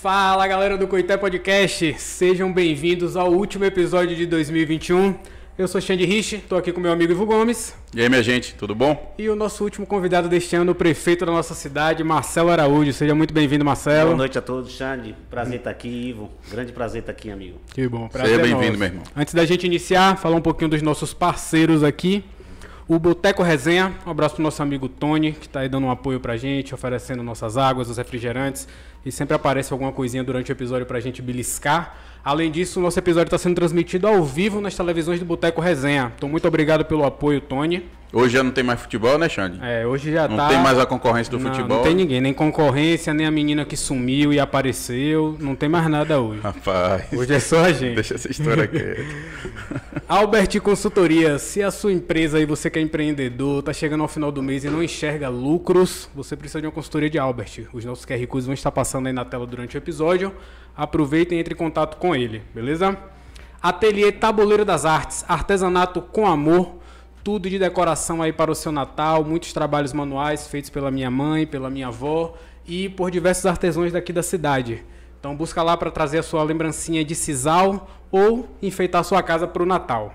Fala galera do Coité Podcast, sejam bem-vindos ao último episódio de 2021. Eu sou Xande Rich, estou aqui com meu amigo Ivo Gomes. E aí, minha gente, tudo bom? E o nosso último convidado deste ano, o prefeito da nossa cidade, Marcelo Araújo. Seja muito bem-vindo, Marcelo. Boa noite a todos, Xande. Prazer estar aqui, Ivo. Grande prazer estar aqui, amigo. Que bom, prazer. Seja é bem-vindo, meu irmão. Antes da gente iniciar, falar um pouquinho dos nossos parceiros aqui. O Boteco Resenha, um abraço pro nosso amigo Tony, que está aí dando um apoio pra gente, oferecendo nossas águas, os refrigerantes. E sempre aparece alguma coisinha durante o episódio pra gente beliscar. Além disso, o nosso episódio está sendo transmitido ao vivo nas televisões do Boteco Resenha. Então, muito obrigado pelo apoio, Tony. Hoje já não tem mais futebol, né, Xande? É, hoje já Não tá. tem mais a concorrência do Não, futebol. Não tem ninguém, nem concorrência, nem a menina que sumiu e apareceu. Não tem mais nada hoje. Rapaz, Hoje é só a gente. deixa essa história quieta. Albert Consultoria, se a sua empresa aí, você que é empreendedor, tá chegando ao final do mês e não enxerga lucros, você precisa de uma consultoria de Albert. Os nossos QR Codes vão estar passando aí na tela durante o episódio. Aproveitem e entre em contato com ele, beleza? Ateliê Tabuleiro das Artes, artesanato com amor, tudo de decoração aí para o seu Natal, muitos trabalhos manuais feitos pela minha mãe, pela minha avó e por diversos artesãos daqui da cidade. Então busca lá para trazer a sua lembrancinha de sisal ou enfeitar a sua casa para o Natal.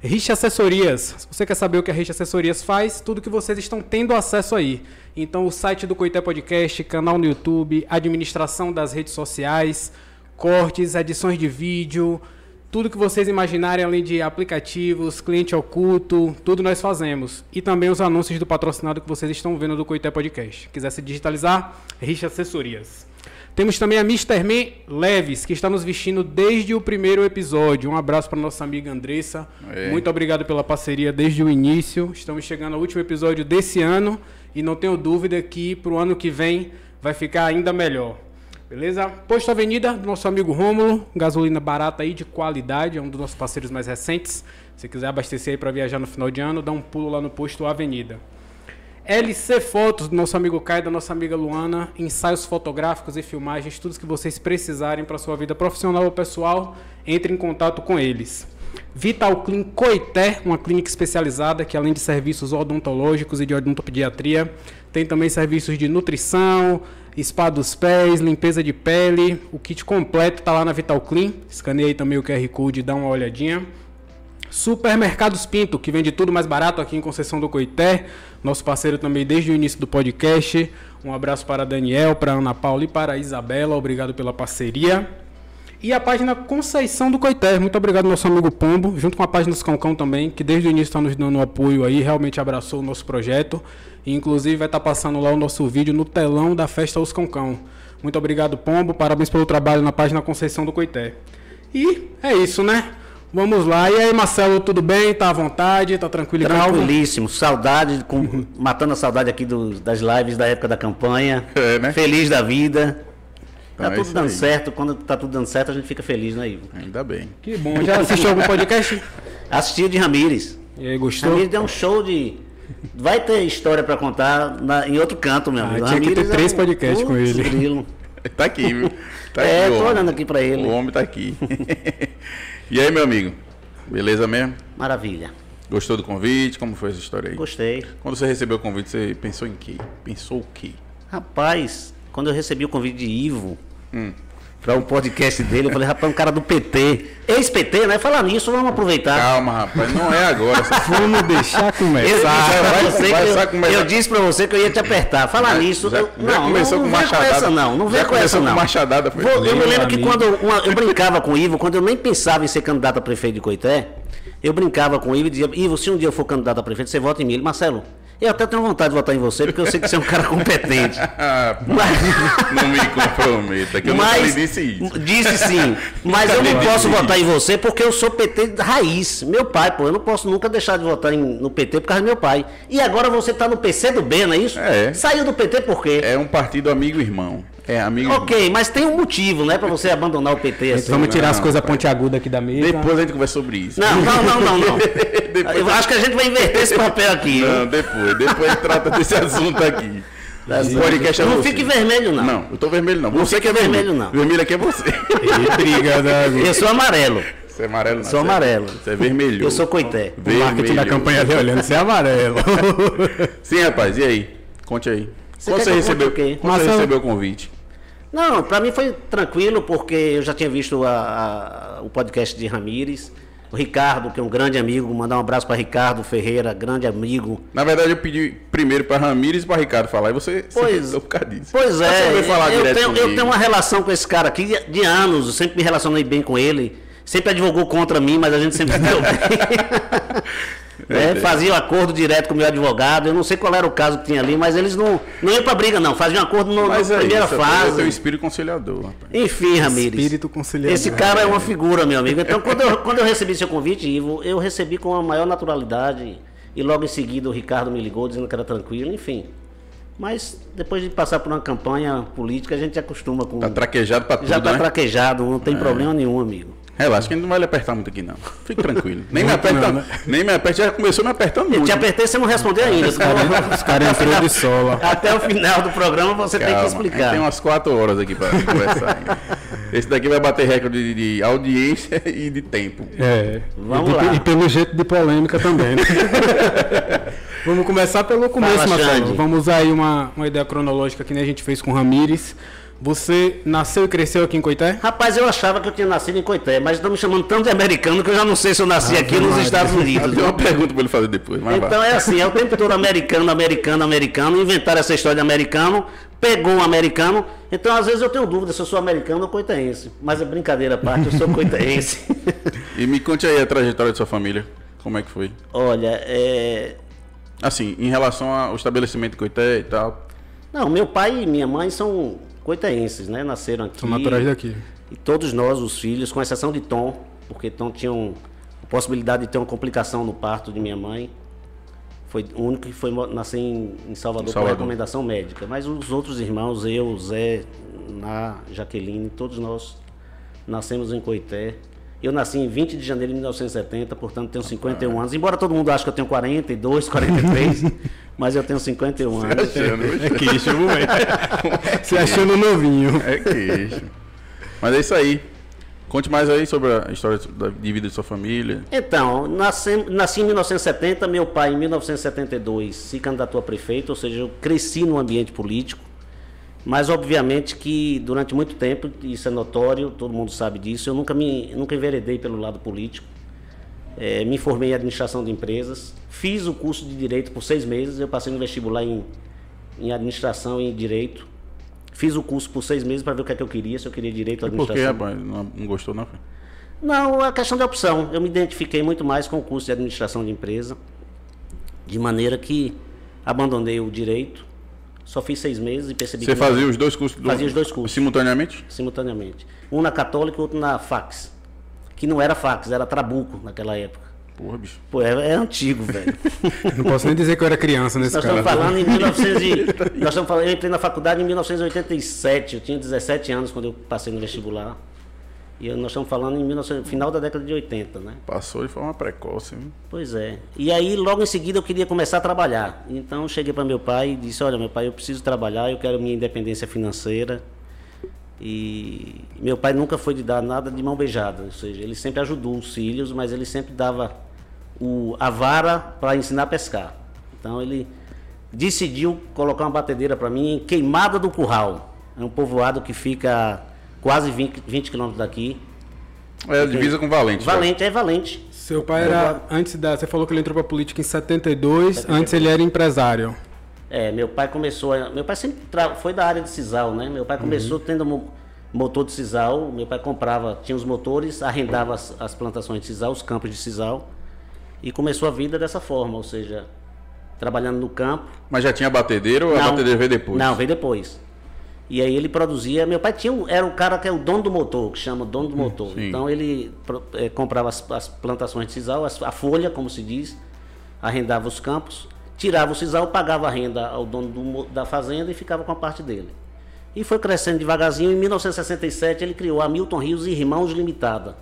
Rich Assessorias. Se você quer saber o que a Rich Assessorias faz, tudo que vocês estão tendo acesso aí. Então o site do Coité Podcast, canal no YouTube, administração das redes sociais, cortes, edições de vídeo, tudo que vocês imaginarem além de aplicativos, cliente oculto, tudo nós fazemos. E também os anúncios do patrocinado que vocês estão vendo do Coité Podcast. Quiser se digitalizar, Rich Assessorias. Temos também a Mr. Man Leves, que está nos vestindo desde o primeiro episódio. Um abraço para nossa amiga Andressa. É. Muito obrigado pela parceria desde o início. Estamos chegando ao último episódio desse ano e não tenho dúvida que para o ano que vem vai ficar ainda melhor. Beleza? Posto Avenida, do nosso amigo Rômulo, gasolina barata aí de qualidade, é um dos nossos parceiros mais recentes. Se quiser abastecer aí para viajar no final de ano, dá um pulo lá no Posto Avenida. LC Fotos, do nosso amigo Caio, da nossa amiga Luana, ensaios fotográficos e filmagens, tudo que vocês precisarem para sua vida profissional ou pessoal, entre em contato com eles. Vital Clean Coité, uma clínica especializada que além de serviços odontológicos e de odontopediatria, tem também serviços de nutrição, spa dos pés, limpeza de pele, o kit completo está lá na Vital Clean. Escaneei também o QR Code e dá uma olhadinha. Supermercados Pinto, que vende tudo mais barato aqui em Conceição do Coité. Nosso parceiro também desde o início do podcast. Um abraço para Daniel, para Ana Paula e para Isabela. Obrigado pela parceria. E a página Conceição do Coité. Muito obrigado, nosso amigo Pombo, junto com a página dos Cancão também, que desde o início está nos dando apoio aí, realmente abraçou o nosso projeto. E inclusive vai estar passando lá o nosso vídeo no telão da festa Os Cancão. Muito obrigado, Pombo. Parabéns pelo trabalho na página Conceição do Coité. E é isso, né? Vamos lá. E aí, Marcelo, tudo bem? Tá à vontade? Tá tranquilo? Tranquilíssimo. Saudade, com- matando a saudade aqui dos- das lives da época da campanha. É, né? Feliz da vida. Então tá é tudo dando aí. certo. Quando tá tudo dando certo, a gente fica feliz, né, Ivo? Ainda bem. Que bom. Já assistiu algum podcast? Assisti o de Ramires. E aí, gostou? Ramires deu um show de. Vai ter história pra contar na- em outro canto, meu Ah, amigo. tinha que ter é três um- podcasts com ele. grilo. Tá aqui, viu? Tá É, aqui, tô homem. olhando aqui pra ele. O homem tá aqui. e aí, meu amigo? Beleza mesmo? Maravilha. Gostou do convite? Como foi essa história aí? Gostei. Quando você recebeu o convite, você pensou em quê? Pensou o quê? Rapaz, quando eu recebi o convite de Ivo Hum. para o podcast dele, eu falei, rapaz, um cara do PT. Ex-PT, né? Falar nisso, vamos aproveitar. Calma, rapaz, não é agora. Vamos deixar Eu, começar. disse pra vai- você vai que eu- só começar. eu disse pra você que eu ia te apertar. Falar Já- nisso, já- eu- já não, começou não, com não vem com machadada. essa não, não vem Já com essa começou com não. machadada, foi. Vou- eu me lembro que amigo. quando uma- eu brincava com o Ivo, quando eu nem pensava em ser candidato a prefeito de Coité, eu brincava com o Ivo e dizia, Ivo, se um dia eu for candidato a prefeito, você vota em mim. Ele, Marcelo, eu até tenho vontade de votar em você, porque eu sei que você é um cara competente. Mas- não me comprometa, que eu nunca Mas, disse isso. disse sim. Mas eu não Nunca posso votar em você porque eu sou PT raiz. Meu pai, pô, eu não posso nunca deixar de votar em- no PT por causa do meu pai. E agora você tá no PC do B, não é isso? É. Saiu do PT por quê? É um partido amigo irmão. É amigo Ok, mas tem um motivo, né, pra você abandonar o PT assim. Vamos tirar as Não, coisas pontiagudas aqui da mesa. Depois a gente conversa sobre isso. Não, não, não, não, não. Depois- Eu acho que a gente vai inverter esse papel aqui. Não, depois. Depois trata desse assunto aqui. O podcast é Não fique vermelho, não. Não, eu tô vermelho não. Você que é vermelho. vermelho, não. Vermelho aqui é você. Briga, né? Eu sou amarelo. Você é amarelo não. Sou é- amarelo. Você é vermelho. Eu sou coité. O marketing da campanha ali olhando, você é amarelo. Sim, rapaz, e aí? Conte aí. Você Quando você recebeu, quando você recebeu o convite? Não, para mim foi tranquilo, porque eu já tinha visto a, a, o podcast de Ramires. O Ricardo, que é um grande amigo, mandar um abraço para Ricardo Ferreira, grande amigo. Na verdade, eu pedi primeiro para Ramires e para Ricardo falar, e você pois, por causa disso. Pois é, falar eu, tenho, eu tenho uma relação com esse cara aqui de, de anos, eu sempre me relacionei bem com ele. Sempre advogou contra mim, mas a gente sempre se deu bem. É, fazia um acordo direto com o meu advogado. Eu não sei qual era o caso que tinha ali, mas eles não, não iam pra briga, não. Faziam um acordo no, mas na é primeira isso, fase. É o espírito conciliador. Rapaz. Enfim, Ramires. Espírito conciliador. Esse cara é uma figura, meu amigo. Então, quando eu, quando eu recebi seu convite, Ivo, eu recebi com a maior naturalidade. E logo em seguida o Ricardo me ligou dizendo que era tranquilo, enfim. Mas depois de passar por uma campanha política, a gente acostuma com. Tá traquejado pra tudo, Já tá né? traquejado, não tem é. problema nenhum, amigo. Relaxa, que não vai lhe apertar muito aqui, não. Fique tranquilo. Nem me aperta, não, né? nem me aperta, já começou me apertando muito. Eu te apertei você não respondeu ainda. Os caras cara entrou de sola. Até o final do programa você Calma, tem que explicar. Tem umas quatro horas aqui para conversar. Esse daqui vai bater recorde de, de, audiência e de tempo. É. Vamos e, lá. E pelo jeito de polêmica também, né? Vamos começar pelo começo, Marcelo. Vamos usar aí uma, uma ideia cronológica que nem a gente fez com o Ramires. Você nasceu e cresceu aqui em Coité? Rapaz, eu achava que eu tinha nascido em Coité, mas estão me chamando tanto de americano que eu já não sei se eu nasci ah, aqui nos Estados Unidos. Tem uma pergunta para ele fazer depois. então é assim, é o tempo todo americano, americano, americano, inventaram essa história de americano, pegou um americano. Então, às vezes eu tenho dúvida se eu sou americano ou coitaense. Mas é brincadeira à parte, eu sou coitaense. e me conte aí a trajetória de sua família. Como é que foi? Olha, é... Assim, em relação ao estabelecimento de Coité e tal. Não, meu pai e minha mãe são coitaenses, né? Nasceram aqui. São naturais daqui. E todos nós, os filhos, com exceção de Tom, porque Tom tinha um, a possibilidade de ter uma complicação no parto de minha mãe. Foi o único que foi nascer em, em Salvador, Salvador por recomendação médica. Mas os outros irmãos, eu, Zé, Na, Jaqueline, todos nós nascemos em Coité. Eu nasci em 20 de janeiro de 1970, portanto tenho 51 anos. Embora todo mundo ache que eu tenho 42, 43, mas eu tenho 51 anos. Se achando, é queixo, Se achando novinho. É queixo. Mas é isso aí. Conte mais aí sobre a história de vida de sua família. Então, nasci, nasci em 1970, meu pai em 1972 se candidatou a prefeito, ou seja, eu cresci no ambiente político. Mas obviamente que durante muito tempo, isso é notório, todo mundo sabe disso, eu nunca me nunca enveredei pelo lado político. É, me formei em administração de empresas, fiz o curso de direito por seis meses, eu passei no vestibular em, em administração e em direito. Fiz o curso por seis meses para ver o que é que eu queria, se eu queria direito ou administração. por que, rapaz? Não, não gostou, não? Não, a questão de opção. Eu me identifiquei muito mais com o curso de administração de empresa, de maneira que abandonei o direito só fiz seis meses e percebi Você que. Você fazia não... os dois cursos? Do... Fazia os dois cursos. Simultaneamente? Simultaneamente. Um na Católica e outro na Fax. Que não era Fax, era Trabuco naquela época. Porra, bicho. Pô, é, é antigo, velho. não posso nem dizer que eu era criança nesse Nós estamos falando em 1900 e... Nós estamos falando... Eu entrei na faculdade em 1987. Eu tinha 17 anos quando eu passei no vestibular. E nós estamos falando em 19... final da década de 80, né? Passou de forma precoce. Hein? Pois é. E aí, logo em seguida, eu queria começar a trabalhar. Então, eu cheguei para meu pai e disse: Olha, meu pai, eu preciso trabalhar, eu quero minha independência financeira. E meu pai nunca foi de dar nada de mão beijada. Ou seja, ele sempre ajudou os filhos, mas ele sempre dava o, a vara para ensinar a pescar. Então, ele decidiu colocar uma batedeira para mim em Queimada do Curral. É um povoado que fica quase 20, 20 quilômetros daqui. É, divisa com Valente. Né? Valente, é Valente. Seu pai era, antes da, você falou que ele entrou para política em 72, 72, antes ele era empresário. É, meu pai começou, meu pai sempre foi da área de sisal, né? Meu pai começou uhum. tendo motor de sisal, meu pai comprava, tinha os motores, arrendava as, as plantações de sisal, os campos de sisal, e começou a vida dessa forma, ou seja, trabalhando no campo. Mas já tinha batedeiro ou não, a batedeira veio depois? Não, veio depois. E aí ele produzia. Meu pai tinha era o cara que é o dono do motor, que chama dono do hum, motor. Sim. Então ele é, comprava as, as, plantações de sisal, as, a folha, como se diz, arrendava os campos, tirava o sisal, pagava a renda ao dono do, da fazenda e ficava com a parte dele. E foi crescendo devagarzinho. Em 1967 ele criou a Milton Rios Irmãos Limitada,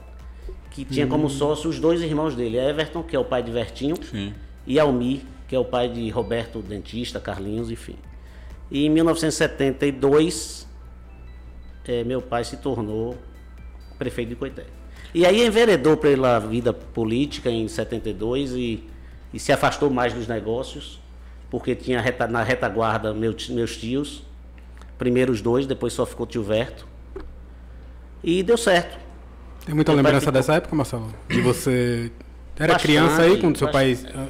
que tinha hum. como sócio os dois irmãos dele, Everton, que é o pai de Vertinho, Sim. e Almir, que é o pai de Roberto Dentista, Carlinhos, enfim. E em 1972, é, meu pai se tornou prefeito de Coité. E aí enveredou pela vida política em 72 e, e se afastou mais dos negócios, porque tinha reta, na retaguarda meus, meus tios, Primeiro os dois, depois só ficou tio Verto. E deu certo. Tem muita Meu pai lembrança ficou- dessa época, Marcelo? De você. Era Bastante, criança aí quando seu pai bastante. ah,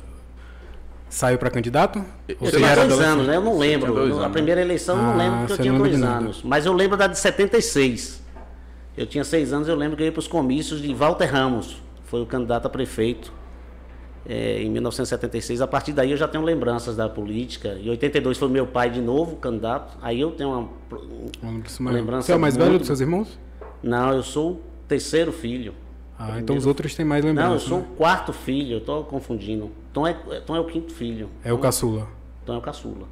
saiu para candidato? Ou Eu você tinha dois anos, né? Eu não lembro. Dois a primeira eleição eu Ah, não lembro porque eu tinha dois anos. Mas eu lembro da de 76. Eu tinha seis anos, eu lembro que eu ia para os comícios de Walter Ramos. Foi o candidato a prefeito eh, em 1976. A partir daí eu já tenho lembranças da política. Em 82 foi meu pai de novo candidato. Aí eu tenho uma. Uma lembrança Você é o mais velho muito- dos seus irmãos? Não, eu sou o terceiro filho. Ah, então os outros têm mais lembrança. Não, eu sou né? o quarto filho, eu tô confundindo. Tom é, Tom é o quinto filho. É o caçula. Tom é o caçula.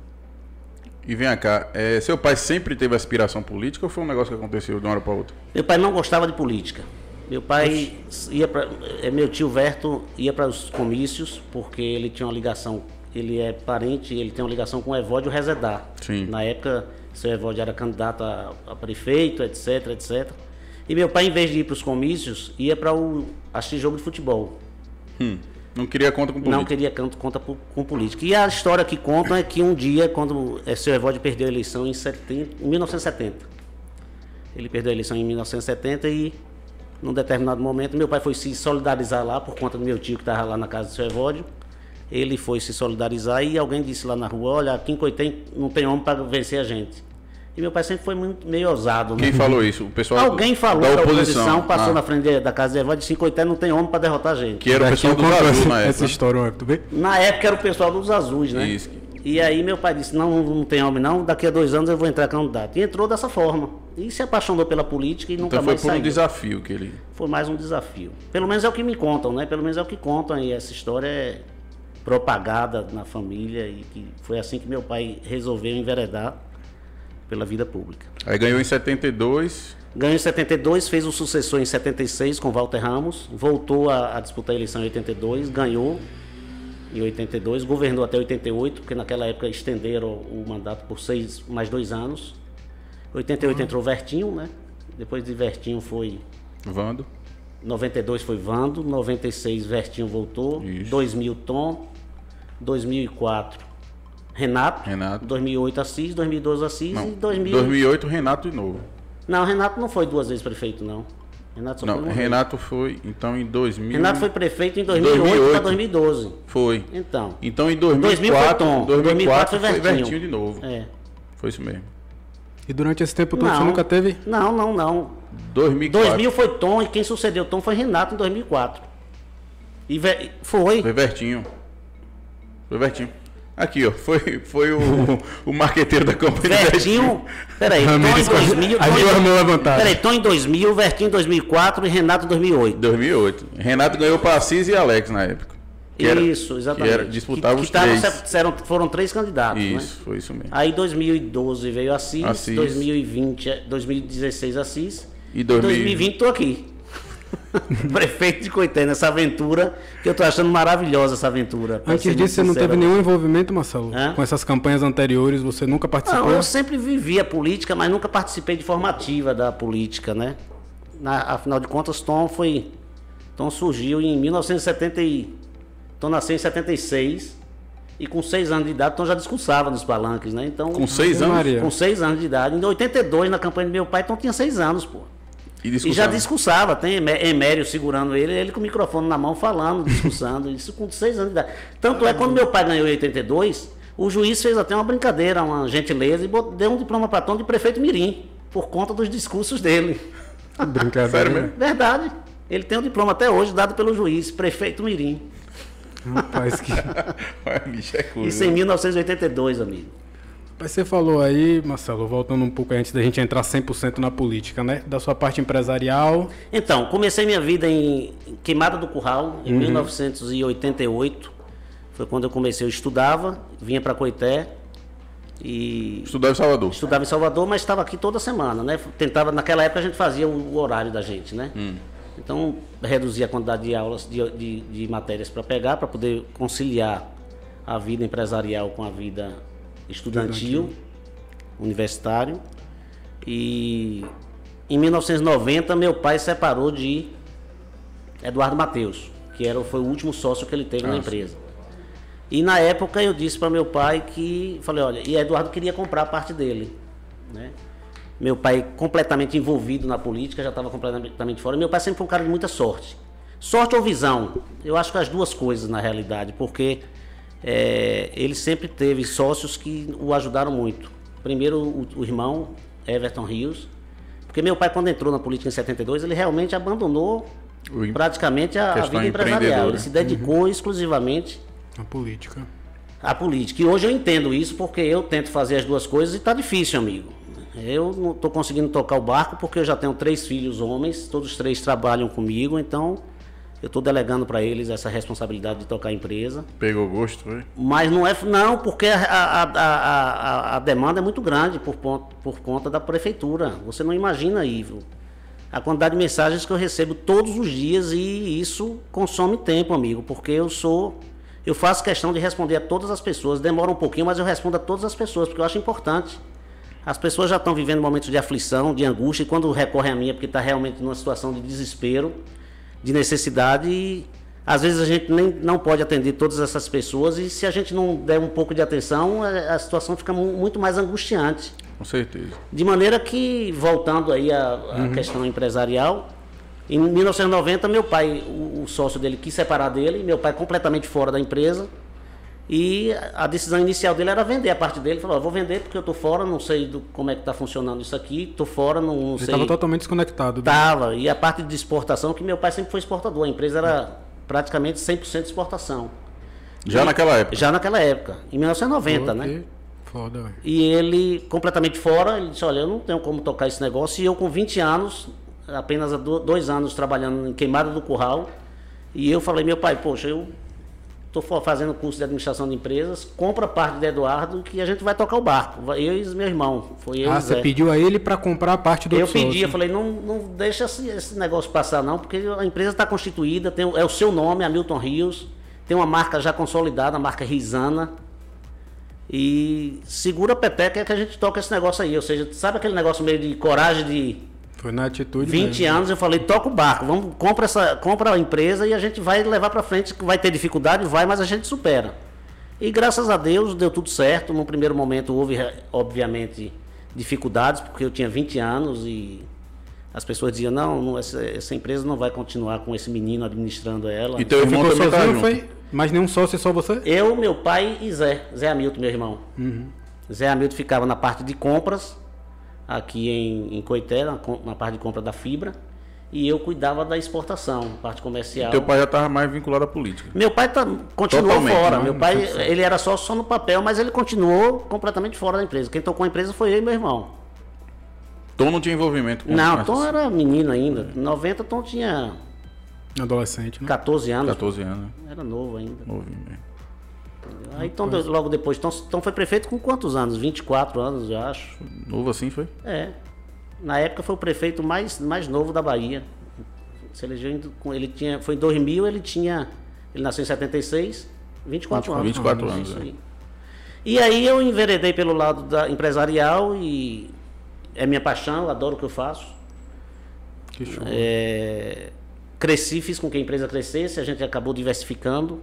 E vem cá, é, seu pai sempre teve aspiração política ou foi um negócio que aconteceu de uma hora para outra? Meu pai não gostava de política. Meu pai ia para. Meu tio Verto ia para os comícios porque ele tinha uma ligação. Ele é parente, ele tem uma ligação com o Evódio Rezedar. Sim. Na época, seu Evódio era candidato a, a prefeito, etc, etc. E meu pai, em vez de ir para os comícios, ia para o assistir jogo de futebol. Hum, não queria conta com política. Não queria conta com política. E a história que contam é que um dia, quando eh, seu Evódio perdeu a eleição em, 70, em 1970. Ele perdeu a eleição em 1970 e, num determinado momento, meu pai foi se solidarizar lá por conta do meu tio que estava lá na casa do seu Evódio. Ele foi se solidarizar e alguém disse lá na rua: Olha, aqui em Coitém não tem homem para vencer a gente. E meu pai sempre foi muito meio ousado. né? Quem falou isso? O pessoal Alguém falou da da oposição. oposição, passou Ah, na frente de- da casa do Evódio e disse: não tem homem para derrotar a gente. Que era o pessoal dos azuis na época. essa história, ó, tu vê? Na época era o pessoal dos azuis, né? Isso. E aí meu pai disse, não, não tem homem não, daqui a dois anos eu vou entrar candidato. E entrou dessa forma. E se apaixonou pela política e nunca Então foi mais por um saiu. desafio que ele. Foi mais um desafio. Pelo menos é o que me contam, né? Pelo menos é o que contam e essa história é propagada na família e que foi assim que meu pai resolveu enveredar pela vida pública. Aí ganhou em 72. Ganhou em 72, fez o sucessor em 76 com Walter Ramos, voltou a, a disputar a eleição em 82, ganhou em 82, governou até 88, porque naquela época estenderam o mandato por seis mais dois anos. 88 entrou Vertinho, né? Depois de Vertinho foi Vando. 92 foi Vando, 96 Vertinho voltou, Isso. 2000 Tom, 2004 Renato, Renato. 2008 Assis, 2012 Assis Não. e 2000 2008, Renato de novo. Não, Renato não foi duas vezes prefeito, não. Renato só Não, foi uma vez. Renato foi, então em 2000. Renato foi prefeito em 2008, 2008. para 2012. Foi. Então. Então em 2000 foi 2004, Tom, 2004 2004 foi foi Vertinho. Vertinho de novo. É. Foi isso mesmo. E durante esse tempo todo Não. você nunca teve? Não, não, não. 2004. 2000 foi Tom e quem sucedeu Tom foi Renato em 2004. E Ve- foi. Foi Vertinho. Foi Vertinho. Aqui, ó. Foi, foi o, o marqueteiro da campanha do Vertinho. Peraí, Tom em Ramirez com as- 2000. as Tom levantadas. Peraí, Tom em 2000, Vertinho em 2004 e Renato em 2008. 2008. Renato ganhou para Assis e Alex na época. Era- isso, exatamente. Que era, disputava que, os que três. foram três candidatos, né? Isso, foi isso mesmo. Aí 2012 veio Assis, Assis. 2020, é- 2016 Assis. E 2000 2020 tô aqui. Prefeito de Coité, nessa aventura, que eu tô achando maravilhosa essa aventura. Antes disso, você não teve nenhum envolvimento, Marcelo? Hã? Com essas campanhas anteriores, você nunca participou? Não, eu sempre vivi a política, mas nunca participei de formativa da política, né? Na- afinal de contas, Tom foi. Tom surgiu em 1970. e- Tom nasceu em 76. E com seis anos de idade, Tom já discursava nos palanques, né? Então, Com seis anos. Com seis anos de idade. Em 82, na campanha do meu pai, Tom tinha seis anos, pô. E, E já discursava, tem Emé- Emério segurando ele, ele com o microfone na mão falando, discursando, isso com seis anos de idade. Tanto é quando meu pai ganhou em 82, o juiz fez até uma brincadeira, uma gentileza, e deu um diploma para Tom de prefeito Mirim, por conta dos discursos dele. Brincadeira. Sério né? mesmo? Verdade. Ele tem um diploma até hoje, dado pelo juiz, prefeito Mirim. Rapaz, que... É coisa. Isso em 1982, amigo. Mas você falou aí, Marcelo, voltando um pouco antes da gente entrar 100% na política, né? Da sua parte empresarial. Então, comecei minha vida em Queimada do Curral, em 1988. Foi quando eu comecei, eu estudava, vinha para Coité e Estudava em Salvador. estudava em Salvador, mas estava aqui toda semana, né? Tentava, naquela época a gente fazia o, horário da gente, né? Então, reduzia a quantidade de aulas, de, de, de matérias para pegar, para poder conciliar a vida empresarial com a vida estudantil, universitário. E em 1990, meu pai separou de Eduardo Mateus, que era, foi o último sócio que ele teve na Ah, empresa. E na época eu disse para meu pai que, falei, olha, e Eduardo queria comprar a parte dele. né? Meu pai completamente envolvido na política, já estava completamente fora. Meu pai sempre foi um cara de muita sorte. Sorte ou visão? Eu acho que as duas coisas na realidade, porque é, ele sempre teve sócios que o ajudaram muito. Primeiro, o, o irmão, Everton Rios, porque meu pai, quando entrou na política em 72, ele realmente abandonou praticamente a, a vida empresarial. Ele se dedicou uhum. exclusivamente à política. À política. E hoje eu entendo isso porque eu tento fazer as duas coisas e está difícil, amigo. Eu não estou conseguindo tocar o barco porque eu já tenho três filhos homens, todos os três trabalham comigo, então eu estou delegando para eles essa responsabilidade de tocar a empresa. Pegou gosto, foi? Mas não é. Não, porque a, a, a, a, demanda é muito grande por, por conta da prefeitura. Você não imagina, Ivo, a quantidade de mensagens que eu recebo todos os dias e isso consome tempo, amigo, porque eu sou. Eu faço questão de responder a todas as pessoas. Demora um pouquinho, mas eu respondo a todas as pessoas, porque eu acho importante. As pessoas já estão vivendo momentos de aflição, de angústia, e quando recorrem a mim é porque está realmente numa situação de desespero, de necessidade, e às vezes a gente nem, não pode atender todas essas pessoas, e se a gente não der um pouco de atenção, a, a situação fica muito mais angustiante. Com certeza. De maneira que, voltando aí à, à uhum. questão empresarial, em 1990 meu pai, o, o sócio dele quis separar dele, meu pai completamente fora da empresa, e a decisão inicial dele era vender a parte dele. Ele falou: vou vender porque eu estou fora, não sei do, como é que está funcionando isso aqui, estou fora, não, não Ele sei. estava totalmente desconectado. Estava. Né? E a parte de exportação, que meu pai sempre foi exportador, a empresa era praticamente 100% de exportação. Já e, naquela época? Já naquela época, em 1990, Pô, né? Foda, véio. E ele, completamente fora, ele disse: Olha, eu não tenho como tocar esse negócio. E eu, com 20 anos, apenas há dois anos trabalhando em Queimada do Curral, e eu falei: Meu pai, poxa, eu estou fazendo curso de administração de empresas, compra parte do Eduardo que a gente vai tocar o barco. Eu e meu irmão. Foi eu ah, você pediu a ele para comprar parte do Eu pedi, eu falei, não, não deixa esse, esse negócio passar não, porque a empresa está constituída, tem, é o seu nome, Hamilton Rios, tem uma marca já consolidada, a marca Risana. E segura a pepeca que a gente toca esse negócio aí. Ou seja, sabe aquele negócio meio de coragem de foi na atitude 20 mesmo. anos eu falei, toca o barco, vamos, compra, essa, compra a empresa e a gente vai levar para frente, vai ter dificuldade, vai, mas a gente supera. E graças a Deus deu tudo certo. No primeiro momento houve, obviamente, dificuldades, porque eu tinha 20 anos e as pessoas diziam, não, não essa, essa, empresa não vai continuar com esse menino administrando ela. Então irmão ficou sozinho, foi? Mas nenhum sócio, só você? Eu, meu pai e Zé, Zé Hamilton, meu irmão. Uhum. Zé Hamilton ficava na parte de compras aqui em, em Coité, na, na parte de compra da fibra e eu cuidava da exportação, parte comercial. E teu pai já estava mais vinculado à política? Meu pai tá, continuou Totalmente, fora. Né? Meu pai, ele era só, só no papel, mas ele continuou completamente fora da empresa. Quem tocou a empresa foi eu e meu irmão. Tom não tinha envolvimento com Não, Tom era menino ainda. Em 90 Tom tinha. Adolescente, né? 14 anos. 14 anos. Era novo ainda. Novinho, Aí então, logo depois, então, então foi prefeito com quantos anos? 24 anos, eu acho. Novo assim foi? É. Na época foi o prefeito mais, mais novo da Bahia. Se elegeu com ele tinha, foi em 2000, ele tinha, ele nasceu em 76, 24 anos. 24 anos. É. Aí. E aí eu enveredei pelo lado da empresarial e é minha paixão, adoro o que eu faço. Que show. É, cresci, fiz com que a empresa crescesse, a gente acabou diversificando.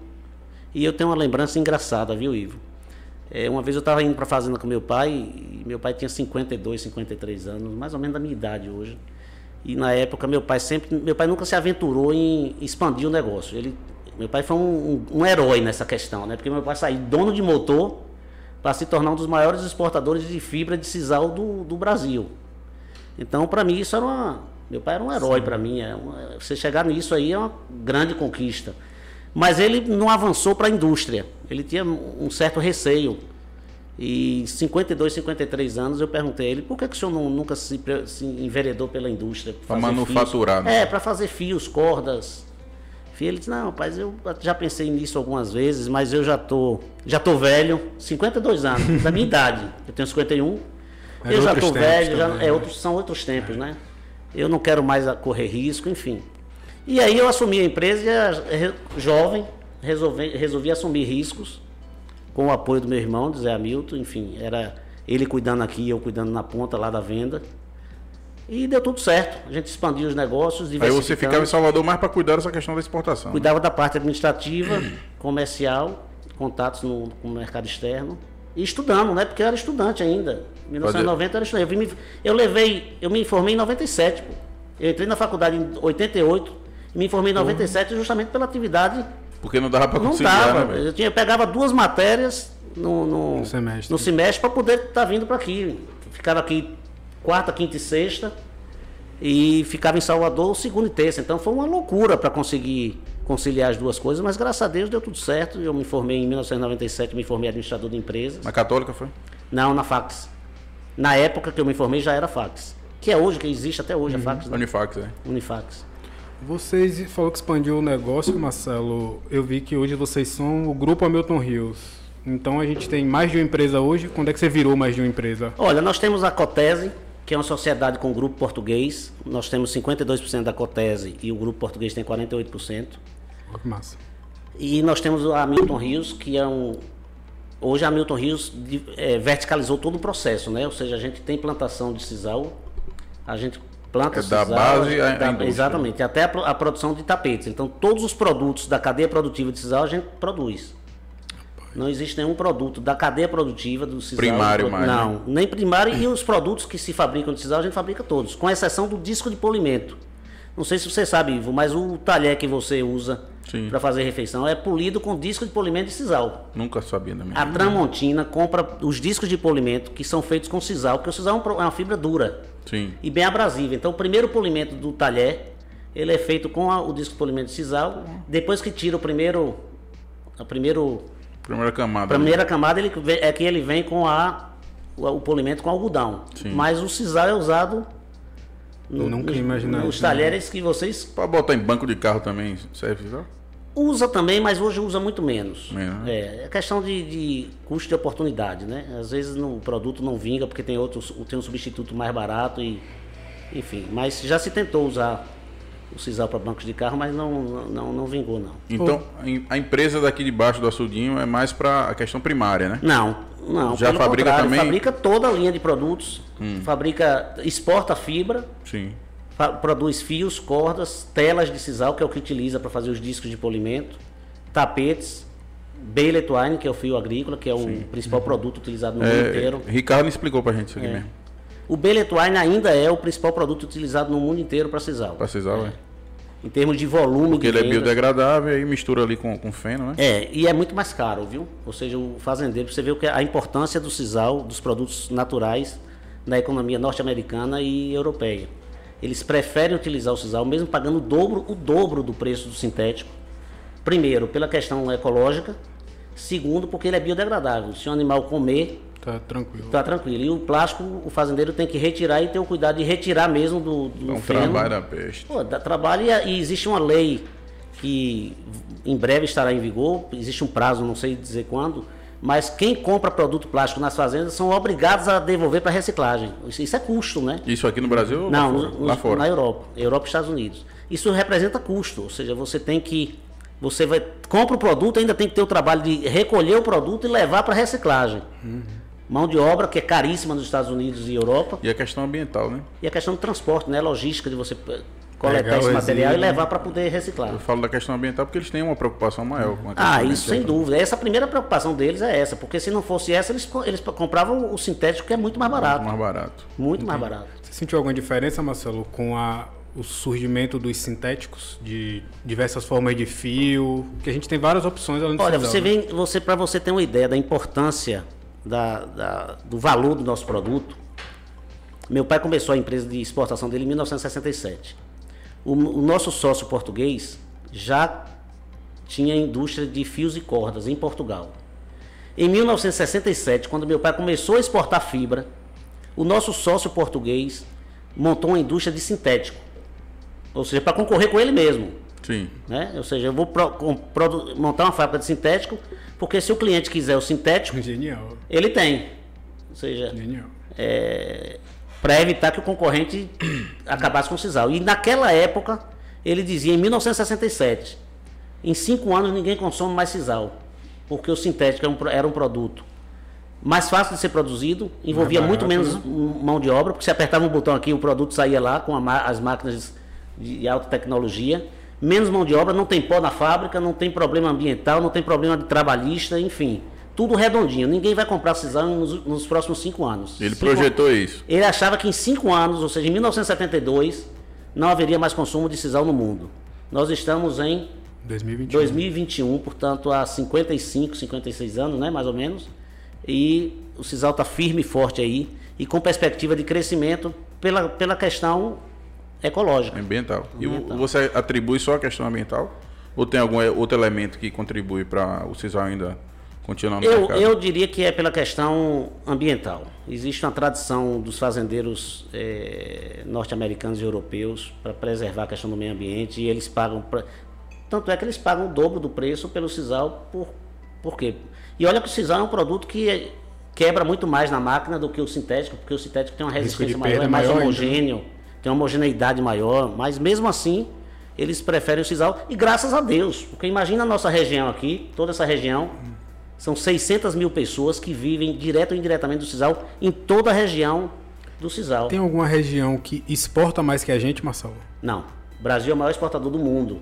E eu tenho uma lembrança engraçada, viu, Ivo? É, uma vez eu estava indo para a fazenda com meu pai, e meu pai tinha 52, 53 anos, mais ou menos da minha idade hoje. E na época meu pai sempre, meu pai nunca se aventurou em expandir o negócio. Ele, meu pai foi um, um, um herói nessa questão, né? Porque meu pai saiu dono de motor para se tornar um dos maiores exportadores de fibra de sisal do, do Brasil. Então, para mim isso era uma, meu pai era um herói para mim. É uma, você chegar nisso aí é uma grande conquista. Mas ele não avançou para a indústria. Ele tinha um certo receio. E 52, 53 anos eu perguntei a ele por que, que o senhor não, nunca se, se enveredou pela indústria? Para manufaturar, né? É, para fazer fios, cordas. Ele disse, não, rapaz, eu já pensei nisso algumas vezes, mas eu já tô, já tô velho, 52 anos, da minha idade. Eu tenho 51. É eu já tô velho, já, é, né? outros, são outros tempos, né? Eu não quero mais correr risco, enfim. E aí eu assumi a empresa, jovem, resolvi, resolvi assumir riscos, com o apoio do meu irmão, Zé Hamilton, enfim, era ele cuidando aqui, eu cuidando na ponta lá da venda. E deu tudo certo. A gente expandiu os negócios. Aí você ficava em Salvador mais para cuidar dessa questão da exportação. Né? Cuidava né? da parte administrativa, comercial, contatos no, com o mercado externo. E estudando, né? Porque eu era estudante ainda. Em 1990 eu era estudante. Eu, me, eu levei, eu me informei em 97, pô. Eu entrei na faculdade em 88 e me informei em 97 uhum. justamente pela atividade. Porque não dava para conseguir. Não dava. Né, eu, tinha, eu pegava duas matérias no, no, no semestre, no semestre para poder estar tá vindo para aqui. Ficava aqui quarta, quinta e sexta e ficava em Salvador segunda e terça. Então foi uma loucura para conseguir conciliar as duas coisas, mas graças a Deus deu tudo certo. Eu me formei em 1997, me formei administrador de empresas. Na Católica foi? Não, na Fax. Na época que eu me formei já era Fax. Que é hoje, que existe até hoje uhum. a Fax. Né? Unifax, é. Unifax. Vocês falou que expandiu o negócio, Marcelo. Eu vi que hoje vocês são o grupo Hamilton Rios. Então a gente tem mais de uma empresa hoje. Quando é que você virou mais de uma empresa? Olha, nós temos a Cotese, que é uma sociedade com o grupo português. Nós temos 52% da Cotese e o grupo português tem 48%. Oh, que massa. E nós temos a Milton Rios, que é um. Hoje a Milton Rios é, verticalizou todo o processo, né? Ou seja, a gente tem plantação de sisal, a gente planta é sisal, da base a, da, a Exatamente, até a, a, produção de tapetes. Então, todos os produtos da cadeia produtiva de sisal a gente produz. Não existe nenhum produto da cadeia produtiva do sisal. Primário, mais, Não, né? nem primário e os produtos que se fabricam de sisal a gente fabrica todos, com exceção do disco de polimento. Não sei se você sabe, Ivo, mas o talher que você usa para fazer refeição é polido com disco de polimento de sisal. Nunca sabia da minha A Tramontina compra os discos de polimento que são feitos com sisal, porque o sisal é, é uma fibra dura Sim. e bem abrasiva. Então, o primeiro polimento do talher ele é feito com a, o disco de polimento de sisal. Depois que tira o primeiro, a primeiro Primeira camada. Primeira camada ele, é que ele vem com a, o, o polimento com algodão. Sim. Mas o sisal é usado no, nunca imaginava. Nos talheres que vocês. Para botar em banco de carro também serve sisal? Usa também, mas hoje usa muito menos. menos. É, é questão de, de, custo de oportunidade, né? Às vezes no, o produto não vinga porque tem outros, tem um substituto mais barato e. Enfim, mas já se tentou usar o sisal para bancos de carro, mas não, não, não vingou, não. Então, a empresa daqui de baixo do açudinho é mais para a questão primária, né? Não, não. Já fabrica também? Fabrica toda a linha de produtos, hum. fabrica, exporta fibra, Sim. produz fios, cordas, telas de sisal, que é o que utiliza para fazer os discos de polimento, tapetes, Balet Twine, que é o fio agrícola, que é o Sim. principal produto utilizado no é, mundo inteiro. Ricardo explicou para a gente isso aqui é. mesmo. O Beletwine ainda é o principal produto utilizado no mundo inteiro para sisal. Para sisal, é. é. Em termos de volume Porque ele é biodegradável e mistura ali com, com feno, né? É, e é muito mais caro, viu? Ou seja, o fazendeiro, você vê a importância do sisal, dos produtos naturais na economia norte-americana e europeia. Eles preferem utilizar o sisal, mesmo pagando o dobro, o dobro do preço do sintético. Primeiro, pela questão ecológica. Segundo, porque ele é biodegradável. Se o animal comer, Tá tranquilo. Tá tranquilo. E o plástico, o fazendeiro tem que retirar e ter o cuidado de retirar mesmo do, do é um feno. trabalho a peste. Pô, dá trabalho e, e, existe uma lei que em breve estará em vigor, existe um prazo, não sei dizer quando, mas quem compra produto plástico nas fazendas são obrigados a devolver para reciclagem. Isso, isso, é custo, né? Isso aqui no Brasil ou não, lá, fora? lá fora? Na Europa, Europa e Estados Unidos. Isso representa custo, ou seja, você tem que você vai compra o produto, ainda tem que ter o trabalho de recolher o produto e levar para reciclagem. Uhum mão de obra que é caríssima nos Estados Unidos e Europa. E a questão ambiental, né? E a questão do transporte, né? Logística de você coletar Legal, esse material e né? levar para poder reciclar. Eu falo da questão ambiental porque eles têm uma preocupação maior com a Ah, isso sem dúvida. Essa primeira preocupação deles é essa, porque se não fosse essa, eles, eles compravam o sintético que é muito mais barato. Muito mais barato. Muito Entendi. mais barato. Você sentiu alguma diferença, Marcelo, com a, o surgimento dos sintéticos, de diversas formas de fio, que a gente tem várias opções além do Olha, você vem, você para você ter uma ideia da importância da, da, do valor do nosso produto. Meu pai começou a empresa de exportação dele em 1967. O, o nosso sócio português já tinha indústria de fios e cordas em Portugal. Em 1967, quando meu pai começou a exportar fibra, o nosso sócio português montou uma indústria de sintético. Ou seja, para concorrer com ele mesmo. Sim. Né? Ou seja, eu vou pro, pro, montar uma fábrica de sintético, porque se o cliente quiser o sintético, Genial. ele tem. Ou seja, é, para evitar que o concorrente acabasse com o sisal. E naquela época, ele dizia, em 1967, em cinco anos ninguém consome mais sisal, porque o sintético era um, era um produto mais fácil de ser produzido, envolvia barato, muito menos né? mão de obra, porque você apertava um botão aqui, o produto saía lá com a, as máquinas de alta tecnologia menos mão de obra, não tem pó na fábrica, não tem problema ambiental, não tem problema de trabalhista, enfim. tudo redondinho. Ninguém vai comprar Cisal nos, nos próximos cinco anos. Ele cinco projetou an... isso. Ele achava que em cinco anos, ou seja, em 1972, não haveria mais consumo de Cisal no mundo. Nós estamos em 2021. 2021, portanto, há 55, 56 anos, né, mais ou menos. E o Cisal está firme e forte aí e com perspectiva de crescimento pela, pela questão ecológica. Ambiental. ambiental. E você atribui só a questão ambiental? Ou tem algum outro elemento que contribui para o Cisal ainda continuar no eu, mercado? Eu diria que é pela questão ambiental. Existe uma tradição dos fazendeiros é, norte-americanos e europeus para preservar a questão do meio ambiente e eles pagam... Pra, tanto é que eles pagam o dobro do preço pelo Cisal por, por quê? E olha que o Cisal é um produto que quebra muito mais na máquina do que o sintético, porque o sintético tem uma resistência maior, é mais maior homogêneo, ainda. Tem uma homogeneidade maior, mas mesmo assim eles preferem o sisal e graças a Deus, porque imagina a nossa região aqui, toda essa região, são 600 mil pessoas que vivem direto ou indiretamente do sisal em toda a região do sisal. Tem alguma região que exporta mais que a gente, Marcelo? Não. O Brasil é o maior exportador do mundo.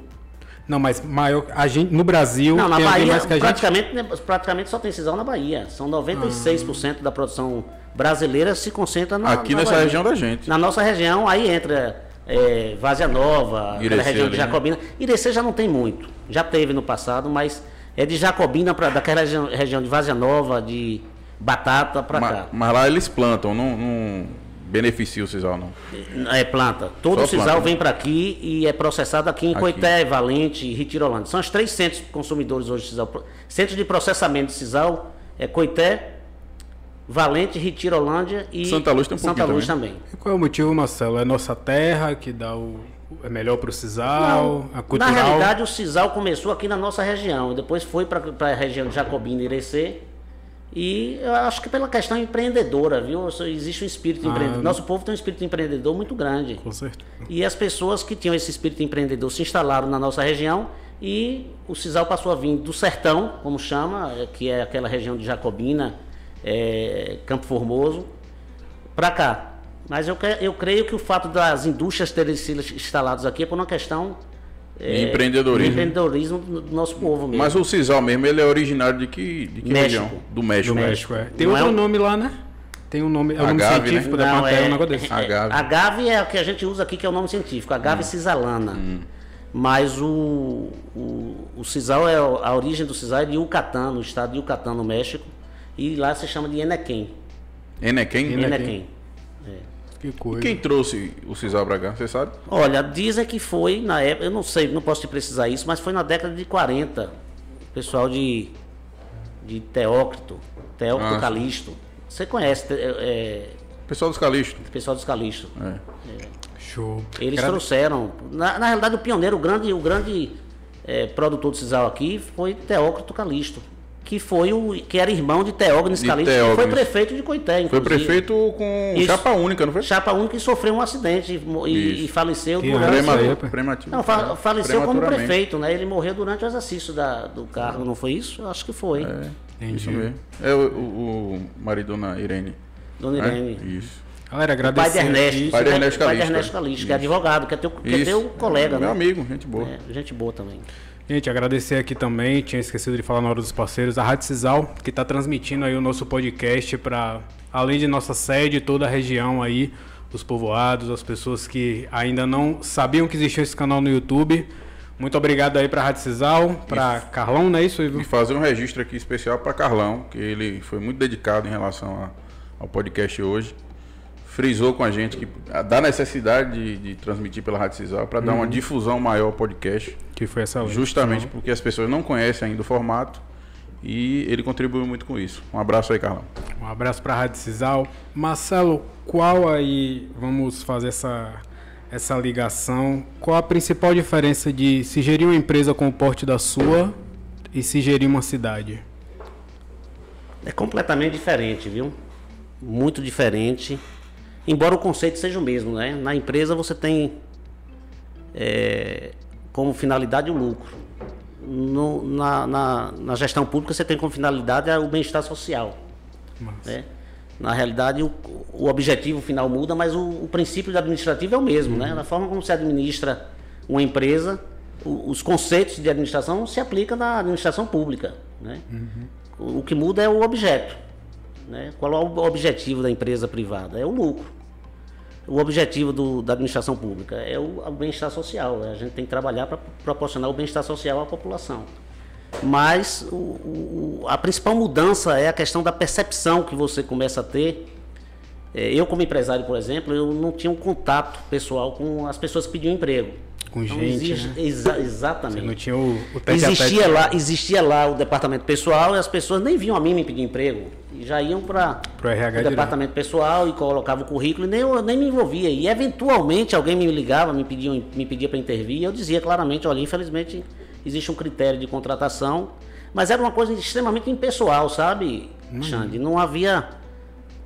Não, mas maior, a gente, no Brasil, não, na Bahia, mais que a praticamente, gente... praticamente só tem sisal na Bahia. São 96% ah. da produção brasileira se concentra na Aqui na nessa Bahia. região da gente. Na nossa região, aí entra é, Vazia Nova, Irecê, região de né? Jacobina. Né? Irecê já não tem muito. Já teve no passado, mas é de Jacobina daquela região, região de Vazia Nova, de Batata para cá. Mas lá eles plantam, não, não beneficia o sisal, não? É planta. Todo Só o sisal planta, vem para aqui e é processado aqui em aqui. Coité, Valente e Ritirolândia. São os três centros consumidores hoje de sisal. Centros de processamento de sisal é Coité, Valente, Ritirolândia e Santa Luz, tem um Santa Luz também. também. E qual é o motivo, Marcelo? É nossa terra que dá o é melhor para o sisal, Não, a cultural? Na realidade, o sisal começou aqui na nossa região, depois foi para a região de Jacobina e Irecê, e eu acho que pela questão empreendedora, viu? Existe um espírito ah, empreendedor. Nosso povo tem um espírito empreendedor muito grande. Com certeza. E as pessoas que tinham esse espírito empreendedor se instalaram na nossa região e o Cisal passou a vir do sertão, como chama, que é aquela região de Jacobina, é, Campo Formoso, para cá. Mas eu, eu creio que o fato das indústrias terem sido instaladas aqui é por uma questão é, empreendedorismo. empreendedorismo do nosso povo mesmo. Mas o Cisal mesmo, ele é originário de que, de que México. região? Do México. Do México, é. Tem Não outro é nome lá, né? Tem um nome, é o nome Agave, científico né? da é, é um negócio desse. Agave. Agave é o que a gente usa aqui, que é o nome científico, Agave hum. cisalana. Hum. Mas o, o, o cisal, é, a origem do cisal é de Yucatán, no estado de Yucatán, no México. E lá se chama de Enequém. Enequém? Enequém. Que coisa. Quem trouxe o Cisal para cá, você sabe? Olha, dizem que foi na época, eu não sei, não posso te precisar isso, mas foi na década de 40. O pessoal de, de Teócrito, Teócrito ah. Calisto. Você conhece? É, é, pessoal dos Calisto. Pessoal dos Calisto. É. É. Show. Eles trouxeram. Na, na realidade, o pioneiro, o grande, o grande é, produtor de Cisal aqui foi Teócrito Calisto que foi o que era irmão de Teógenes Calixto, que foi prefeito de Coité, inclusive. Foi prefeito com Isso, chapa única, não foi? Chapa única e sofreu um acidente e, e faleceu que durante prematuro, Não, fa faleceu como prefeito, né? Ele morreu durante o exercício da, do cargo, não foi isso? Acho que foi. É, isso mesmo. É o, o, marido Dona Irene. Dona é? Irene. É? Isso. Galera, agradecer. Pai de Ernesto. Pai de Ernesto Calixto. Pai de Ernesto Calixto, que é advogado, que é teu, que é teu colega, é, né? Meu amigo, gente boa. É, gente boa também. Gente, agradecer aqui também, tinha esquecido de falar na hora dos parceiros, a Rádio Cisal, que está transmitindo aí o nosso podcast para, além de nossa sede, toda a região aí, os povoados, as pessoas que ainda não sabiam que existia esse canal no YouTube. Muito obrigado aí para a Rádio Cisal, para Carlão, não é isso, Ivo? E fazer um registro aqui especial para Carlão, que ele foi muito dedicado em relação a, ao podcast hoje frisou com a gente que da necessidade de, de transmitir pela Rádio Cisal para uhum. dar uma uhum. difusão maior ao podcast. Que foi essa Justamente então. porque as pessoas não conhecem ainda o formato e ele contribuiu muito com isso. Um abraço aí, Carlão. Um abraço para a Rádio Cisal. Marcelo, qual aí, vamos fazer essa, essa ligação, qual a principal diferença de se gerir uma empresa com o porte da sua e se gerir uma cidade? É completamente diferente, viu? Muito diferente embora o conceito seja o mesmo, né? Na empresa você tem é, como finalidade o lucro. No, na, na, na, gestão pública você tem como finalidade o bem-estar social. Né? Na realidade, o, o, objetivo final muda, mas o, o princípio administrativo é o mesmo. Né? Uhum. Né? Na forma como se administra uma empresa, o, os conceitos de administração se aplicam na administração pública. Né? Uhum. O que muda é o objeto. Né? Qual é o objetivo da empresa privada? É o lucro. O objetivo do, da administração pública é o, o bem-estar social. A gente tem que trabalhar para proporcionar o bem-estar social à população. Mas o, o, a principal mudança é a questão da percepção que você começa a ter. É, eu, como empresário, por exemplo, eu não tinha um contato pessoal com as pessoas que pediam emprego. Com então, gente, né? exa exatamente. Você não tinha o, o existia lá, existia lá o departamento pessoal e as pessoas nem vinham a mim me pedir emprego. E já iam para o departamento pessoal e colocavam o currículo e nem, eu, nem me envolvia. E eventualmente alguém me ligava, me pedia, me pedia para intervir e eu dizia claramente, olha, infelizmente existe um critério de contratação, mas era uma coisa extremamente impessoal, sabe, hum. Xande? Não havia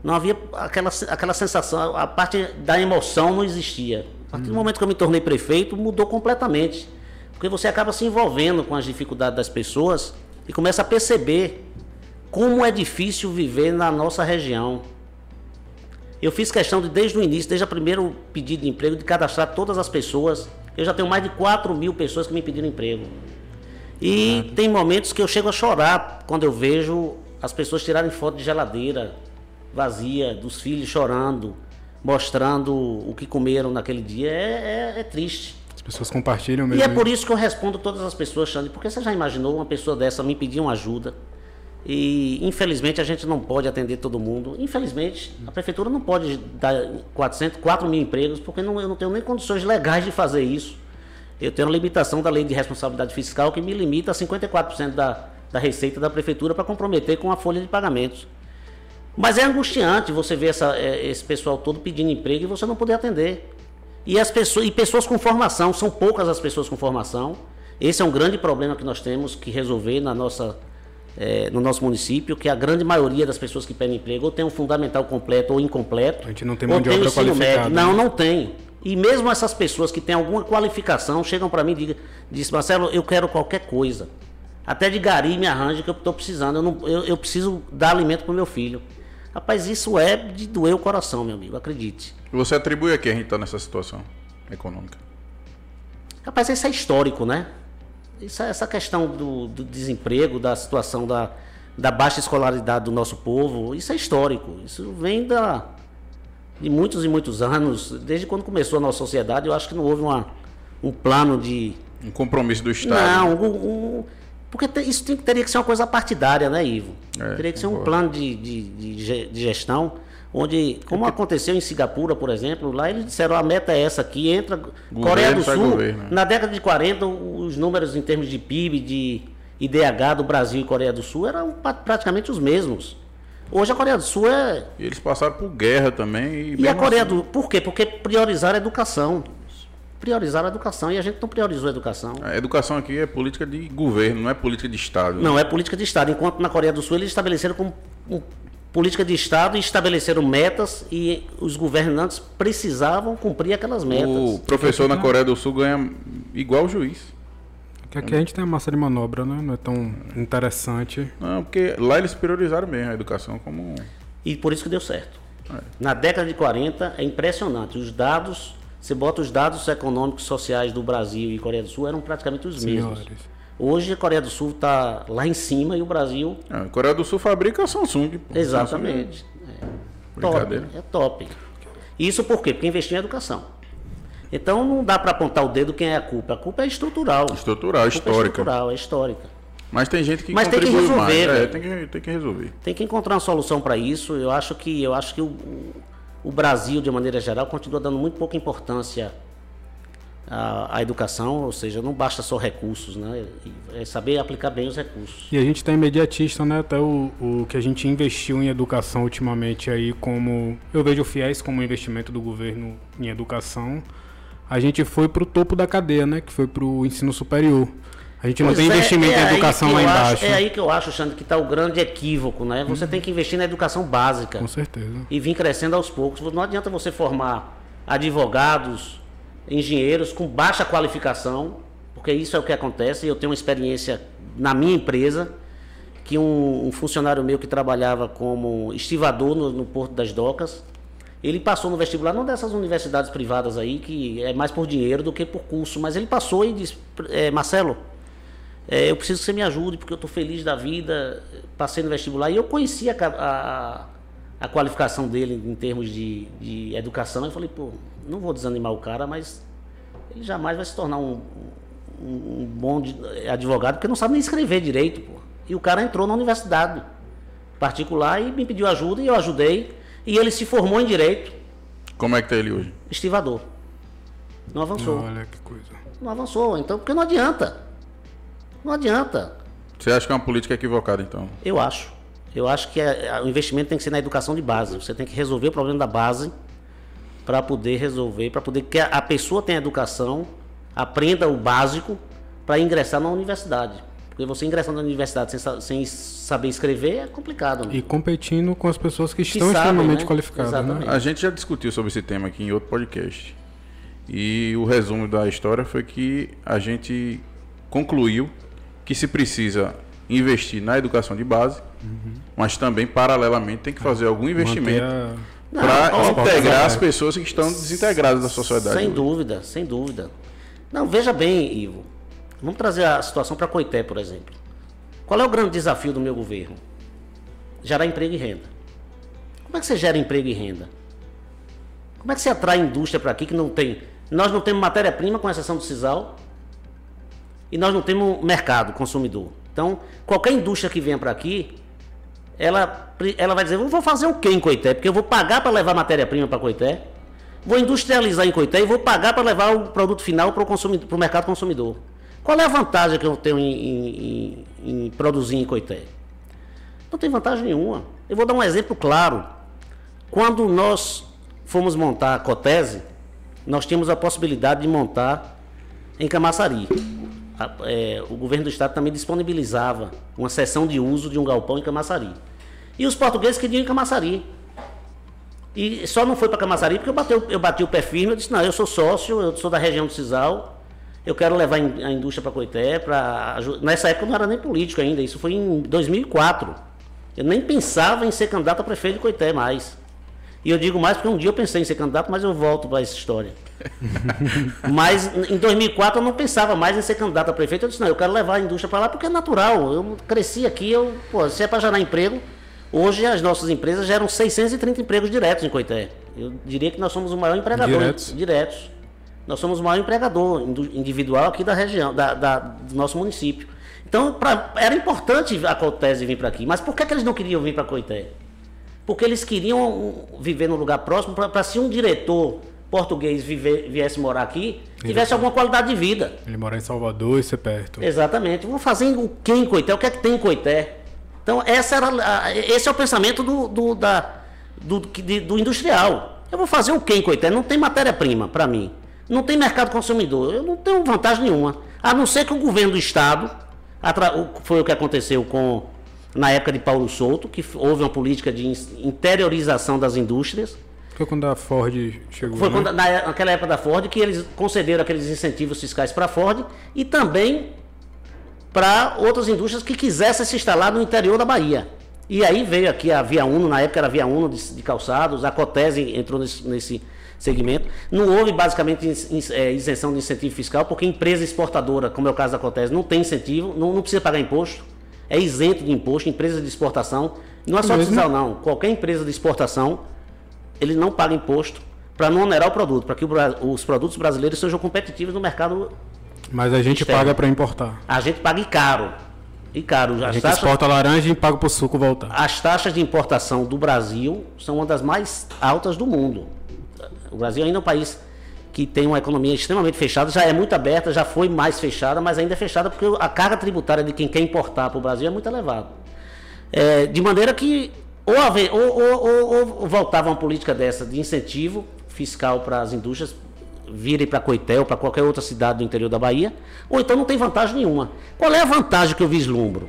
não havia aquela, aquela sensação, a parte da emoção não existia. A partir do uhum. momento que eu me tornei prefeito, mudou completamente. Porque você acaba se envolvendo com as dificuldades das pessoas e começa a perceber como é difícil viver na nossa região. Eu fiz questão de, desde o início, desde o primeiro pedido de emprego, de cadastrar todas as pessoas. Eu já tenho mais de 4 mil pessoas que me pediram emprego. E tem momentos que eu chego a chorar quando eu vejo as pessoas tirarem foto de geladeira, vazia, dos filhos chorando, mostrando o que comeram naquele dia, é, é, é triste. As pessoas compartilham mesmo. E é por isso que eu respondo todas as pessoas, Xande, porque você já imaginou uma pessoa dessa me pedir uma ajuda? E infelizmente a gente não pode atender todo mundo. Infelizmente, a prefeitura não pode dar 400, 4 mil empregos, porque não, eu não tenho nem condições legais de fazer isso. Eu tenho a limitação da lei de responsabilidade fiscal que me limita a 54% da, da receita da prefeitura para comprometer com a folha de pagamentos. Mas é angustiante você ver essa, é, esse pessoal todo pedindo emprego e você não poder atender. E as pessoas, e pessoas com formação, são poucas as pessoas com formação. Esse é um grande problema que nós temos que resolver na nossa, é, no nosso município, que a grande maioria das pessoas que pedem emprego ou tem um fundamental completo ou incompleto. A gente não tem mão de obra qualificada. Né? Não, não tem. E mesmo essas pessoas que têm alguma qualificação chegam para mim e dizem, Marcelo, eu quero qualquer coisa. Até de gari me arranja que eu estou precisando. Eu, não, eu, eu preciso dar alimento para o meu filho. Rapaz, isso é de doer o coração, meu amigo, acredite. E você atribui a quem a gente está nessa situação econômica? Rapaz, isso é histórico, né? Isso, é essa questão do, do, desemprego, da situação da, da baixa escolaridade do nosso povo, isso é histórico. Isso vem da, de muitos e muitos anos. Desde quando começou a nossa sociedade, eu acho que não houve uma, um plano de. Um compromisso do Estado. Não, um, um porque isso teria que ser uma coisa partidária, né, Ivo? É, teria que ser um plano de, de, de, de gestão onde, como aconteceu em Singapura, por exemplo, lá eles disseram a meta é essa aqui, entra governo Coreia do Sul, governo, na década de 40, os números em termos de PIB, de IDH do Brasil e Coreia do Sul eram praticamente os mesmos. Hoje a Coreia do Sul é. E eles passaram por guerra também. E, e a Coreia assim... do. Por quê? Porque priorizaram a educação priorizaram a educação e a gente não priorizou a educação. A educação aqui é política de governo, não é política de Estado. Não, é política de Estado. Enquanto na Coreia do Sul eles estabeleceram como política de Estado e estabeleceram metas e os governantes precisavam cumprir aquelas metas. O professor na Coreia do Sul ganha igual o juiz. Porque aqui a gente tem a massa de manobra, né? Não é tão interessante. Não, porque lá eles priorizaram mesmo a educação como. E por isso que deu certo. É. Na década de 40 é impressionante. Os dados você bota os dados econômicos sociais do Brasil e Coreia do Sul eram praticamente os Senhores. mesmos. Hoje a Coreia do Sul está lá em cima e o Brasil. É, a Coreia do Sul fabrica a Samsung. Pô. Exatamente. Samsung é. é top. É top. Isso por quê? Porque investiu em educação. Então não dá para apontar o dedo quem é a culpa. A culpa é estrutural. Estrutural, histórica. É estrutural, é histórica. Mas tem gente que Mas tem que resolver. Mais. É, tem, que, tem que resolver. Tem que encontrar uma solução para isso. Eu acho que eu acho que o, o Brasil, de maneira geral, continua dando muito pouca importância à, à educação, ou seja, não basta só recursos, né? É saber aplicar bem os recursos. E a gente está imediatista, né? Até o, o que a gente investiu em educação ultimamente aí, como eu vejo o FIES como um investimento do governo em educação, a gente foi para o topo da cadeia, né? Que foi para o ensino superior. A gente não tem é, investimento é, é em educação lá embaixo. Acho, é aí que eu acho, Xandre, que está o grande equívoco, né? Você uhum. tem que investir na educação básica. Com certeza. E vir crescendo aos poucos. Não adianta você formar advogados, engenheiros com baixa qualificação, porque isso é o que acontece. Eu tenho uma experiência na minha empresa, que um, um funcionário meu que trabalhava como estivador no, no Porto das Docas, ele passou no vestibular, não dessas universidades privadas aí, que é mais por dinheiro do que por curso, mas ele passou e disse, é, Marcelo, é, eu preciso que você me ajude, porque eu estou feliz da vida, passei no vestibular. E eu conhecia a, a, a qualificação dele em termos de, de educação. Eu falei, pô, não vou desanimar o cara, mas ele jamais vai se tornar um, um, um bom advogado, porque não sabe nem escrever direito, pô. E o cara entrou na universidade particular e me pediu ajuda e eu ajudei. E ele se formou em direito. Como é que tá ele hoje? Estivador. Não avançou. Olha que coisa. Não avançou. Então, porque não adianta. Não adianta. Você acha que é uma política equivocada, então? Eu acho. Eu acho que é, é, o investimento tem que ser na educação de base. Você tem que resolver o problema da base para poder resolver, para poder que a pessoa tenha educação, aprenda o básico para ingressar na universidade. Porque você ingressando na universidade sem, sem saber escrever é complicado. Né? E competindo com as pessoas que, que estão sabem, extremamente né? qualificadas. Né? A gente já discutiu sobre esse tema aqui em outro podcast. E o resumo da história foi que a gente concluiu que se precisa investir na educação de base, uhum. mas também, paralelamente, tem que fazer algum investimento para integrar as pessoas que estão desintegradas da sociedade. Sem dúvida, sem dúvida. Não, veja bem, Ivo. Vamos trazer a situação para Coité, por exemplo. Qual é o grande desafio do meu governo? Gerar emprego e renda. Como é que você gera emprego e renda? Como é que você atrai indústria para aqui que não tem. Nós não temos matéria-prima, com exceção do Cisal, e nós não temos mercado consumidor. Então, qualquer indústria que venha para aqui, ela, ela vai dizer: vou fazer o quê em Coité? Porque eu vou pagar para levar matéria-prima para Coité, vou industrializar em Coité e vou pagar para levar o produto final para o mercado consumidor. Qual é a vantagem que eu tenho em, em, em produzir em Coité? Não tem vantagem nenhuma. Eu vou dar um exemplo claro. Quando nós fomos montar a Cotese, nós tínhamos a possibilidade de montar em Camaçari. A, é, o governo do estado também disponibilizava uma sessão de uso de um galpão em Camaçari. E os portugueses queriam em Camaçari. E só não foi para Camaçari porque eu bati, eu bati o pé firme. Eu disse: não, eu sou sócio, eu sou da região do Cisal eu quero levar a indústria para Coité, para nessa época eu não era nem político ainda, isso foi em 2004. Eu nem pensava em ser candidato a prefeito de Coité mais. E eu digo mais porque um dia eu pensei em ser candidato, mas eu volto para essa história. mas em 2004 eu não pensava mais em ser candidato a prefeito. Eu disse, não, eu quero levar a indústria para lá porque é natural. Eu cresci aqui, eu, pô, se é para gerar emprego, hoje as nossas empresas geram 630 empregos diretos em Coité. Eu diria que nós somos o maior empregador. Diretos. diretos. Nós somos o maior empregador individual aqui da região, da, da do nosso município. Então, pra, era importante a Cotese vir para aqui. Mas por que, que eles não queriam vir para Coité? Porque eles queriam viver num lugar próximo para se um diretor português viver, viesse morar aqui, tivesse alguma qualidade de vida. Ele morar em Salvador e ser perto. Exatamente. Vamos fazer o que em Coité? O que é que tem em Coité? Então, essa era, esse é o pensamento do, do, da, do, do industrial. Eu vou fazer o que em Coité? Não tem matéria-prima para mim. Não tem mercado consumidor. Eu não tenho vantagem nenhuma. A não ser que o governo do Estado, foi o que aconteceu com na época de Paulo Souto, que houve uma política de interiorização das indústrias. Foi quando a Ford chegou. Foi né? quando, naquela época da Ford que eles concederam aqueles incentivos fiscais para a Ford e também para outras indústrias que quisessem se instalar no interior da Bahia. E aí veio aqui a Via Uno, na época era a Via Uno de, de calçados, a Cotese entrou nesse, nesse segmento. Não houve basicamente é, isenção de incentivo fiscal, porque empresa exportadora, como é o caso da Cotese, não tem incentivo, não, não precisa pagar imposto, é isento de imposto, empresa de exportação. Não é só fiscal, não. Qualquer empresa de exportação, ele não paga imposto para não onerar o produto, para que os produtos brasileiros sejam competitivos no mercado. Mas a gente externo. paga para importar. A gente paga e caro. E caro. As a gente taxas, exporta laranja e paga para o suco voltar. As taxas de importação do Brasil são uma das mais altas do mundo. O Brasil ainda é um país que tem uma economia extremamente fechada, já é muito aberta, já foi mais fechada, mas ainda é fechada porque a carga tributária de quem quer importar para o Brasil é muito elevada. É, de maneira que ou, haver, ou, ou, ou, voltava uma política dessa de incentivo fiscal para as indústrias virem para Coitel, para qualquer outra cidade do interior da Bahia, ou então não tem vantagem nenhuma. Qual é a vantagem que eu vislumbro?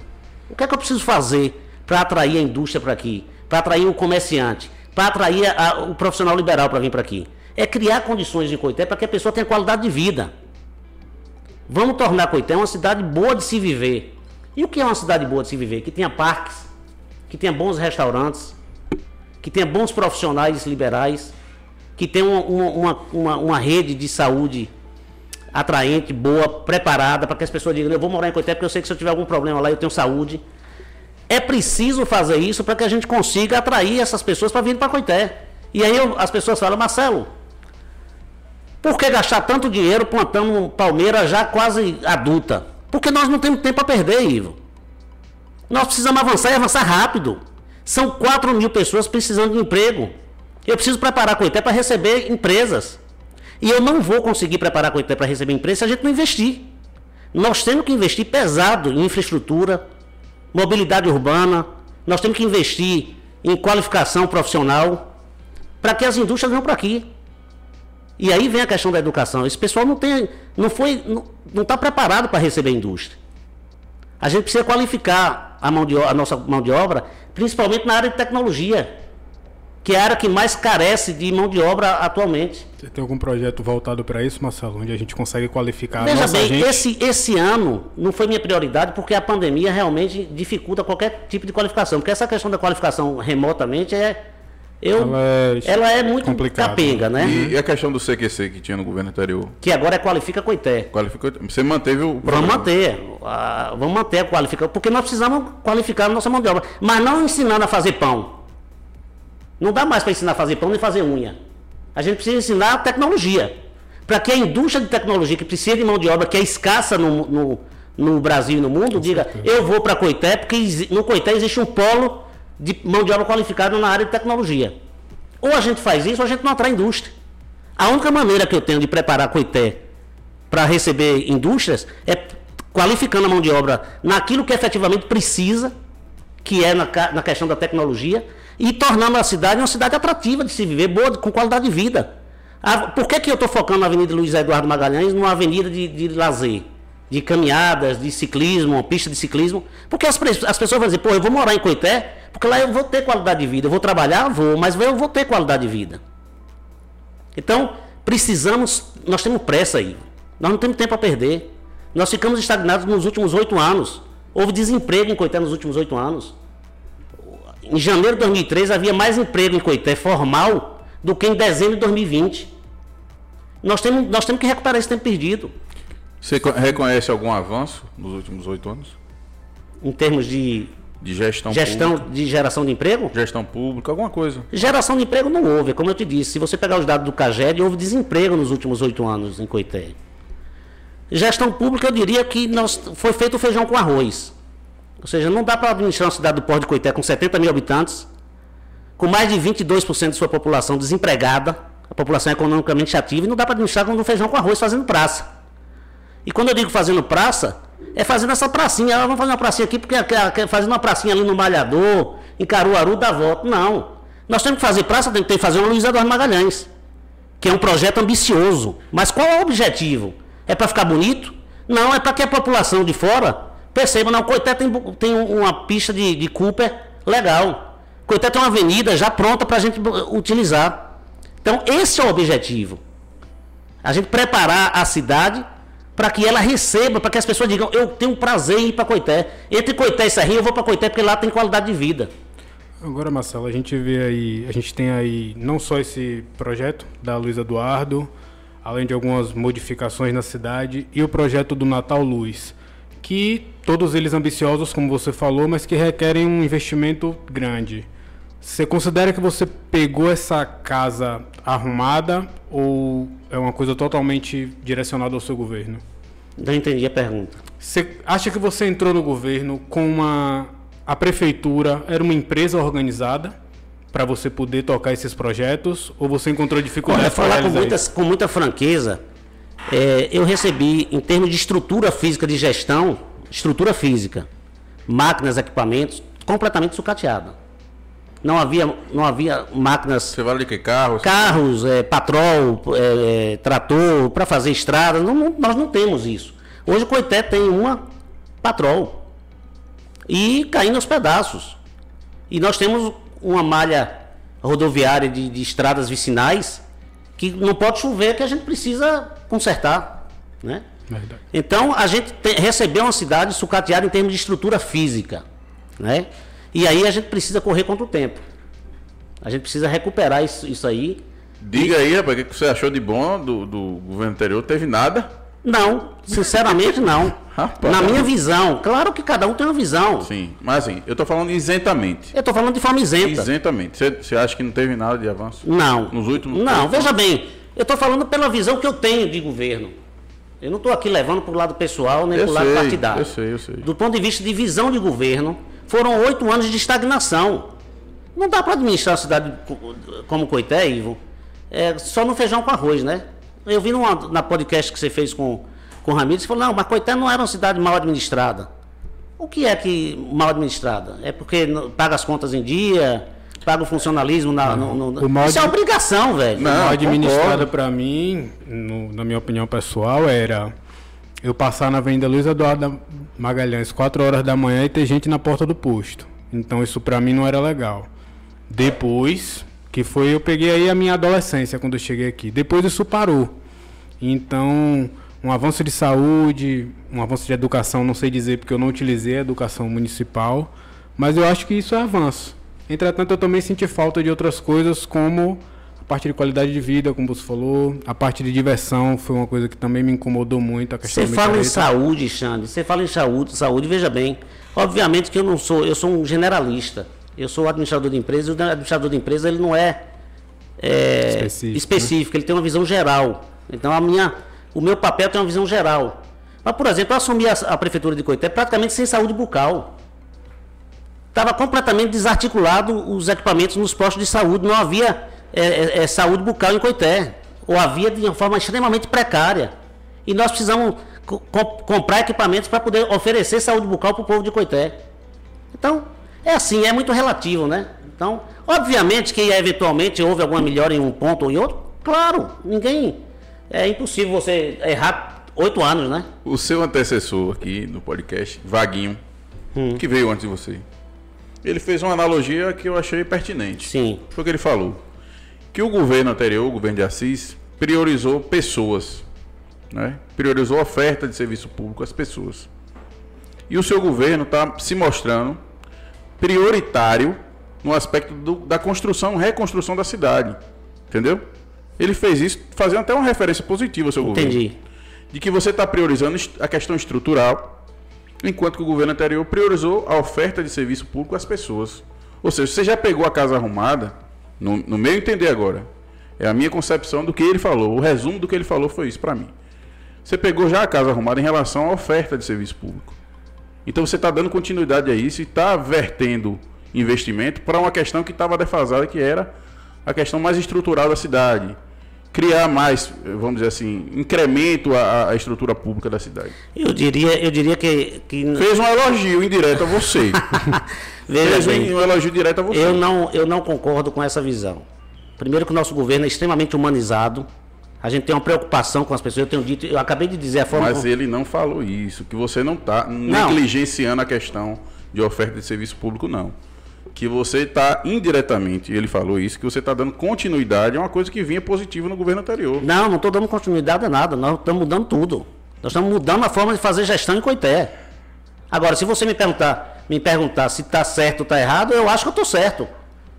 O que é que eu preciso fazer para atrair a indústria para aqui, para atrair o comerciante, para atrair a, o profissional liberal para vir para aqui. É criar condições em Coité para que a pessoa tenha qualidade de vida. Vamos tornar Coité uma cidade boa de se viver. E o que é uma cidade boa de se viver? Que tenha parques, que tenha bons restaurantes, que tenha bons profissionais liberais, que tenha uma, uma, uma, uma rede de saúde atraente, boa, preparada, para que as pessoas digam, eu vou morar em Coité porque eu sei que se eu tiver algum problema lá eu tenho saúde. É preciso fazer isso para que a gente consiga atrair essas pessoas para vir para Coité. E aí eu, as pessoas falam, Marcelo, por que gastar tanto dinheiro plantando palmeira já quase adulta? Porque nós não temos tempo a perder, Ivo. Nós precisamos avançar e avançar rápido. São 4 mil pessoas precisando de emprego. Eu preciso preparar a Coité para receber empresas. E eu não vou conseguir preparar a Coité para receber empresas se a gente não investir. Nós temos que investir pesado em infraestrutura, mobilidade urbana, nós temos que investir em qualificação profissional para que as indústrias venham para aqui. E aí vem a questão da educação. Esse pessoal não tem, não foi, não está preparado para receber indústria. A gente precisa qualificar a, mão de, a nossa mão de obra, principalmente na área de tecnologia, que é a área que mais carece de mão de obra atualmente. Você tem algum projeto voltado para isso, Marcelo, onde a gente consegue qualificar Veja a nossa bem, gente? Esse, esse ano não foi minha prioridade porque a pandemia realmente dificulta qualquer tipo de qualificação. Porque essa questão da qualificação remotamente é eu, ela, é, ela é muito capenga, né? E a questão do CQC que tinha no governo anterior? Que agora é Qualifica Coité. Qualifica, você manteve o programa? Vamos manter. Uh, vamos manter a qualificação. Porque nós precisamos qualificar a nossa mão de obra. Mas não ensinando a fazer pão. Não dá mais para ensinar a fazer pão nem fazer unha. A gente precisa ensinar a tecnologia. Para que a indústria de tecnologia, que precisa de mão de obra, que é escassa no, no, no Brasil e no mundo, Com diga, certeza. eu vou para Coité, porque no Coité existe um polo de mão de obra qualificada na área de tecnologia. Ou a gente faz isso, ou a gente não atrai indústria. A única maneira que eu tenho de preparar Coité para receber indústrias é qualificando a mão de obra naquilo que efetivamente precisa, que é na, na questão da tecnologia, e tornando a cidade uma cidade atrativa de se viver, boa, com qualidade de vida. A, por que, que eu estou focando na Avenida Luiz Eduardo Magalhães numa avenida de, de lazer? de caminhadas, de ciclismo, pista de ciclismo, porque as, as pessoas vão dizer, pô, eu vou morar em Coité, porque lá eu vou ter qualidade de vida, eu vou trabalhar, vou, mas eu vou ter qualidade de vida. Então, precisamos, nós temos pressa aí, nós não temos tempo a perder. Nós ficamos estagnados nos últimos oito anos. Houve desemprego em Coité nos últimos oito anos. Em janeiro de 2003 havia mais emprego em Coité formal do que em dezembro de 2020. Nós temos, nós temos que recuperar esse tempo perdido. Você reconhece algum avanço nos últimos oito anos? Em termos de. De gestão, gestão pública. de geração de emprego? Gestão pública, alguma coisa. Geração de emprego não houve, é como eu te disse. Se você pegar os dados do CAGED, houve desemprego nos últimos oito anos em Coité. Gestão pública, eu diria que nós, foi feito o feijão com arroz. Ou seja, não dá para administrar uma cidade do Porto de Coité com 70 mil habitantes, com mais de 22% de sua população desempregada, a população economicamente ativa, e não dá para administrar com um feijão com arroz fazendo praça. E quando eu digo fazendo praça, é fazendo essa pracinha. Ah, vamos fazer uma pracinha aqui, porque fazendo uma pracinha ali no Malhador, em Caruaru, dá volta. Não. Nós temos que fazer praça, tem que fazer uma Luiz Eduardo Magalhães, que é um projeto ambicioso. Mas qual é o objetivo? É para ficar bonito? Não, é para que a população de fora perceba, não, Coité tem, tem uma pista de, de Cooper legal. Coité tem uma avenida já pronta para a gente utilizar. Então, esse é o objetivo. A gente preparar a cidade para que ela receba, para que as pessoas digam, eu tenho prazer em ir para Coité. Entre Coité e Serrinha, eu vou para Coité porque lá tem qualidade de vida. Agora, Marcelo, a gente vê aí, a gente tem aí não só esse projeto da Luiz Eduardo, além de algumas modificações na cidade, e o projeto do Natal Luz, que todos eles ambiciosos, como você falou, mas que requerem um investimento grande. Você considera que você pegou essa casa arrumada ou é uma coisa totalmente direcionada ao seu governo? Não entendi a pergunta. Você acha que você entrou no governo com uma a prefeitura era uma empresa organizada para você poder tocar esses projetos ou você encontrou dificuldades para falar com muita, com muita franqueza, é, eu recebi em termos de estrutura física de gestão, estrutura física, máquinas, equipamentos completamente sucateada não havia, não havia máquinas. Você vale de que carros? Carros, é, patrol, é, é trator, para fazer estrada. Não, não, nós não temos isso. Hoje o Coité tem uma patrol. E caindo aos pedaços. E nós temos uma malha rodoviária de, de estradas vicinais que não pode chover que a gente precisa consertar. Né? Verdade. Então a gente te, recebeu uma cidade sucateada em termos de estrutura física. Né? E aí a gente precisa correr contra o tempo. A gente precisa recuperar isso, isso aí. Diga aí, rapaz, o que você achou de bom do, do governo anterior? Teve nada? Não, sinceramente não. Rapaz. Na minha visão. Claro que cada um tem uma visão. Sim, mas assim, eu estou falando isentamente. Eu estou falando de forma isenta. Isentamente. Você- Você acha que não teve nada de avanço? Não. Nos últimos Não, veja bem. Eu estou falando pela visão que eu tenho de governo. Eu não estou aqui levando para o lado pessoal nem para o lado sei, partidário. eu sei, eu sei. Do ponto de vista de visão de governo, foram oito anos de estagnação. Não dá para administrar a cidade co- como Coité, Ivo, é, só no feijão com arroz, né? Eu vi numa, na podcast que você fez com, com o Ramiro, você falou, não, mas Coité não era uma cidade mal administrada. O que é que mal administrada? É porque não- paga as contas em dia, paga o funcionalismo na, no, no- o mal Isso é obrigação, velho. Não, Mal administrada para mim, no- na minha opinião pessoal, era eu passar na Avenida Luiz Eduardo Magalhães 4 horas da manhã e ter gente na porta do posto. Então isso para mim não era legal. Depois, que foi eu peguei aí a minha adolescência quando eu cheguei aqui. Depois isso parou. Então, um avanço de saúde, um avanço de educação, não sei dizer porque eu não utilizei a educação municipal, mas eu acho que isso é avanço. Entretanto, eu também senti falta de outras coisas, como a parte de qualidade de vida, como você falou, a parte de diversão foi uma coisa que também me incomodou muito. Você fala em saúde, Xande. Você fala em saúde, saúde, veja bem. Obviamente que eu não sou, eu sou um generalista. Eu sou administrador de empresa, e o administrador de empresa ele não é, é, Específico, específico, ele tem uma visão geral. Então a minha, o meu papel tem uma visão geral. Mas, por exemplo, eu assumi a, a prefeitura de Coité praticamente sem saúde bucal. Estava completamente desarticulado os equipamentos nos postos de saúde, não havia é, é, é, saúde bucal em Coité, ou havia de uma forma extremamente precária. E nós precisamos co- com- comprar equipamentos para poder oferecer saúde bucal para o povo de Coité. Então, é assim, é muito relativo, né? Então, obviamente que eventualmente houve alguma melhora em um ponto ou em outro, claro, ninguém. É impossível você errar oito anos, né? O seu antecessor aqui no podcast, Vaguinho, Hum. que veio antes de você, ele fez uma analogia que eu achei pertinente. Sim. Foi o que ele falou. Que o governo anterior, o governo de Assis, priorizou pessoas. Né? Priorizou a oferta de serviço público às pessoas. E o seu governo está se mostrando prioritário no aspecto do- da construção, reconstrução da cidade. Entendeu? Ele fez isso fazendo até uma referência positiva ao seu governo Entendi. de que você está priorizando a questão estrutural, enquanto que o governo anterior priorizou a oferta de serviço público às pessoas. Ou seja, você já pegou a casa arrumada, no, no meu entender agora, é a minha concepção do que ele falou, o resumo do que ele falou foi isso para mim. Você pegou já a casa arrumada em relação à oferta de serviço público. Então você está dando continuidade a isso e está vertendo investimento para uma questão que estava defasada, que era a questão mais estrutural da cidade. Criar mais, vamos dizer assim, incremento à, à estrutura pública da cidade. Eu diria, eu diria que, que Fez um elogio indireto a você. veja Fez bem, um elogio direto a você. eu não, eu não concordo com essa visão. Primeiro que o nosso governo é extremamente humanizado. A gente tem uma preocupação com as pessoas. Eu tenho dito, eu acabei de dizer a forma Mas como- ele não falou isso, que você não está negligenciando a questão de oferta de serviço público, não. Que você está indiretamente, ele falou isso, que você está dando continuidade a uma coisa que vinha positiva no governo anterior. Não, não estou dando continuidade a nada. Nós estamos mudando tudo. Nós estamos mudando a forma de fazer gestão em Coité. Agora, se você me perguntar, me perguntar se está certo ou está errado, eu acho que eu estou certo.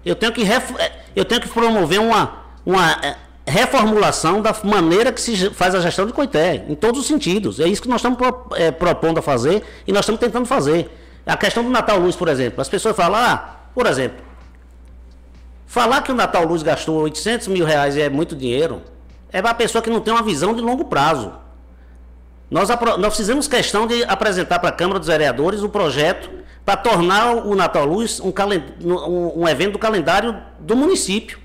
Eu tenho que, eh, eu tenho que promover uma, uma eh, reformulação da maneira que se faz a gestão de Coité, em todos os sentidos. É isso que nós estamos pro- eh, propondo a fazer e nós estamos tentando fazer. A questão do Natal Luz, por exemplo. As pessoas falam, ah, por exemplo, Falar que o Natal Luz gastou 800 mil reais é muito dinheiro é para a pessoa que não tem uma visão de longo prazo. Nós, nós fizemos questão de apresentar para a Câmara dos Vereadores o projeto para tornar o Natal Luz um, um- evento do calendário do município.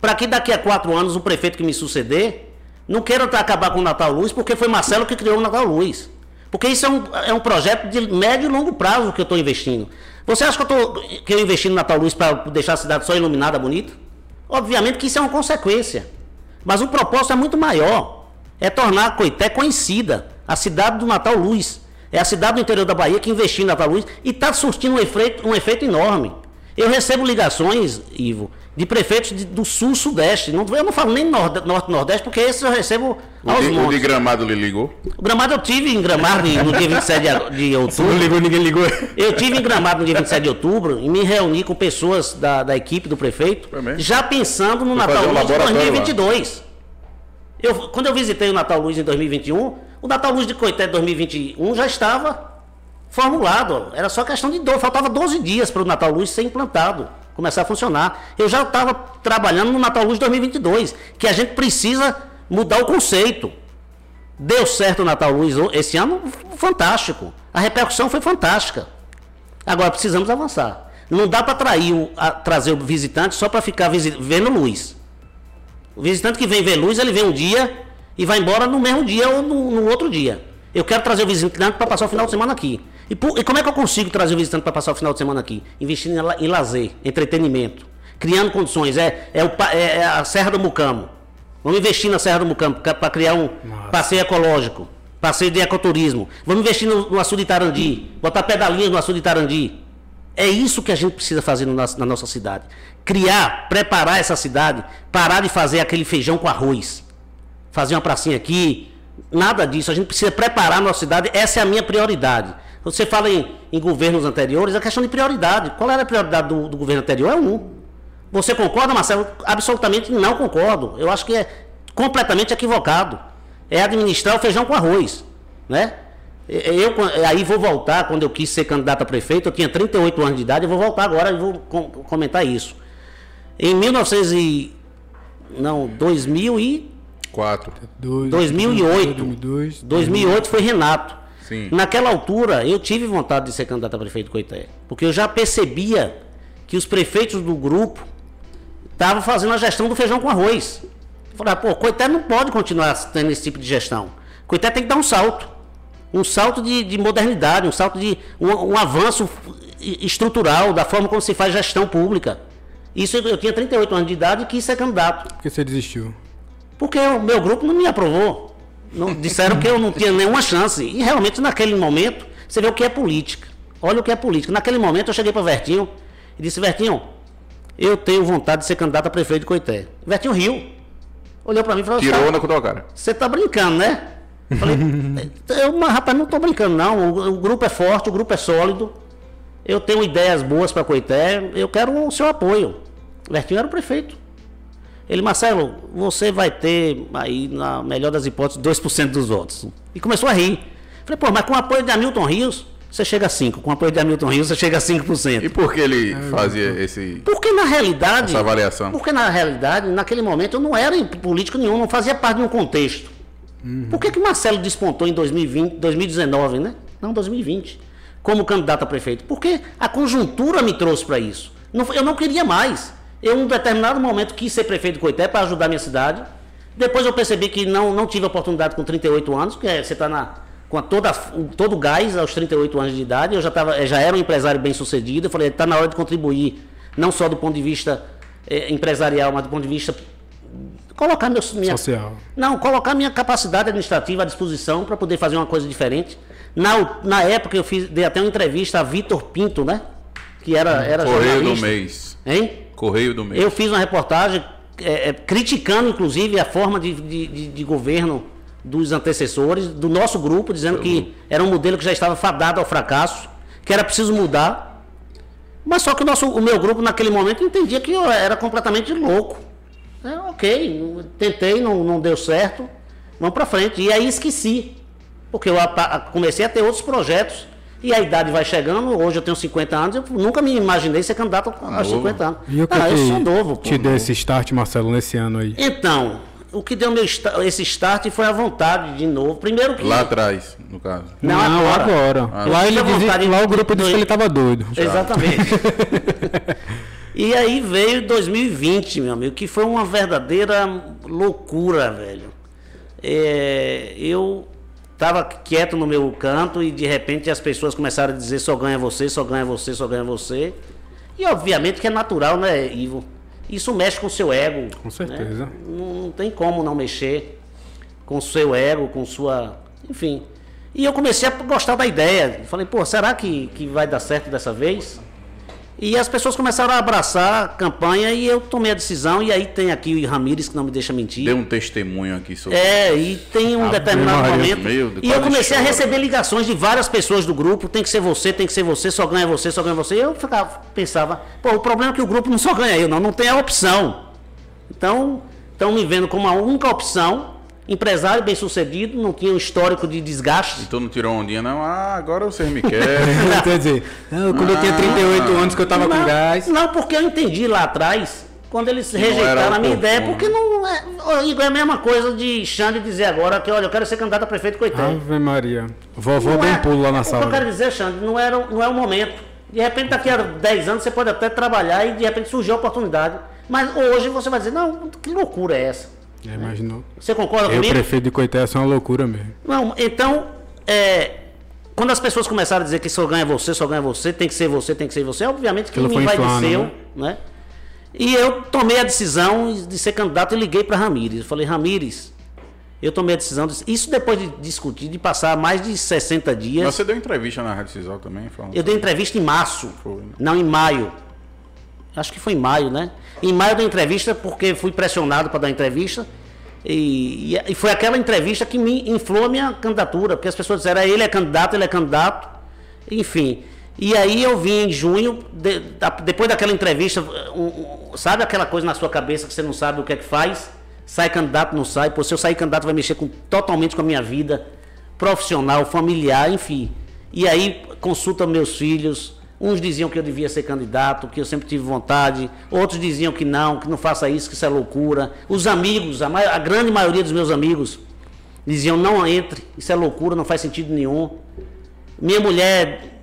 Para que daqui a quatro anos o prefeito que me suceder não queira acabar com o Natal Luz, porque foi Marcelo que criou o Natal Luz. Porque isso é um, é um projeto de médio e longo prazo que eu estou investindo. Você acha que eu, tô, que eu investi no Natal Luz para deixar a cidade só iluminada, bonita? Obviamente que isso é uma consequência. Mas o propósito é muito maior. É tornar a Coité conhecida. A cidade do Natal Luz. É a cidade do interior da Bahia que investiu em Natal Luz e está surtindo um efeito, um efeito enorme. Eu recebo ligações, Ivo, de prefeitos de- do sul sudeste. Não, eu não falo nem nord, norte nordeste, porque esses eu recebo O aos de, o de. Gramado lhe ligou? O Gramado eu tive em Gramado no dia 27 de, de Não outubro. ligou, ninguém ligou. Eu tive em Gramado no dia 27 de outubro e me reuni com pessoas da, da equipe do prefeito, já pensando no Foi Natal um Luz de laboratório lá. 2022. Eu, quando eu visitei o Natal Luz em 2021, O Natal Luz de Coité 2021 já estava formulado. Era só questão de dor. Faltava 12 dias para o Natal Luz ser implantado, começar a funcionar. Eu já estava trabalhando no Natal Luz 2022, que a gente precisa mudar o conceito. Deu certo o Natal Luz esse ano, fantástico. A repercussão foi fantástica. Agora precisamos avançar. Não dá para trazer o visitante só para ficar vendo luz. O visitante que vem ver luz, ele vem um dia e vai embora no mesmo dia ou no, no outro dia. Eu quero trazer o visitante para passar o final de semana aqui. E, por, e, como é que eu consigo trazer o visitante para passar o final de semana aqui? Investindo em, em lazer, entretenimento, criando condições. É, é, o, é, é a Serra do Mucamo. Vamos investir na Serra do Mucamo para criar um Nossa. passeio ecológico, passeio de ecoturismo. Vamos investir no, no açude de Tarandi, botar pedalinhas no açude de Tarandi. É isso que a gente precisa fazer no, na nossa cidade. Criar, preparar essa cidade, parar de fazer aquele feijão com arroz. Fazer uma pracinha aqui, nada disso. A gente precisa preparar a nossa cidade, essa é a minha prioridade. Você fala em, em governos anteriores, é questão de prioridade. Qual era a prioridade do, do governo anterior? É um. Você concorda, Marcelo? Absolutamente não concordo. Eu acho que é completamente equivocado. É administrar o feijão com arroz. Né? Eu aí vou voltar, quando eu quis ser candidato a prefeito, eu tinha 38 anos de idade, eu vou voltar agora e vou com, comentar isso. Em 1900 e, não, 2000 e 4. 2008. 2002, 2008 foi Renato. Sim. Naquela altura, eu tive vontade de ser candidato a prefeito de Coité, porque eu já percebia que os prefeitos do grupo estavam fazendo a gestão do feijão com arroz. Eu falei, ah, pô, Coité não pode continuar tendo esse tipo de gestão. Coité tem que dar um salto um salto de, de modernidade, um salto de um, um, avanço estrutural da forma como se faz gestão pública. Isso eu, eu tinha 38 anos de idade e quis ser candidato. Por que você desistiu? Porque o meu grupo não me aprovou. Não, disseram que eu não tinha nenhuma chance. E realmente naquele momento, você vê o que é política. Olha o que é política. Naquele momento eu cheguei para Vertinho e disse, Vertinho, eu tenho vontade de ser candidato a prefeito de Coité. Vertinho riu. Olhou para mim e falou Tirou na tá, cara. Você tá brincando, né? Falei, eu, mas rapaz, não estou brincando não. O, o, grupo é forte, o grupo é sólido. Eu tenho ideias boas para Coité. Eu quero o seu apoio. Lertinho era o prefeito. Ele, Marcelo, você vai ter aí, na melhor das hipóteses, 2% dos votos. E começou a rir. Falei, pô, mas com o apoio de Hamilton Rios, você chega a 5%. Com o apoio de Hamilton Rios, você chega a 5%. E por que ele fazia esse. Porque na realidade. Essa avaliação. Porque na realidade, naquele momento, eu não era político nenhum, não fazia parte de um contexto. Uhum. Por que, que Marcelo despontou em 2020, 2019, né? Não, 2020, como candidato a prefeito? Porque a conjuntura me trouxe para isso. Não, eu não queria mais. Eu, em um determinado momento, quis ser prefeito de Coité para ajudar a minha cidade. Depois eu percebi que não, não tive oportunidade com 38 anos, porque você está na, com a toda, todo o gás aos 38 anos de idade. Eu já, tava, já era um empresário bem sucedido. Eu falei, está na hora de contribuir, não só do ponto de vista eh, empresarial, mas do ponto de vista colocar meu, minha, Social. Não, colocar minha capacidade administrativa à disposição para poder fazer uma coisa diferente. Na, na época eu fiz, dei até uma entrevista a Vitor Pinto, né? Que era, era Correio do mês. Hein? Correio do mês. Eu fiz uma reportagem é, é, criticando, inclusive, a forma de, de, de, governo dos antecessores, do nosso grupo, dizendo que era um modelo que já estava fadado ao fracasso, que era preciso mudar. Mas só que o, nosso, o meu grupo, naquele momento, entendia que eu era completamente louco. É, ok, tentei, não, não deu certo, vamos para frente. E aí esqueci, porque eu comecei a ter outros projetos e a idade vai chegando, hoje eu tenho 50 anos, eu nunca me imaginei ser candidato aos 50 anos. E o que, ah, eu sou novo. Pô, te deu esse start, Marcelo, nesse ano aí? Então, o que deu meu, esse start foi a vontade de novo. Primeiro que. Lá atrás, no caso. Não, não agora. agora. Ah, lá, ele dizia, lá o grupo disse que ele estava doido. Exatamente. E aí veio 2020, meu amigo, que foi uma verdadeira loucura, velho. É, eu estava quieto no meu canto e de repente as pessoas começaram a dizer só ganha você, só ganha você, só ganha você. E obviamente que é natural, né, Ivo? Isso mexe com o seu ego. Com certeza. Né? Não, não tem como não mexer com o seu ego, com sua. Enfim. E eu comecei a gostar da ideia. Falei, pô, será que, que vai dar certo dessa vez? E as pessoas começaram a abraçar a campanha e eu tomei a decisão. E aí tem aqui o Ramires, que não me deixa mentir. Deu um testemunho aqui sobre É, e tem um determinado momento. E eu comecei chora. a receber ligações de várias pessoas do grupo: tem que ser você, tem que ser você, só ganha você, só ganha você. E eu ficava, pensava: pô, o problema é que o grupo não só ganha eu, não, não tem a opção. Então, estão me vendo como a única opção Empresário bem sucedido, não tinha um histórico de desgaste. Então não tirou ondinha, não. Ah, agora vocês me querem. Quer dizer, não, quando eu tinha 38 anos que eu tava com gás. não, porque eu entendi lá atrás, quando eles não rejeitaram a minha ideia, porque não é. É a mesma coisa de Xande dizer agora que, olha, eu quero ser candidato a prefeito Coité. Ave Maria. Vovô deu é- um pulo lá na O que eu sala. quero dizer, Xande, não, era, não é o momento. De repente, daqui a 10 anos, você pode até trabalhar e de repente surgiu a oportunidade. Mas hoje você vai dizer, não, que loucura é essa? Imaginou? Você concorda Eu, comigo? prefeito de Coité, é uma loucura mesmo. Não, então, é, quando as pessoas começaram a dizer que só ganha você, só ganha você, tem que ser você, tem que ser você, obviamente que Aquilo me vai dizer, né? né? E eu tomei a decisão de ser candidato e liguei para Ramires. Eu falei, Ramires, eu tomei a decisão, de- isso depois de discutir, de passar mais de 60 dias. Mas você deu entrevista na Rádio Cisal também? Falando Eu dei entrevista em março, Foi, né? não em maio. Acho que foi em maio, né? Em maio dei entrevista porque fui pressionado para dar entrevista. E, e- e foi aquela entrevista que me inflou a minha candidatura, porque as pessoas disseram, "Ah, ele é candidato, ele é candidato, enfim. E aí eu vim em junho, de- da- depois daquela entrevista, um- um- sabe aquela coisa na sua cabeça que você não sabe o que é que faz? Sai candidato, não sai. Pô, se eu sair candidato vai mexer com, totalmente com a minha vida profissional, familiar, enfim. E aí consulta meus filhos. Uns diziam que eu devia ser candidato, que eu sempre tive vontade. Outros diziam que não, que não faça isso, que isso é loucura. Os amigos, a, a grande maioria dos meus amigos, diziam não entre, isso é loucura, não faz sentido nenhum. Minha mulher,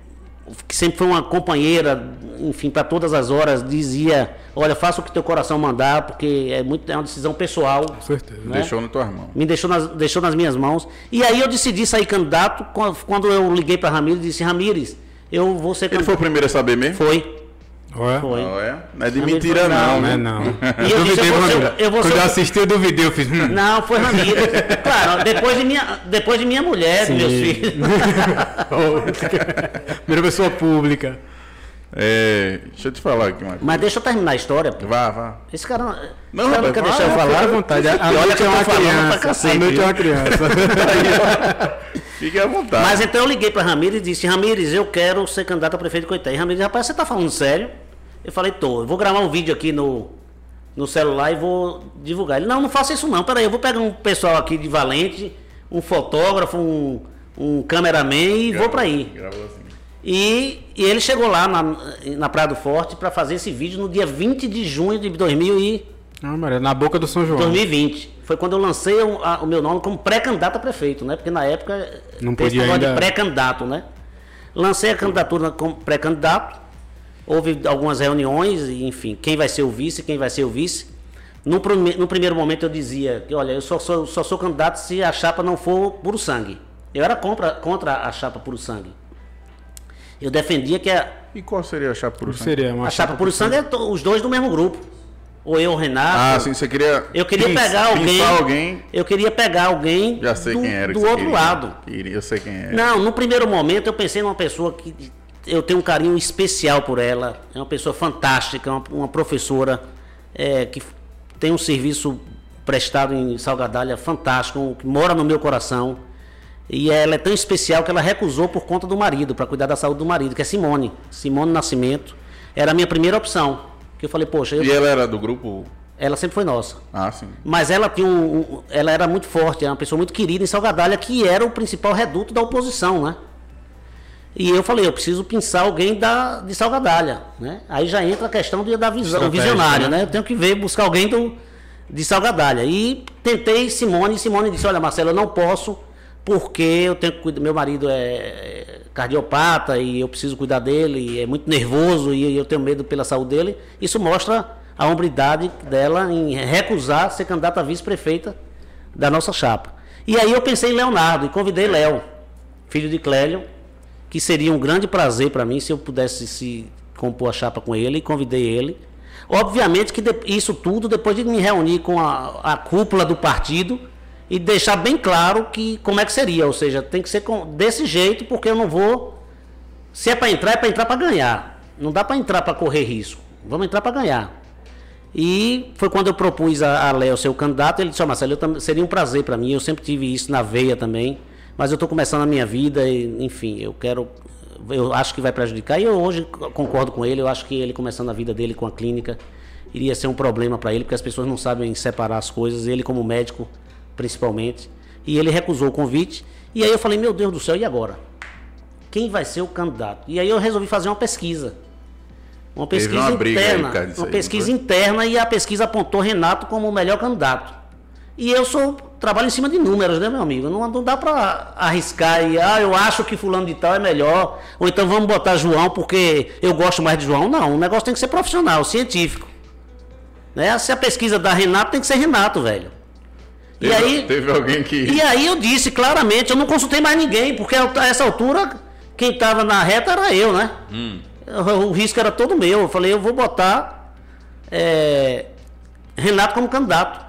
que sempre foi uma companheira, enfim, para todas as horas, dizia: Olha, faça o que teu coração mandar, porque é, muito, é uma decisão pessoal. Com certeza. né? Deixou nas tuas mãos. Me deixou nas, deixou nas minhas mãos. E aí eu decidi sair candidato quan- quando eu liguei para Ramires e disse: Ramires, eu vou ser Ele candidato. foi o primeiro a saber mesmo? Foi. Ué? Foi. Não é? Não é de mentira, não, não. É né? não. E eu disse, eu vou ser- quando, eu vou quando eu assisti, eu duvidei. Eu fiz. Hum. Não, foi Ramires. claro, depois de minha, depois de minha mulher, de meus Sim. filhos. Primeira pessoa pública. É, deixa eu te falar aqui, Marcos. Mas deixa eu terminar a história. pô. Vá, vá. Esse cara, não- Não, cara não quer deixar eu falar. À vontade. A olha noite que é uma criança. cacete, A noite é uma criança. Fique à vontade. Mas então eu liguei para Ramires e disse: Ramires, eu quero ser candidato a prefeito de Coité. E Ramires, rapaz, você tá falando sério? Eu falei: tô. Eu vou gravar um vídeo aqui no, no celular e vou divulgar. Ele: não, não faça isso não. Peraí, eu vou pegar um pessoal aqui de Valente, um fotógrafo, um, um cameraman e vou para aí. Gravou assim. E, e ele chegou lá na, na Praia do Forte para fazer esse vídeo no dia 20 de junho de 2000 e Não, Maria, na boca do São João. 2020. Foi quando eu lancei o, a- o meu nome como pré-candidato a prefeito, né? Porque na época Não podia negócio de ainda- pré-candidato, né? Lancei a candidatura como pré-candidato. Houve algumas reuniões, enfim, quem vai ser o vice, quem vai ser o vice. No, prime- no primeiro momento eu dizia que, olha, eu só sou, só sou candidato se a chapa não for puro sangue. Eu era contra, contra a chapa puro sangue. Eu defendia que a, E qual seria a chapa por Seria uma a chapa puro sangue é os dois do mesmo grupo. Ou eu, Renato. Ah, sim, você queria. Eu queria pegar alguém. alguém. Eu queria pegar alguém Já sei do, quem era. que do outro queria. lado. Queria, eu sei quem é. Não, no primeiro momento eu pensei numa pessoa que eu tenho um carinho especial por ela. É uma pessoa fantástica, uma, uma professora é, que tem um serviço prestado em Salgadalha fantástico, que mora no meu coração. E ela é tão especial que ela recusou por conta do marido, para cuidar da saúde do marido, que é Simone. Simone Nascimento. Era a minha primeira opção. Que eu falei, poxa, eu- E ela era do grupo. ela sempre foi nossa. Ah, sim. Mas ela tinha um, um- ela era muito forte, era uma pessoa muito querida em Salgadalha, que era o principal reduto da oposição, né? E eu falei, eu preciso pensar alguém da, de Salgadalha, né? Aí já entra a questão de, da visão, visionário, né? né? Eu tenho que ver, buscar alguém do, de Salgadalha. E tentei Simone, e Simone disse, olha Marcelo, eu não posso, porque eu tenho que cuidar, meu marido é cardiopata e eu preciso cuidar dele, é muito nervoso e eu tenho medo pela saúde dele. Isso mostra a hombridade dela em recusar ser candidata a vice-prefeita da nossa chapa. E aí eu pensei em Leonardo e convidei Léo, filho de Clélio, que seria um grande prazer para mim se eu pudesse se compor a chapa com ele e convidei ele. Obviamente que isso tudo depois de me reunir com a, a cúpula do partido e deixar bem claro que como é que seria, ou seja, tem que ser com- desse jeito porque eu não vou se é para entrar é para entrar para ganhar. Não dá para entrar para correr risco. Vamos entrar para ganhar. E foi quando eu propus a, a Léo ser o candidato, ele disse, ó Marcelo, eu seria um prazer para mim, eu sempre tive isso na veia também, mas eu estou começando a minha vida e, enfim, eu quero, eu acho que vai prejudicar, e eu hoje concordo com ele, eu acho que ele começando a vida dele com a clínica, iria ser um problema para ele, porque as pessoas não sabem separar as coisas, ele como médico principalmente. E ele recusou o convite. E aí eu falei, meu Deus do céu, e agora? Quem vai ser o candidato? E aí eu resolvi fazer uma pesquisa. Uma pesquisa uma interna. Aí, uma aí, pesquisa interna e a pesquisa apontou Renato como o melhor candidato. E eu sou trabalho em cima de números, né, meu amigo? Não, não dá para arriscar e, ah, eu acho que fulano de tal é melhor, ou então vamos botar João porque eu gosto mais de João. Não, o negócio tem que ser profissional, científico. Né? Se a pesquisa da Renato, tem que ser Renato, velho. Teve, e aí, teve alguém que. E aí eu disse claramente, eu não consultei mais ninguém, porque a essa altura, quem estava na reta era eu, né? Hum. O, risco era todo meu. Eu falei, eu vou botar é, Renato como candidato.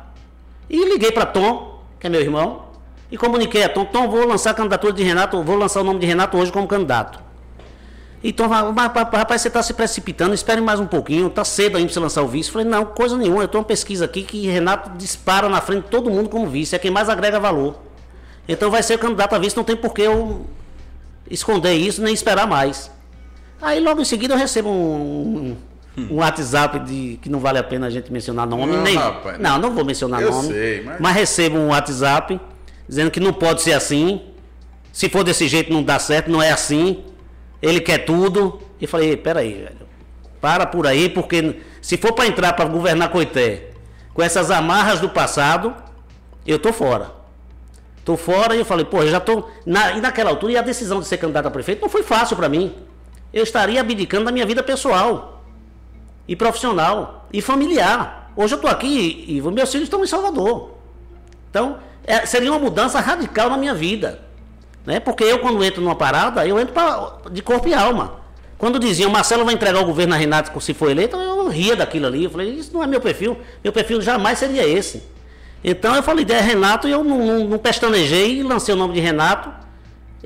E liguei para Tom, que é meu irmão, e comuniquei a Tom, Tom, vou lançar a candidatura de Renato, vou lançar o nome de Renato hoje como candidato. Então, rapaz, você está se precipitando, espere mais um pouquinho, está cedo ainda para você lançar o vice. Falei, não, coisa nenhuma, eu estou uma pesquisa aqui que Renato dispara na frente de todo mundo como vice, é quem mais agrega valor. Então vai ser candidato a vice, não tem por que eu esconder isso nem esperar mais. Aí logo em seguida eu recebo um, um WhatsApp de que não vale a pena a gente mencionar nome. Não, nem, rapaz, não, não vou mencionar eu nome. Sei, mas... mas recebo um WhatsApp dizendo que não pode ser assim. Se for desse jeito não dá certo, não é assim. Ele quer tudo. E falei, peraí, velho. Para por aí, porque se for para entrar para governar Coité com essas amarras do passado, eu tô fora. Tô fora e eu falei, pô, eu já tô. Na, e naquela altura, e a decisão de ser candidato a prefeito não foi fácil para mim. Eu estaria abdicando da minha vida pessoal e profissional e familiar. Hoje eu estou aqui e meus filhos estão em Salvador. Então, é, seria uma mudança radical na minha vida. Né? Porque eu, quando entro numa parada, eu entro pra, de corpo e alma. Quando diziam, Marcelo vai entregar o governo a Renato se for eleito, eu ria daquilo ali. Eu falei, isso não é meu perfil. Meu perfil jamais seria esse. Então eu falei, é Renato, e eu não, não, não pestanejei, lancei o nome de Renato.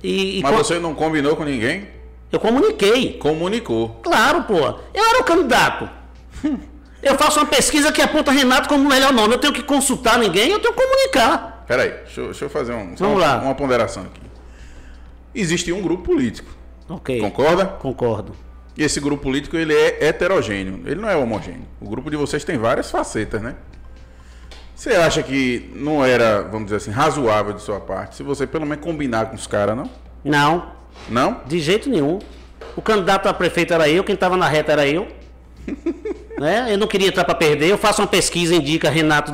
E, e Mas você não combinou com ninguém? Eu comuniquei. Comunicou. Claro, pô. Eu era o candidato. Eu faço uma pesquisa que aponta Renato como o melhor nome. Eu tenho que consultar ninguém, eu tenho que comunicar. Peraí, deixa, eu, deixa eu fazer um, Vamos uma, lá. uma ponderação aqui. Existe um grupo político. Ok. Concorda? Concordo. E esse grupo político ele é heterogêneo, ele não é homogêneo. O grupo de vocês tem várias facetas, né? Você acha que não era, vamos dizer assim, razoável de sua parte, se você pelo menos combinar com os caras, não? Não. Não? De jeito nenhum. O candidato a prefeito era eu, quem estava na reta era eu. né? Eu não queria entrar para perder. Eu faço uma pesquisa, indica Renato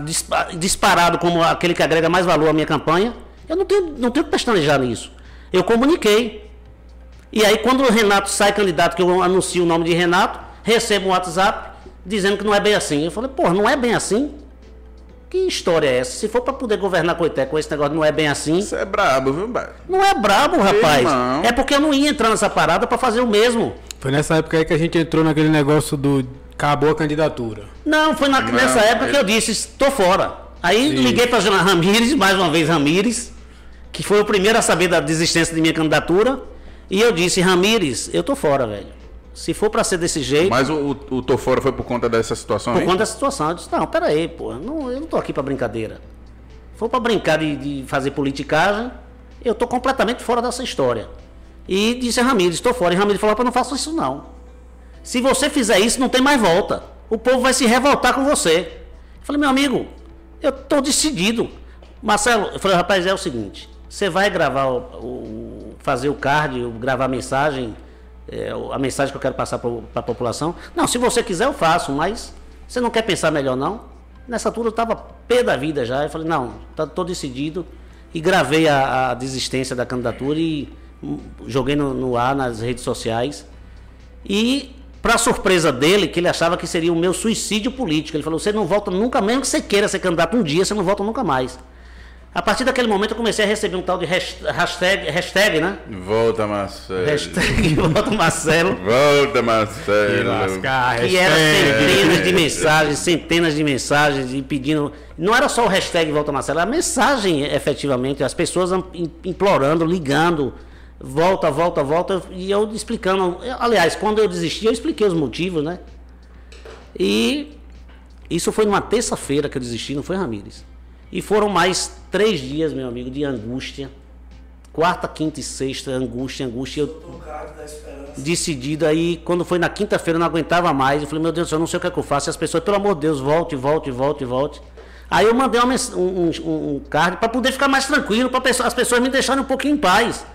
disparado como aquele que agrega mais valor à minha campanha. Eu não tenho, não tenho que pestanejar nisso. Eu comuniquei. E aí, quando o Renato sai candidato, que eu anuncio o nome de Renato, recebo um WhatsApp dizendo que não é bem assim. Eu falei, pô, não é bem assim? Que história é essa? Se for para poder governar Coité com esse negócio, não é bem assim. Você é brabo, viu, Não é brabo, rapaz. Irmão. É porque eu não ia entrar nessa parada para fazer o mesmo. Foi nessa época aí que a gente entrou naquele negócio do acabou a candidatura. Não, foi na, não, nessa época é... que eu disse, estou fora. Aí Sim. liguei para a Ramires, mais uma vez Ramires, que foi o primeiro a saber da desistência de minha candidatura, e eu disse, Ramires, eu tô fora, velho. Se for para ser desse jeito. Mas o, o, o tô fora foi por conta dessa situação? Por conta dessa situação. Eu disse, não, peraí, pô, não, eu não tô aqui para brincadeira. Se for para brincar de, de, fazer politicagem, eu tô completamente fora dessa história. E disse a Ramiro, estou fora. E Ramiro falou, não faça isso não. Se você fizer isso, não tem mais volta. O povo vai se revoltar com você. Eu falei, meu amigo, eu tô decidido. Marcelo, eu falei, rapaz, é o seguinte, você vai gravar o, o fazer o card, gravar a mensagem é, a mensagem que eu quero passar para a população. Não, se você quiser eu faço, mas você não quer pensar melhor não? Nessa altura eu estava pé da vida já. Eu falei, não, estou tá, decidido. E gravei a, a, desistência da candidatura e hum, joguei no, no ar nas redes sociais. E, para surpresa dele, que ele achava que seria o meu suicídio político. Ele falou, você não volta nunca, mesmo que você queira ser candidato um dia, você não volta nunca mais. A partir daquele momento eu comecei a receber um tal de hashtag, hashtag né? Volta Marcelo. Hashtag Volta Marcelo. Volta Marcelo. Lascar, que era centenas de mensagens, centenas de mensagens e pedindo. Não era só o hashtag Volta Marcelo, a mensagem efetivamente, as pessoas implorando, ligando. Volta, volta, volta. E eu explicando. Aliás, quando eu desisti, eu expliquei os motivos, né? E isso foi numa terça-feira que eu desisti, não foi Ramires. E foram mais três dias, meu amigo, de angústia. Quarta, quinta e sexta, angústia, angústia. Eu, decidido aí, quando foi na quinta-feira, eu não aguentava mais. Eu falei, meu Deus do céu, eu não sei o que, é que eu faço. E as pessoas, pelo amor de Deus, volte, volte, volte, volte. Aí eu mandei uma, um, um, um card para poder ficar mais tranquilo, para as pessoas me deixarem um pouquinho em paz.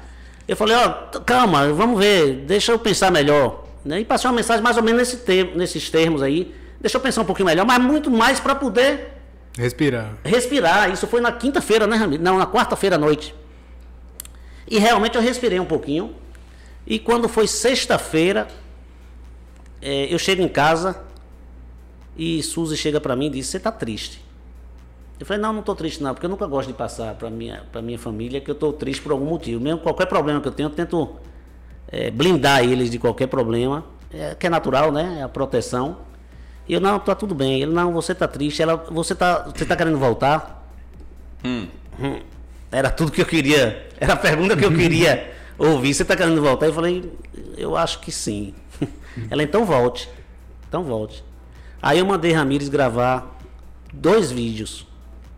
Eu falei, ó, calma, vamos ver, deixa eu pensar melhor. Né? E passei uma mensagem mais ou menos nesse termo, nesses termos aí. Deixa eu pensar um pouquinho melhor, mas muito mais para poder respirar. Respirar. Isso foi na quinta-feira, né, Ramiro? Não, na quarta-feira à noite. E realmente eu respirei um pouquinho. E quando foi sexta-feira, é, eu chego em casa e Suzy chega para mim e diz: Você tá triste? Eu falei, não, não estou triste não, porque eu nunca gosto de passar para minha para minha família que eu estou triste por algum motivo. Mesmo qualquer problema que eu tenho, eu tento é, blindar eles de qualquer problema, é, que é natural, né? É a proteção. E eu, não, tá tudo bem. Ele, não, você tá triste. Ela, você tá, você tá querendo voltar? Hum. Hum. Era tudo que eu queria. Era a pergunta que eu queria ouvir. Você tá querendo voltar? Eu falei, eu acho que sim. Ela, então volte. Então volte. Aí eu mandei Ramires gravar dois vídeos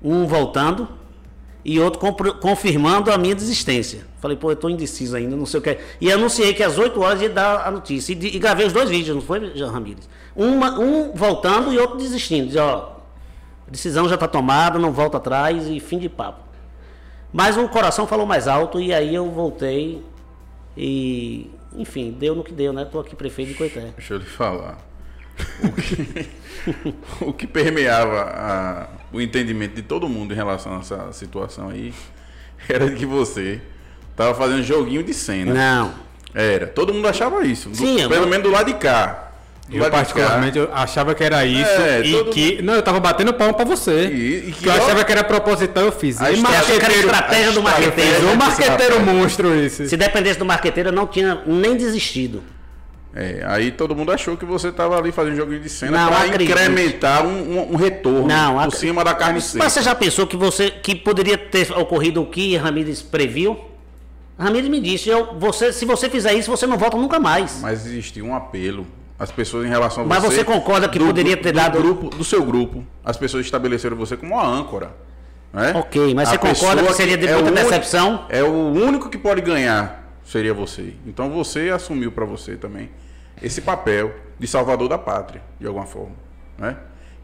um voltando e outro confirmando a minha desistência. Falei, pô, eu tô indeciso ainda, não sei o que. E anunciei que às 8 horas ia dar a notícia. E, e gravei os dois vídeos, não foi, Jean Ramírez? Uma, um voltando e outro desistindo. Diz, ó, a decisão já está tomada, não volta atrás e fim de papo. Mas o coração falou mais alto e aí eu voltei e, enfim, deu no que deu, né? Tô aqui prefeito de Coité. Deixa eu lhe falar. O que, o que permeava a, o entendimento de todo mundo em relação a essa situação aí era de que você estava fazendo joguinho de cena. Não. Era. Todo mundo achava isso. Sim, do, pelo menos do lado de cá. eu particularmente eu achava que era isso é, e que mundo... não eu tava batendo palma para você. E, e que eu, eu achava que era proposital, eu fiz. A, marqueteiro, estratégia do marqueteiro. O marqueteiro monstro isso. Se dependesse do marqueteiro eu não tinha nem desistido. É, aí todo mundo achou que você estava ali fazendo jogo de cena para incrementar um, um, um, retorno não, por cima da carne seca. Mas você já pensou que você que poderia ter ocorrido o que Ramires previu? Ramires me disse, eu, você, se você fizer isso, você não volta nunca mais. Mas existia um apelo. As pessoas em relação a Mas você, você concorda que do, poderia ter do dado. Grupo, do seu grupo, as pessoas estabeleceram você como uma âncora. Né? Ok, mas a você concorda que seria de é muita decepção? É o único que pode ganhar seria você. Então você assumiu para você também esse papel de salvador da pátria, de alguma forma. Né?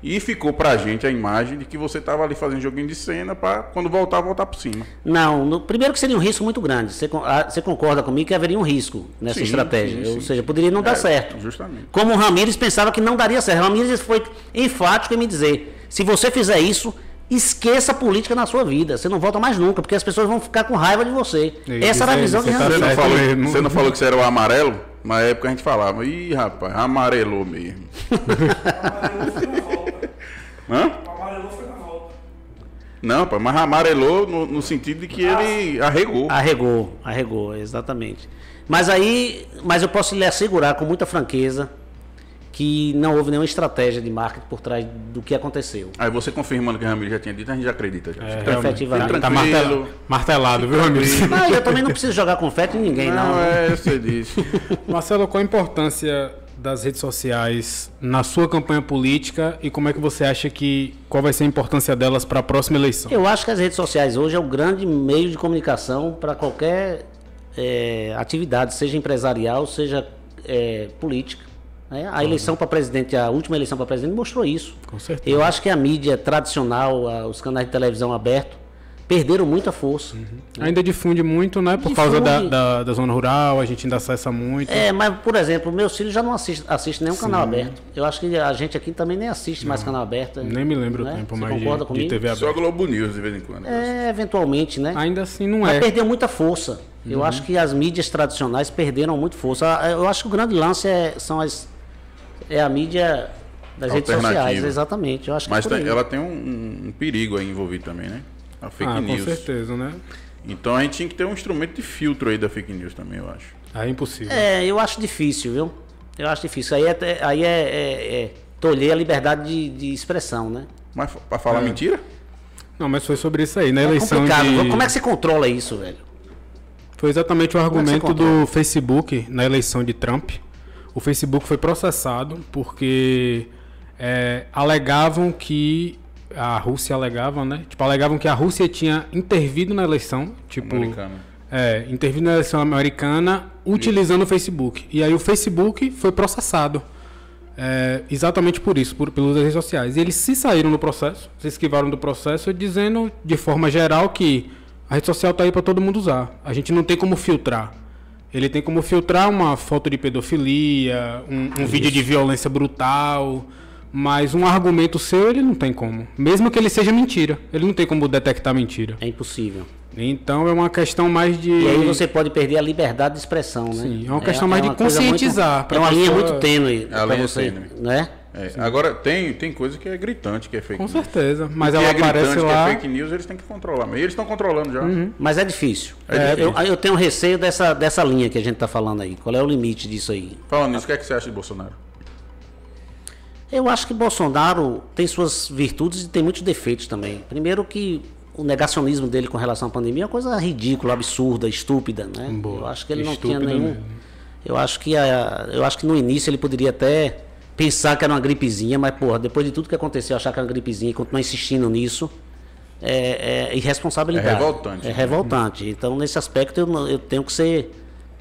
E ficou pra gente a imagem de que você estava ali fazendo joguinho de cena para quando voltar, voltar por cima. Não, no, primeiro que seria um risco muito grande. Você, a, você concorda comigo que haveria um risco nessa sim, estratégia. Sim, sim. Ou seja, poderia não dar é, certo. Justamente. Como o Ramires pensava que não daria certo. O Ramires foi enfático em me dizer: se você fizer isso, esqueça a política na sua vida. Você não volta mais nunca, porque as pessoas vão ficar com raiva de você. Essa era a visão que Ramires. Você não, falou, você não falou que você era o amarelo? Na época a gente falava, ih, rapaz, amarelou mesmo. Hã? Amarelou foi na volta. Não, mas amarelou no, no sentido de que ele arregou. Arregou, arregou, exatamente. Mas aí, mas eu posso lhe assegurar com muita franqueza que não houve nenhuma estratégia de marketing por trás do que aconteceu. Aí você confirmando que o Ramiro já tinha dito, a gente já acredita. Já. É, efetivamente. Tá martelado, martelado viu, Ramiro? Não, eu também não preciso jogar confete em ninguém, não. Não, é, eu sei disso. Marcelo, qual a importância das redes sociais na sua campanha política e como é que você acha que qual vai ser a importância delas para a próxima eleição? Eu acho que as redes sociais hoje é o grande meio de comunicação para qualquer é, atividade, seja empresarial, seja é, política. Né? A eleição para presidente, a última eleição para presidente mostrou isso. Com certeza. Eu acho que a mídia tradicional, os canais de televisão abertos, perderam muita força. Uhum. Né? Ainda difunde muito, né? Por difunde. causa da, da, da, zona rural, a gente ainda acessa muito. É, mas, por exemplo, meus filhos já não assistem, assistem nenhum Sim. canal aberto. Eu acho que a gente aqui também nem assiste não. mais canal aberto. Nem me lembro né? o tempo Você mais concorda de, comigo? de TV aberta. Só Globo News de vez em quando. É, eventualmente, né? Ainda assim não mas é. perdeu muita força. Uhum. Eu acho que as mídias tradicionais perderam muito força. Eu acho que o grande lance é, são as é a mídia das redes sociais, exatamente. Eu acho Mas tem, ela tem um, um, perigo aí envolvido também, né? A fake ah, news. Com certeza, né? Então a gente tinha que ter um instrumento de filtro aí da fake news também, eu acho. Ah, é impossível. É, eu acho difícil, viu? Eu acho difícil. Aí é, aí é, é, é tolher a liberdade de, de, expressão, né? Mas para falar é. mentira? Não, mas foi sobre isso aí, na é eleição complicado. de... Como é que você controla isso, velho? Foi exatamente o é argumento do Facebook na eleição de Trump o Facebook foi processado porque é, alegavam que a Rússia alegava, né? Tipo, alegavam que a Rússia tinha intervido na eleição, tipo, americana. é, intervido na eleição americana utilizando Isso. o Facebook. E aí o Facebook foi processado. é, exatamente por isso, por, pelas redes sociais. E eles se saíram do processo, se esquivaram do processo, dizendo de forma geral que a rede social está aí para todo mundo usar. A gente não tem como filtrar. Ele tem como filtrar uma foto de pedofilia, um, um vídeo de violência brutal, mas um argumento seu ele não tem como. Mesmo que ele seja mentira, ele não tem como detectar mentira. É impossível. Então é uma questão mais de. E aí você pode perder a liberdade de expressão, né? Sim, é uma questão é, mais é uma de conscientizar. Muito, é uma linha muito tênue. É a linha você, tênue. Né? É, agora tem, tem coisa que é gritante, que é fake Com news. certeza, mas ela é aparece gritante, lá... que é fake news, eles têm que controlar. E eles estão controlando já. Uhum. Mas é difícil. É difícil. Eu, eu, tenho receio dessa, dessa linha que a gente está falando aí. Qual é o limite disso aí? Falando nisso, o que, é que você acha de Bolsonaro? Eu acho que Bolsonaro tem suas virtudes e tem muitos defeitos também. Primeiro que o negacionismo dele com relação à pandemia é uma coisa ridícula, absurda, estúpida, né? Boa. Eu acho que ele não tinha nenhum. Mesmo. Eu acho que a, eu acho que no início ele poderia até pensar que era uma gripezinha, mas porra, depois de tudo que aconteceu, achar que era uma gripezinha e continuar insistindo nisso é, é irresponsabilidade. É revoltante. É revoltante. Então nesse aspecto eu, eu tenho que ser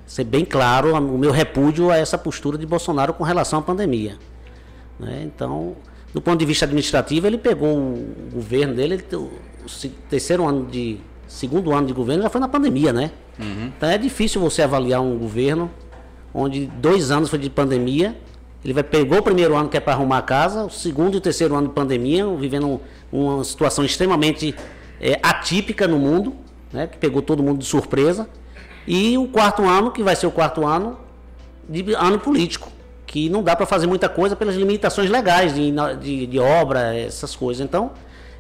ser bem claro o meu repúdio a essa postura de Bolsonaro com relação à pandemia. Né? Então, do ponto de vista administrativo, ele pegou o governo dele, ele, o terceiro ano de. segundo ano de governo já foi na pandemia, né? Uhum. Então é difícil você avaliar um governo onde dois anos foi de pandemia. Ele vai, pegou o primeiro ano que é para arrumar a casa, o segundo e o terceiro ano de pandemia, vivendo uma situação extremamente é, atípica no mundo, né, que pegou todo mundo de surpresa. E o quarto ano, que vai ser o quarto ano de ano político que não dá para fazer muita coisa pelas limitações legais de, de, de, obra, essas coisas. Então,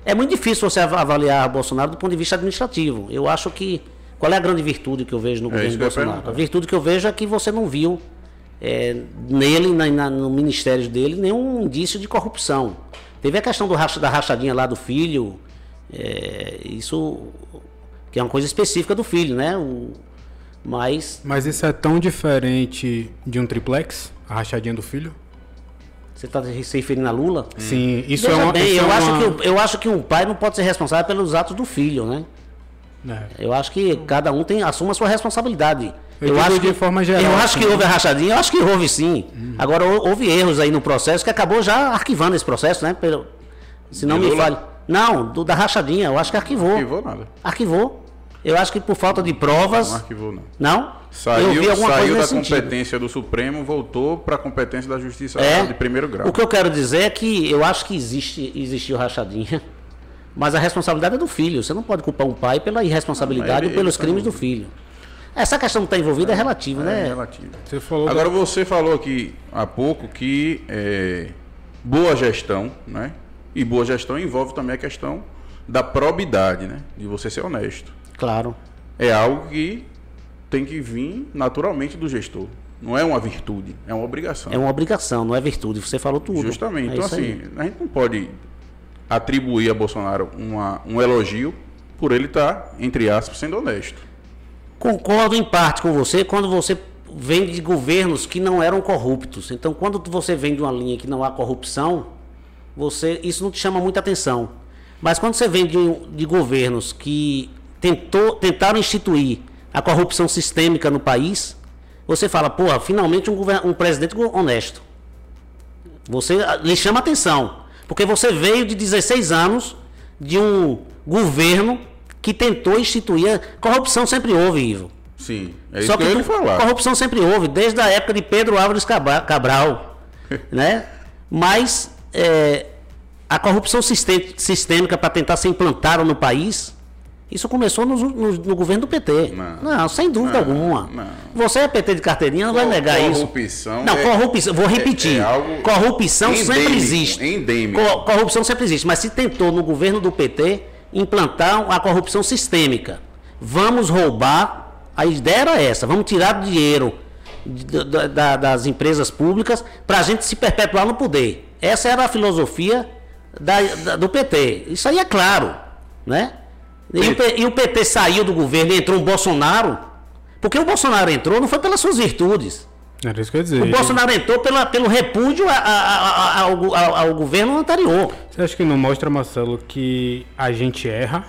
é muito difícil você avaliar Bolsonaro do ponto de vista administrativo. Eu acho que. Qual é a grande virtude que eu vejo no é governo Bolsonaro? A virtude que eu vejo é que você não viu é, nele, na, na, no ministério dele, nenhum indício de corrupção. Teve a questão do da rachadinha lá do filho, é, isso que é uma coisa específica do filho, né? O, mas. Mas isso é tão diferente de um triplex? A rachadinha do filho? Você está se referindo a Lula? Sim, isso Veja é uma. Bem, isso eu, é acho uma... que, eu acho que um pai não pode ser responsável pelos atos do filho, né? É. Eu acho que cada um tem assuma a sua responsabilidade. Eu, eu acho que, de forma geral. Eu acho que houve a rachadinha, eu acho que houve sim. Hum. Agora houve erros aí no processo que acabou já arquivando esse processo, né? Pelo, se não me fale. Não, do, da rachadinha, eu acho que arquivou. Arquivou nada. Arquivou. Eu acho que por falta de provas. Não arquivou, não. Não? Saiu, saiu da competência do Supremo, voltou para a competência da Justiça é, de primeiro grau. O que eu quero dizer é que eu acho que existe, existiu rachadinha, mas a responsabilidade é do filho. Você não pode culpar um pai pela irresponsabilidade ou pelos crimes do filho. Essa questão de estar envolvida é, é relativa, é, né? É relativa. Você falou Agora da... você falou aqui há pouco que é, boa gestão, né? E boa gestão envolve também a questão da probidade, né? De você ser honesto. Claro. É algo que tem que vir naturalmente do gestor. Não é uma virtude, é uma obrigação. É uma obrigação, não é virtude. Você falou tudo. Justamente. É então, assim, aí. a gente não pode atribuir a Bolsonaro uma, um elogio por ele estar, tá, entre aspas, sendo honesto. Concordo em parte com você quando você vem de governos que não eram corruptos. Então, quando você vem de uma linha que não há corrupção, você isso não te chama muita atenção. Mas quando você vem de, de governos que tentou, tentaram instituir a corrupção sistêmica no país, você fala, pô, finalmente um, um presidente honesto. Você ah, lhe chama atenção, porque você veio de 16 anos de um governo que tentou instituir. Corrupção sempre houve, Ivo. Sim, é isso Só que, que eu ia falar. Corrupção sempre houve, desde a época de Pedro Álvares Cabral. né? Mas é, a corrupção sistêmica para tentar ser implantada no país isso começou no, no, no governo do PT. Não, não sem dúvida não, alguma. Não. Você é PT de carteirinha, não vai negar corrupção isso. Não, é, corrupção. Vou repetir. É, é corrupção endêmico, sempre existe. Endêmico. corrupção sempre existe. Mas se tentou no governo do PT implantar a corrupção sistêmica. Vamos roubar. A ideia era essa. Vamos tirar dinheiro da, da, das empresas públicas para a gente se perpetuar no poder. Essa era a filosofia da, do PT. Isso aí é claro, né? E o, e o PT saiu do governo e entrou o Bolsonaro. Porque o Bolsonaro entrou não foi pelas suas virtudes. Era isso que eu ia dizer. O Bolsonaro entrou pela, pelo repúdio a, a, a, ao, ao, ao, governo anterior. Você acha que não mostra, Marcelo, que a gente erra?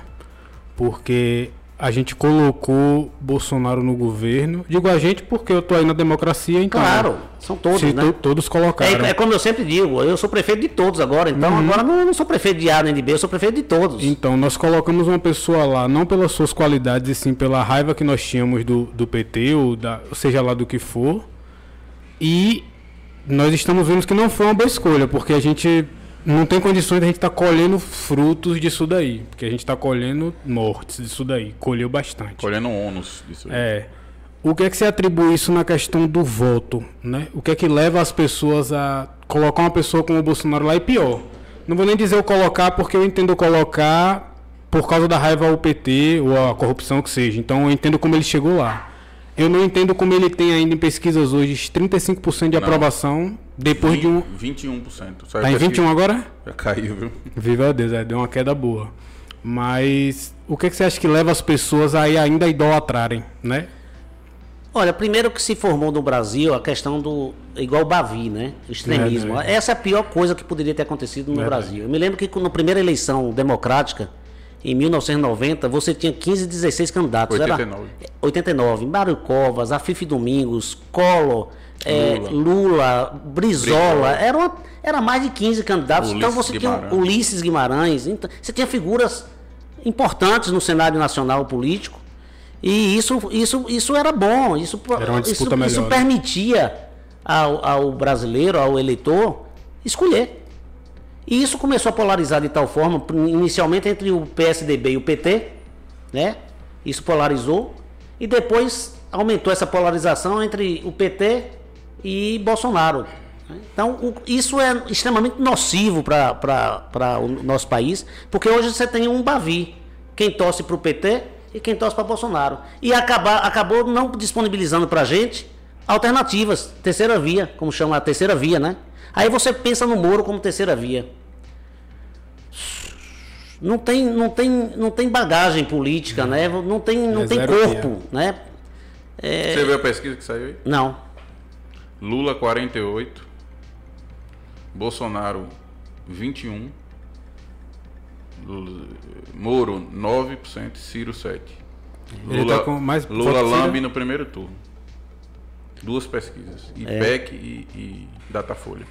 Porque a gente colocou Bolsonaro no governo. Digo a gente porque eu tô aí na democracia, então. Claro, são todos, né? to- todos colocaram. É, é como eu sempre digo, eu sou prefeito de todos agora, então Uhum. agora não, não sou prefeito de A nem de B, eu sou prefeito de todos. Então, nós colocamos uma pessoa lá, não pelas suas qualidades, e sim pela raiva que nós tínhamos do, do PT, ou da, seja lá do que for. E nós estamos vendo que não foi uma boa escolha, porque a gente não tem condições de a gente estar colhendo frutos disso daí. Porque a gente está colhendo mortes disso daí. Colheu bastante. Colhendo ônus disso. aí. É. O que é que se atribui isso na questão do voto, né? O que é que leva as pessoas a colocar uma pessoa como o Bolsonaro lá e pior? Não vou nem dizer o colocar porque eu entendo colocar por causa da raiva ao PT ou a corrupção que seja. Então eu entendo como ele chegou lá. Eu não entendo como ele tem ainda em pesquisas hoje 35% de Não. aprovação depois de um 21%. Saiu Tá em pesquisa. 21 agora? Já caiu, viu? Viva Deus, é, deu uma queda boa. Mas o que, é que você acha que leva as pessoas aí ainda a idolatrarem, né? Olha, primeiro que se formou no Brasil a questão do. igual o Bavi, né? O extremismo. Verdade. Essa é a pior coisa que poderia ter acontecido no. Brasil. Eu me lembro que na primeira eleição democrática, em 1990, você tinha 15, 16 candidatos. 89. Era 89. Mário Covas, Afife Domingos, Collor, eh, Lula. Lula, Brizola. Era, uma- era mais de 15 candidatos. então Ulisses você tinha Guimarães. Ulisses Guimarães. Então, você tinha figuras importantes no cenário nacional político. E isso, isso, isso era bom. Isso, Era uma disputa isso, melhor, isso né? permitia ao, ao brasileiro, ao eleitor, escolher. E isso começou a polarizar de tal forma, inicialmente entre o PSDB e o PT, né? Isso polarizou. E depois aumentou essa polarização entre o PT e Bolsonaro. Então, o- isso é extremamente nocivo para o nosso país, porque hoje você tem um Bavi, quem torce para o PT e quem torce para Bolsonaro. E acabar, acabou não disponibilizando para a gente alternativas, terceira via, como chama a terceira via, né? Aí você pensa no Moro como terceira via. Não tem, não tem, não tem bagagem política, né? Não tem, não É tem corpo, né? Você viu a pesquisa que saiu aí? Não. Lula 48, Bolsonaro 21, Lula- Moro 9%, Ciro 7%. Ele Lula, tá com mais Lula lambe no primeiro turno. Duas pesquisas. IPEC e, e Datafolha.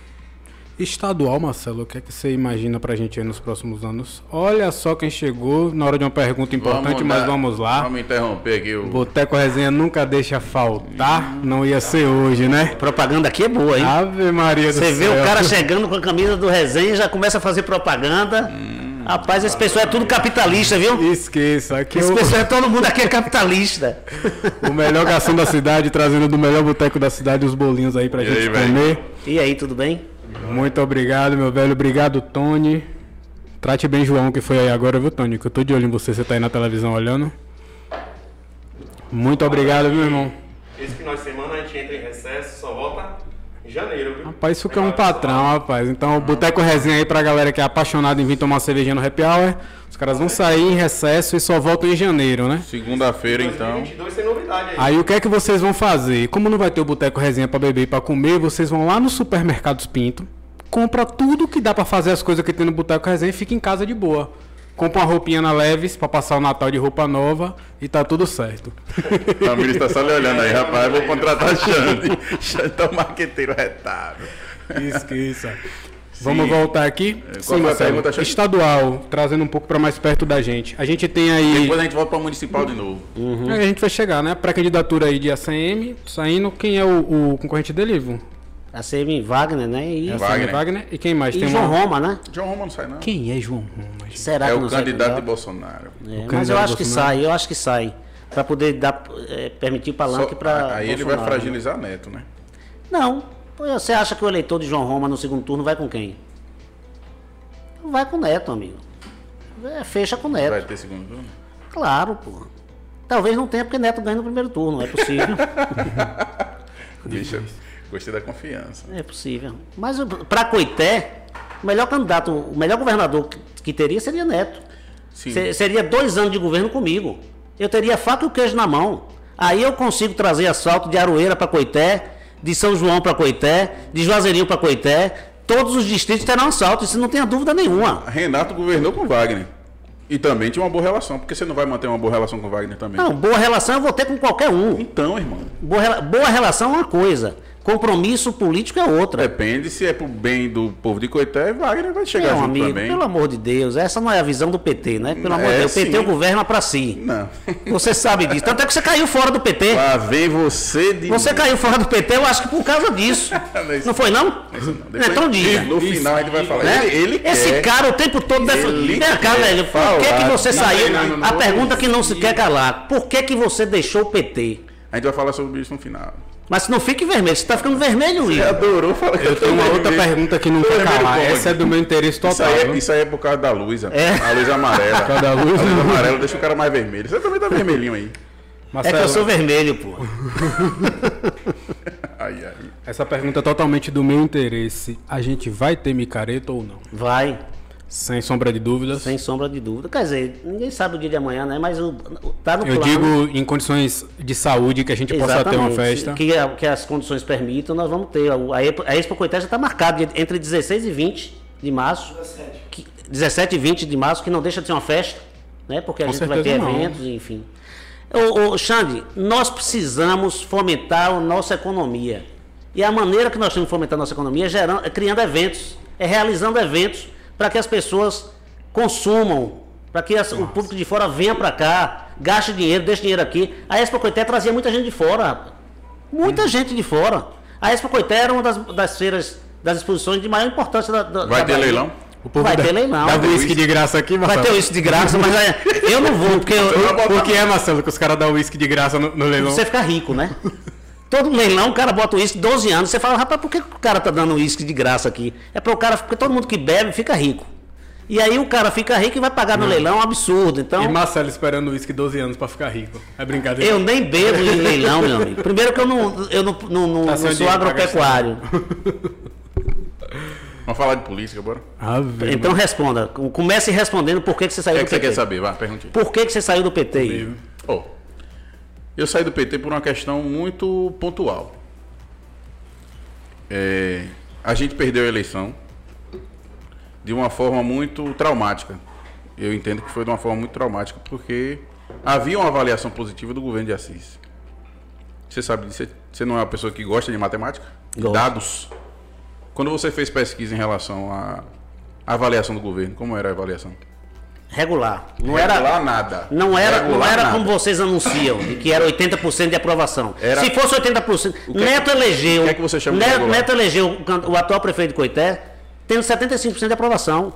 Estadual, Marcelo, o que é que você imagina pra gente aí nos próximos anos? Olha só quem chegou na hora de uma pergunta importante, mas dar- vamos lá. Vamos interromper aqui o. Boteco Resenha nunca deixa faltar. Não ia ser hoje, né? Propaganda aqui é boa, hein? Ave Maria do Você céu. vê o cara chegando com a camisa do resenha e já começa a fazer propaganda. Rapaz, esse pessoal é tudo capitalista, viu? Esqueça, aqui é Esse o, pessoal é todo mundo aqui é capitalista. o melhor garçom da cidade, trazendo do melhor boteco da cidade os bolinhos aí pra E gente aí, comer. E aí, tudo bem? Muito obrigado, meu velho. Obrigado, Tony. Trate bem João, que foi aí agora, viu, Tony? Que eu tô de olho em você, você tá aí na televisão olhando. Muito obrigado, meu irmão. Esse final de semana a gente entra em recesso, só volta em janeiro, viu? Rapaz, isso que é um patrão, rapaz. Então, Boteco Resenha aí pra galera que é apaixonada em vir tomar uma cervejinha no Happy Hour. Os caras vão sair em recesso e só voltam em janeiro, né? Segunda-feira, então. 2022 tem novidade aí. Aí o que é que vocês vão fazer? Como não vai ter o Boteco Resenha pra beber e pra comer, vocês vão lá no Supermercados Pinto, compra tudo que dá pra fazer as coisas que tem no Boteco Resenha e fica em casa de boa. Compra uma roupinha na Leves pra passar o Natal de roupa nova e tá tudo certo. A Família está só lhe olhando aí, rapaz. Vou contratar Xande. Xande é um marqueteiro retado. Esqueça. Vamos voltar aqui. qual foi a Marcelo. pergunta? Estadual, trazendo um pouco pra mais perto da gente. A gente tem aí. Depois a gente volta para o municipal de novo. Aí a gente vai chegar, né? Pré-candidatura aí de ACM, saindo. Quem é o, o concorrente dele, Ivo? A CM Wagner, né? E, ACM Wagner. Wagner. E quem mais? e tem João uma... Roma, né? João Roma não sai, não. Quem é João Roma? gente? Será É que o não sai candidato de? Bolsonaro. É, candidato mas eu acho que Bolsonaro. sai, eu acho que sai. Pra poder dar, é, permitir o palanque pra. aí ele vai Bolsonaro, né? fragilizar Neto, né? Não. Você acha que o eleitor de João Roma no segundo turno vai com quem? Vai com o Neto, amigo. É, fecha com o Neto. Vai ter segundo turno. Claro, pô. Talvez não tenha porque Neto ganha no primeiro turno, é possível. Bicho, gostei da confiança. é possível. Mas pra Coité, o melhor candidato, o melhor governador que, teria seria Neto. Sim. Se- seria dois anos de governo comigo. Eu teria faca e o queijo na mão. Aí eu consigo trazer asfalto de Aroeira para Coité, de São João para Coité, de Juazeirinho para Coité. Todos os distritos terão asfalto, isso não tenha dúvida nenhuma. Renato governou com Wagner. E também tinha uma boa relação, porque você não vai manter uma boa relação com Wagner também. Não, boa relação eu vou ter com qualquer um. Então, irmão, Boa, boa relação é uma coisa, compromisso político é outra. depende se é pro bem do povo de Coité, Wagner vai chegar Meu junto amigo, também. pelo amor de Deus, essa não é a visão do PT, né? Pelo amor de É, Deus, o PT sim. governa pra si. Não. Você sabe disso. Tanto é que você caiu fora do PT. Lá vem você de Você novo. caiu fora do PT, eu acho que por causa disso. Não foi, não? Depois, Então diga. No final a gente vai falar. Né? Ele, ele Esse quer. cara o tempo todo def... Ele Vem cá, velho. Por que, que você Não, saiu? não, não, a não, pergunta que não se não. quer calar. Por que, que você deixou o PT? A gente vai falar sobre isso no final. Mas não fique vermelho, você tá ficando vermelho, Você Igor. adorou falar que Eu tenho uma outra pergunta que não vermelho calar. Essa é do meu interesse Isso total. aí, é, isso aí é por causa da luz. É. a luz amarela. causa da luz, a luz não. amarela deixa o cara mais vermelho. Você também tá vermelhinho aí. É que eu sou vermelho, pô. Ai, ai. essa pergunta é totalmente do meu interesse. A gente vai ter micareta ou não? Vai, Sem sombra de dúvidas. sem sombra de dúvida. Quer dizer, ninguém sabe o dia de amanhã, né? Mas o, o- tá no Eu plano. digo em condições de saúde que a gente possa ter uma festa. Que, que as condições permitam, nós vamos ter. A, Expo- a Expo Coité já está marcada entre 16 e 20 de março. 17. Que, 17 e 20 de março, que não deixa de ser uma festa, né? Porque a Com gente vai ter não. eventos, enfim. Ô, ô, Xande, nós precisamos fomentar a nossa economia. E a maneira que nós temos de fomentar a nossa economia é, gerando, é criando eventos, é realizando eventos para que as pessoas consumam, para que as- o público de fora venha para cá, gaste dinheiro, deixe dinheiro aqui. A Expo Coité trazia muita gente de fora, rapaz. Muita gente de fora. A Expo Coité era uma das, das feiras, das exposições de maior importância da, da Vai da ter Bahia. leilão? O povo Vai dá- ter leilão. Vai ter uísque de graça aqui, Vai Marcelo? ter isso de graça, mas é, eu não vou, porque eu, eu- Por que é, Marcelo, que os caras dão uísque de graça no, no leilão? você fica rico, né? Todo leilão, o cara bota uísque 12 anos. Você fala, rapaz, por que que o cara tá dando uísque de graça aqui? É para o cara, porque todo mundo que bebe fica rico. E aí o cara fica rico e vai pagar no leilão, é um absurdo. Então, E Marcelo esperando uísque 12 anos pra ficar rico. É brincadeira. eu nem bebo em leilão, meu amigo. Primeiro que eu não, eu não, não, não- Tá não sou agropecuário. Vamos falar de política, bora? Ave, Então responda. Comece respondendo por que, que você O saiu que, é do que você PT. quer saber? Vai, pergunte. Por que, que você saiu do PT? aí? Eu saí do PT por uma questão muito pontual. É, a gente perdeu a eleição de uma forma muito traumática. Eu entendo que foi de uma forma muito traumática, porque havia uma avaliação positiva do governo de Assis. Você sabe disso? Você- não é uma pessoa que gosta de matemática? Gosto. dados? Quando você fez pesquisa em relação à avaliação do governo, como era a avaliação? Regular. Não era, Regular nada. Não era, não Regular era nada. como vocês anunciam, de que era 80% de aprovação. Era- Se fosse 80%, O é Neto que- elegeu. o que é que você chama Neto? Neto elegeu o atual prefeito de Coité, tendo 75% de aprovação.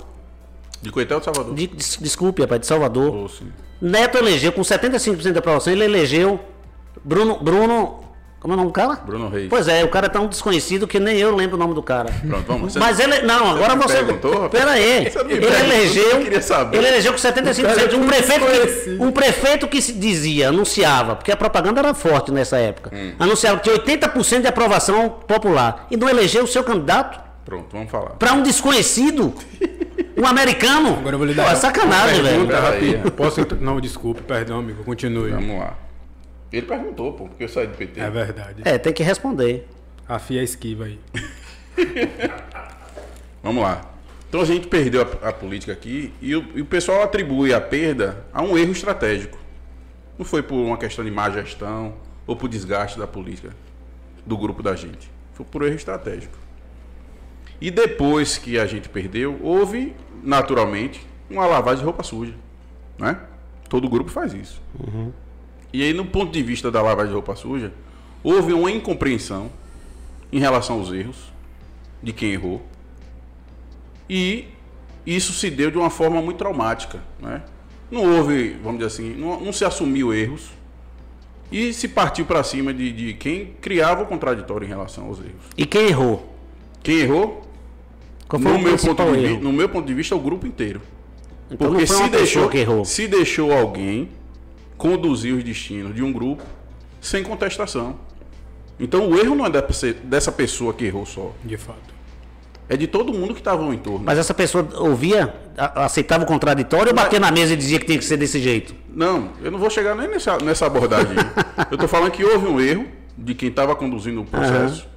De Coité ou de Salvador? De- des- desculpe, rapaz, de Salvador. Sim. Neto elegeu com 75% de aprovação, ele elegeu Bruno. Bruno. Como é o nome do cara? Bruno Reis. Pois é, o cara é tão desconhecido que nem eu lembro o nome do cara. Pronto, vamos. Você- Mas ele. Não, agora me você. perguntou? Pera aí. Você me Ele perguntou, elegeu. eu queria saber. Ele elegeu com 75%. Um muito prefeito, que, um prefeito que se dizia, anunciava, porque a propaganda era forte nessa época. Hum. Anunciava que tinha 80% de aprovação popular. E não elegeu o seu candidato Pronto, vamos falar. para um desconhecido. Um americano. Agora eu vou lhe Pô, dar é sacanagem, velho. Posso Não, desculpe, perdão, amigo. Continue. Vamos lá. Ele perguntou, pô, porque eu saí do PT. É verdade. É, tem que responder. A FIA esquiva aí. Vamos lá. Então a gente perdeu a, a política aqui e o, e o pessoal atribui a perda a um erro estratégico. Não foi por uma questão de má gestão ou por desgaste da política do grupo da gente. Foi por erro estratégico. E depois que a gente perdeu, houve, naturalmente, uma lavagem de roupa suja. Né? Todo grupo faz isso. E aí, no ponto de vista da lavagem de roupa suja, houve uma incompreensão em relação aos erros de quem errou. E isso se deu de uma forma muito traumática. Né? Não houve, vamos dizer assim, não, não se assumiu erros e se partiu para cima de, de quem criava o contraditório em relação aos erros. E quem errou? Quem errou, no o meu, ponto de, vi- erro? no meu ponto de vista, é o grupo inteiro. Então Porque se deixou, errou. se deixou alguém conduzir os destinos de um grupo sem contestação. Então o erro não é dessa- pessoa que errou só. De fato. É de todo mundo que estava ao entorno. Mas essa pessoa ouvia, aceitava o contraditório ou batia na mesa e dizia que tinha que ser desse jeito? Não, eu não vou chegar nem nessa, nessa abordagem. eu estou falando que houve um erro de quem estava conduzindo o processo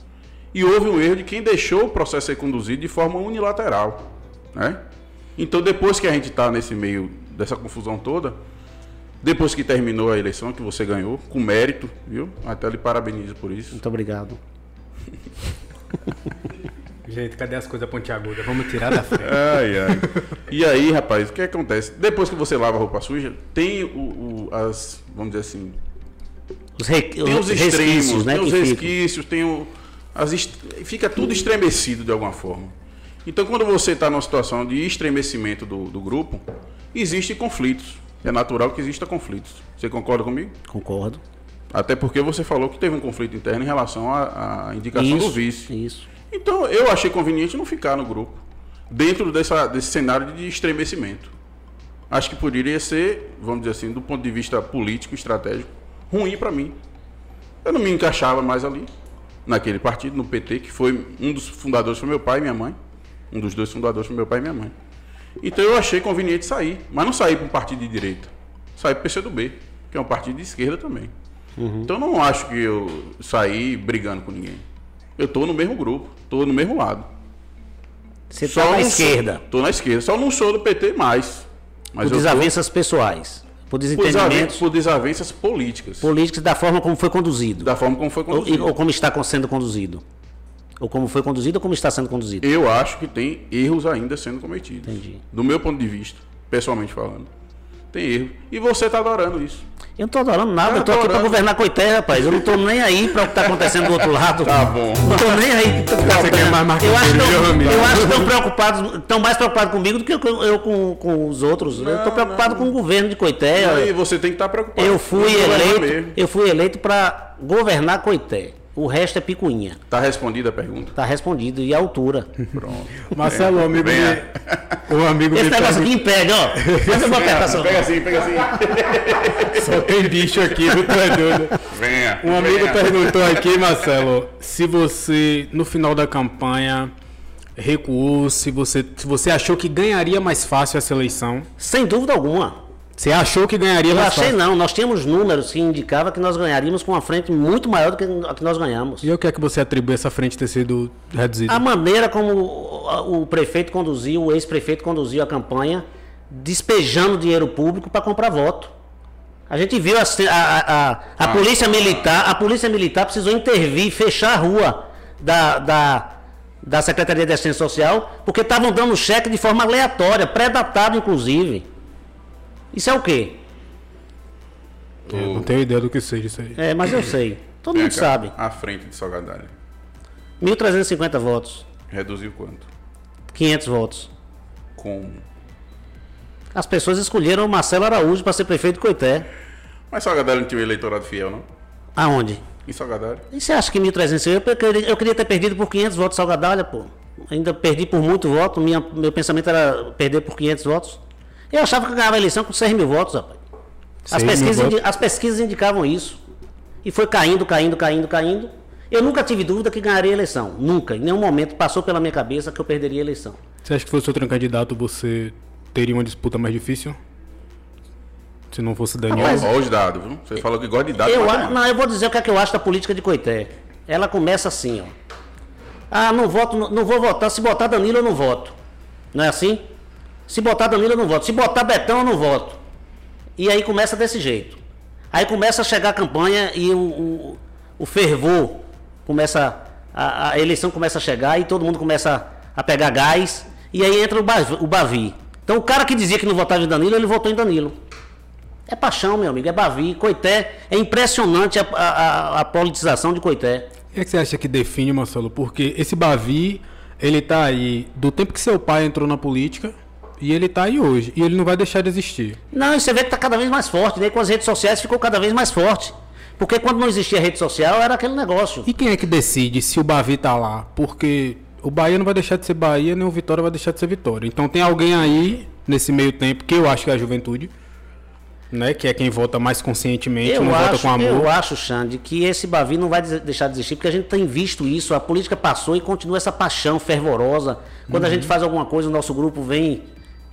e houve um erro de quem deixou o processo ser conduzido de forma unilateral. Né? Então, depois que a gente está nesse meio dessa confusão toda, depois que terminou a eleição, que você ganhou, com mérito, viu? Até lhe parabenizo por isso. Muito obrigado. Gente, cadê as coisas pontiagudas? Vamos tirar da frente. Ai, ai. E aí, rapaz, o que acontece? Depois que você lava a roupa suja, tem o, o- as, vamos dizer assim, Os, re... tem os os extremos, resquícios, né? tem os resquícios, tem o, as, est- fica tudo estremecido de alguma forma. Então, quando você está numa situação de estremecimento do, do grupo, existem conflitos. É natural que exista conflitos. Você concorda comigo? Concordo. Até porque você falou que teve um conflito interno em relação à, à indicação do vice. Isso. Então, eu achei conveniente não ficar no grupo, dentro dessa, desse cenário de estremecimento. Acho que poderia ser, vamos dizer assim, do ponto de vista político, estratégico, ruim para mim. Eu não me encaixava mais ali, naquele partido, no PT, que foi um dos fundadores foi meu pai e minha mãe. Um dos dois fundadores foi meu pai e minha mãe. Então eu achei conveniente sair, mas não sair para um partido de direita. Sair para o PCdoB, que é um partido de esquerda também. Então eu não acho que eu saí brigando com ninguém. Eu tô no mesmo grupo, tô no mesmo lado. Você está na esquerda. Tô na esquerda, só não sou do PT mais. Mas por desavenças pessoais. Por tô por, desaven- desentendimentos por desavenças políticas. políticos da forma como foi conduzido. Da forma como foi Ou, conduzido. ou como está sendo conduzido. Ou como foi conduzido ou como está sendo conduzido. Eu acho que tem erros ainda sendo cometidos. Entendi. Do meu ponto de vista, pessoalmente falando. Tem erro. E você tá adorando isso. Eu não tô adorando nada, Tá eu tô aqui adorando. governar Coité, rapaz. Eu não tô nem aí pra o que tá acontecendo do outro lado. Tá bom. Não tô nem aí. Tô Você quer mais marketing, eu acho tão- eu acho que estão preocupados, estão mais preocupados comigo do que eu, eu com, com os outros. eu tô preocupado com o governo de Coité. Aí você tem que estar preocupado. Eu fui eleito, eu fui eleito para governar Coité. O resto é picuinha. Tá respondida a pergunta. Tá respondido. E a altura. Pronto. Marcelo, o amigo Venha. me, o amigo Esse negócio aqui impede, ó. Faz uma apertação. Pega assim, pega assim. Só tem bicho aqui, viu, tu é doido. Venha. Um amigo venha. perguntou aqui, Marcelo, se você, no final da campanha, recuou, se você, se você achou que ganharia mais fácil essa eleição. Sem dúvida alguma. Você achou que ganharia Eu achei não. Nós tínhamos números que indicavam que nós ganharíamos com uma frente muito maior do que a que nós ganhamos. E o que é que você atribui essa frente ter sido reduzida? A maneira como o, prefeito conduziu, o ex-prefeito conduziu a campanha, despejando dinheiro público para comprar voto. A gente viu a, a, a, a, a polícia militar, a polícia militar precisou intervir, fechar a rua da, da, da Secretaria de Assistência Social, porque estavam dando cheque de forma aleatória, pré-datado inclusive. Isso é o quê? Eu não tenho ideia do que seja isso aí. É, mas eu sei. Todo Vem mundo sabe. À frente de Salgadalho. 1.350 votos, Reduziu quanto? 500 votos. Com. As pessoas escolheram o Marcelo Araújo para ser prefeito de Coité. Mas Salgadalho não tinha um eleitorado fiel, não? Aonde? Em Salgadalho. E você acha que 1.300? Eu, queria- eu queria ter perdido por 500 votos Salgadalha, pô. Ainda perdi por muito voto. Minha, meu pensamento era perder por 500 votos. Eu achava que eu ganhava a eleição com 6 mil votos, rapaz. As 6 mil pesquisas, indi- votos? as pesquisas indicavam isso. E foi caindo, caindo, caindo, caindo. Eu nunca tive dúvida que ganharia a eleição. Nunca. Em nenhum momento passou pela minha cabeça que eu perderia a eleição. Você acha que se fosse outro candidato, você teria uma disputa mais difícil? Se não fosse Daniel? Rapaz, Olha os dados, viu? Você falou que gosta de dados. Eu, não, eu vou dizer o que é que eu acho da política de Coité. Ela começa assim, ó. Ah, não voto, não, não vou votar. Se botar Danilo, eu não voto. Não é assim? Se botar Danilo, eu não voto. Se botar Betão, eu não voto. E aí começa desse jeito. Aí começa a chegar a campanha e o, o, o fervor começa. A, a eleição começa a chegar e todo mundo começa a pegar gás. E aí entra o Bavi, o Bavi. Então o cara que dizia que não votava em Danilo, ele votou em Danilo. É paixão, meu amigo, é Bavi. Coité, é impressionante a, a, a- politização de Coité. O que, é que você acha que define, Marcelo? Porque esse Bavi, ele tá aí do tempo que seu pai entrou na política e ele tá aí hoje. E ele não vai deixar de existir. Não, e você vê que está cada vez mais forte, né? Com as redes sociais ficou cada vez mais forte. Porque quando não existia rede social, era aquele negócio. E quem é que decide se o Bavi tá lá? Porque o Bahia não vai deixar de ser Bahia, nem o Vitória vai deixar de ser Vitória. Então tem alguém aí, nesse meio tempo, que eu acho que é a juventude, né? Que é quem vota mais conscientemente, Eu não vota acho, com amor. eu acho, Xande, que esse Bavi não vai deixar de existir, porque a gente tem visto isso, a política passou e continua essa paixão fervorosa. Quando Uhum. a gente faz alguma coisa, o nosso grupo vem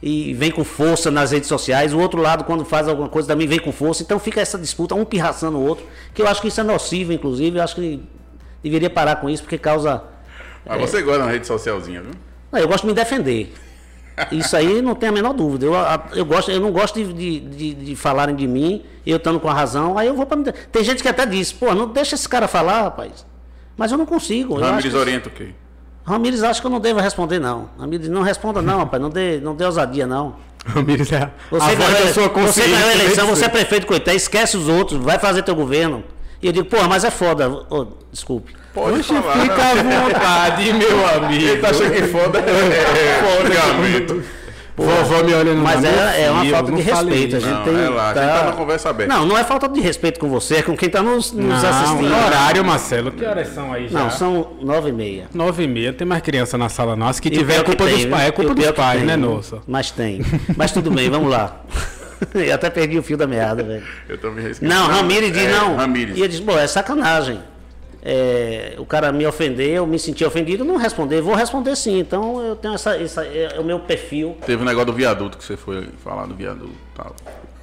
e vem com força nas redes sociais, o outro lado, quando faz alguma coisa, também vem com força. Então fica essa disputa, um pirraçando o outro, que eu acho que isso é nocivo, inclusive, eu acho que deveria parar com isso, porque causa. Mas você gosta na rede socialzinha, viu? Não, eu gosto de me defender. Isso aí não tem a menor dúvida. Eu, eu, gosto, eu não gosto de, de, de, de falarem de mim, eu estando com a razão, aí eu vou para. Tem gente que até diz, pô, não deixa esse cara falar, rapaz. Mas eu não consigo. Ramires orienta o quê? Ramires acho que eu não devo responder, não. Ramires, não responda, não, rapaz. Não dê, não dê ousadia, não. Ramires é você ganhou, sua você ganhou a eleição, você é prefeito Coité, esquece os outros, vai fazer teu governo. E eu digo, porra, mas é foda. Oh, desculpe. Pode Oxe, falar, fica à vontade, meu amigo. Ele tá achando que foda é, foda, Vovó me olhando Mas é, é uma falta de respeito. A gente não, tem. Lá, tá... A gente tá na conversa aberta. Não, não é falta de respeito com você, é com quem tá nos, nos não, assistindo. horário, Marcelo. Que horas são aí já? Não, são nove e meia. Nove e meia, tem mais criança na sala nossa. Que tiver é culpa tem, dos pais, é culpa dos pais, tem, né, nossa? Mas tem. Mas tudo bem, vamos lá. Eu até perdi o fio da meada, velho. Eu tô me Não, Ramires diz, é, não. Ramires. E ele diz, pô, é sacanagem é, o cara me ofendeu, me senti ofendido, não responder. Vou responder sim. Então eu tenho essa. essa é, é o meu perfil. Teve um negócio do viaduto que você foi falar do viaduto tal.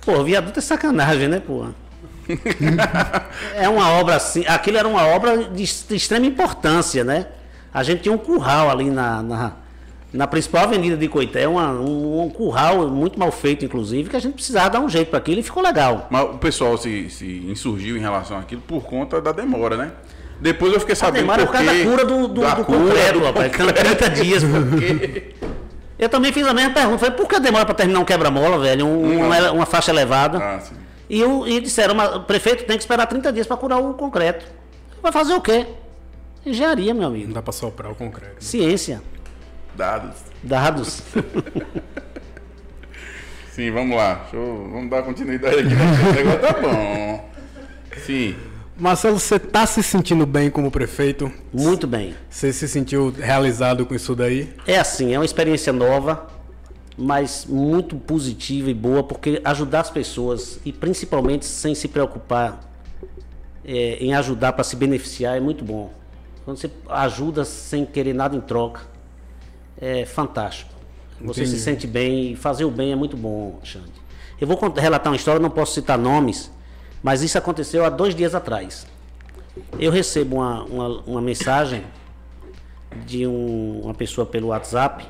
Pô, viaduto é sacanagem, né, porra? é uma obra assim. Aquilo era uma obra de, de, extrema importância, né? A gente tinha um curral ali na, na, na principal avenida de Coité, uma, um, um, curral muito mal feito, inclusive, que a gente precisava dar um jeito para aquilo e ficou legal. Mas o pessoal se, se insurgiu em relação àquilo por conta da demora, né? Depois eu fiquei sabendo por causa da cura do, do, da do cura, concreto, do rapaz. Concreto. 30 dias. Eu também fiz a mesma pergunta. Falei, por que demora para terminar um quebra-mola, velho? Um, uma, uma, faixa elevada. Ah, e, eu, e disseram, o prefeito tem que esperar 30 dias para curar o concreto. Vai fazer o quê? Engenharia, meu amigo. Não dá para soprar o concreto. Né? Ciência. Dados. Dados. Sim, vamos lá. Eu, vamos dar continuidade aqui. O negócio tá bom. Sim. Marcelo, você está se sentindo bem como prefeito? Muito bem. Você se sentiu realizado com isso daí? É assim, é uma experiência nova, mas muito positiva e boa, porque ajudar as pessoas, e principalmente sem se preocupar é, em ajudar para se beneficiar, é muito bom. Quando você ajuda sem querer nada em troca, é fantástico. Você Entendi. se sente bem e fazer o bem é muito bom, Xande. Eu vou relatar uma história, não posso citar nomes, mas isso aconteceu há dois dias atrás. Eu recebo uma, uma, uma mensagem de um, uma pessoa pelo WhatsApp,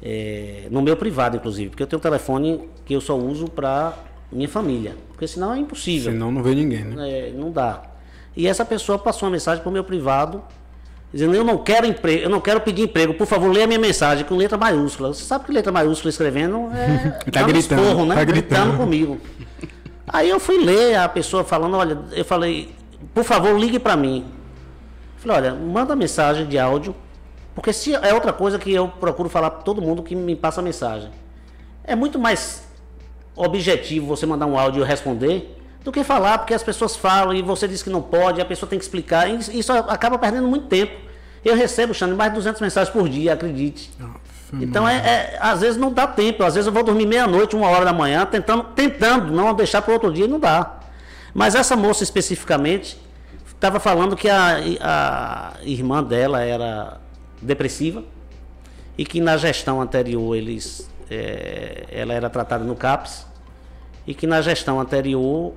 é, no meu privado, inclusive, porque eu tenho um telefone que eu só uso para minha família, porque senão é impossível. Senão não vê ninguém, né? É, não dá. E essa pessoa passou uma mensagem para o meu privado, dizendo: Eu não quero emprego, eu não quero pedir emprego, por favor, leia a minha mensagem com letra maiúscula. Você sabe que letra maiúscula escrevendo é. tá gritando, esporro, né? Tá gritando. gritando comigo. Aí eu fui ler a pessoa falando, olha, eu falei, por favor, ligue para mim. Falei, olha, manda mensagem de áudio, porque se é outra coisa que eu procuro falar para todo mundo que me passa mensagem. É muito mais objetivo você mandar um áudio e eu responder do que falar, porque as pessoas falam e você diz que não pode, a pessoa tem que explicar, e isso acaba perdendo muito tempo. Eu recebo, Xande, mais de 200 mensagens por dia, acredite. Então, é, é, às vezes não dá tempo. Às vezes eu vou dormir meia-noite, uma hora da manhã, tentando, tentando não deixar para outro dia e não dá. Mas essa moça especificamente estava falando que a, a irmã dela era depressiva e que na gestão anterior eles, é, ela era tratada no CAPS e que na gestão anterior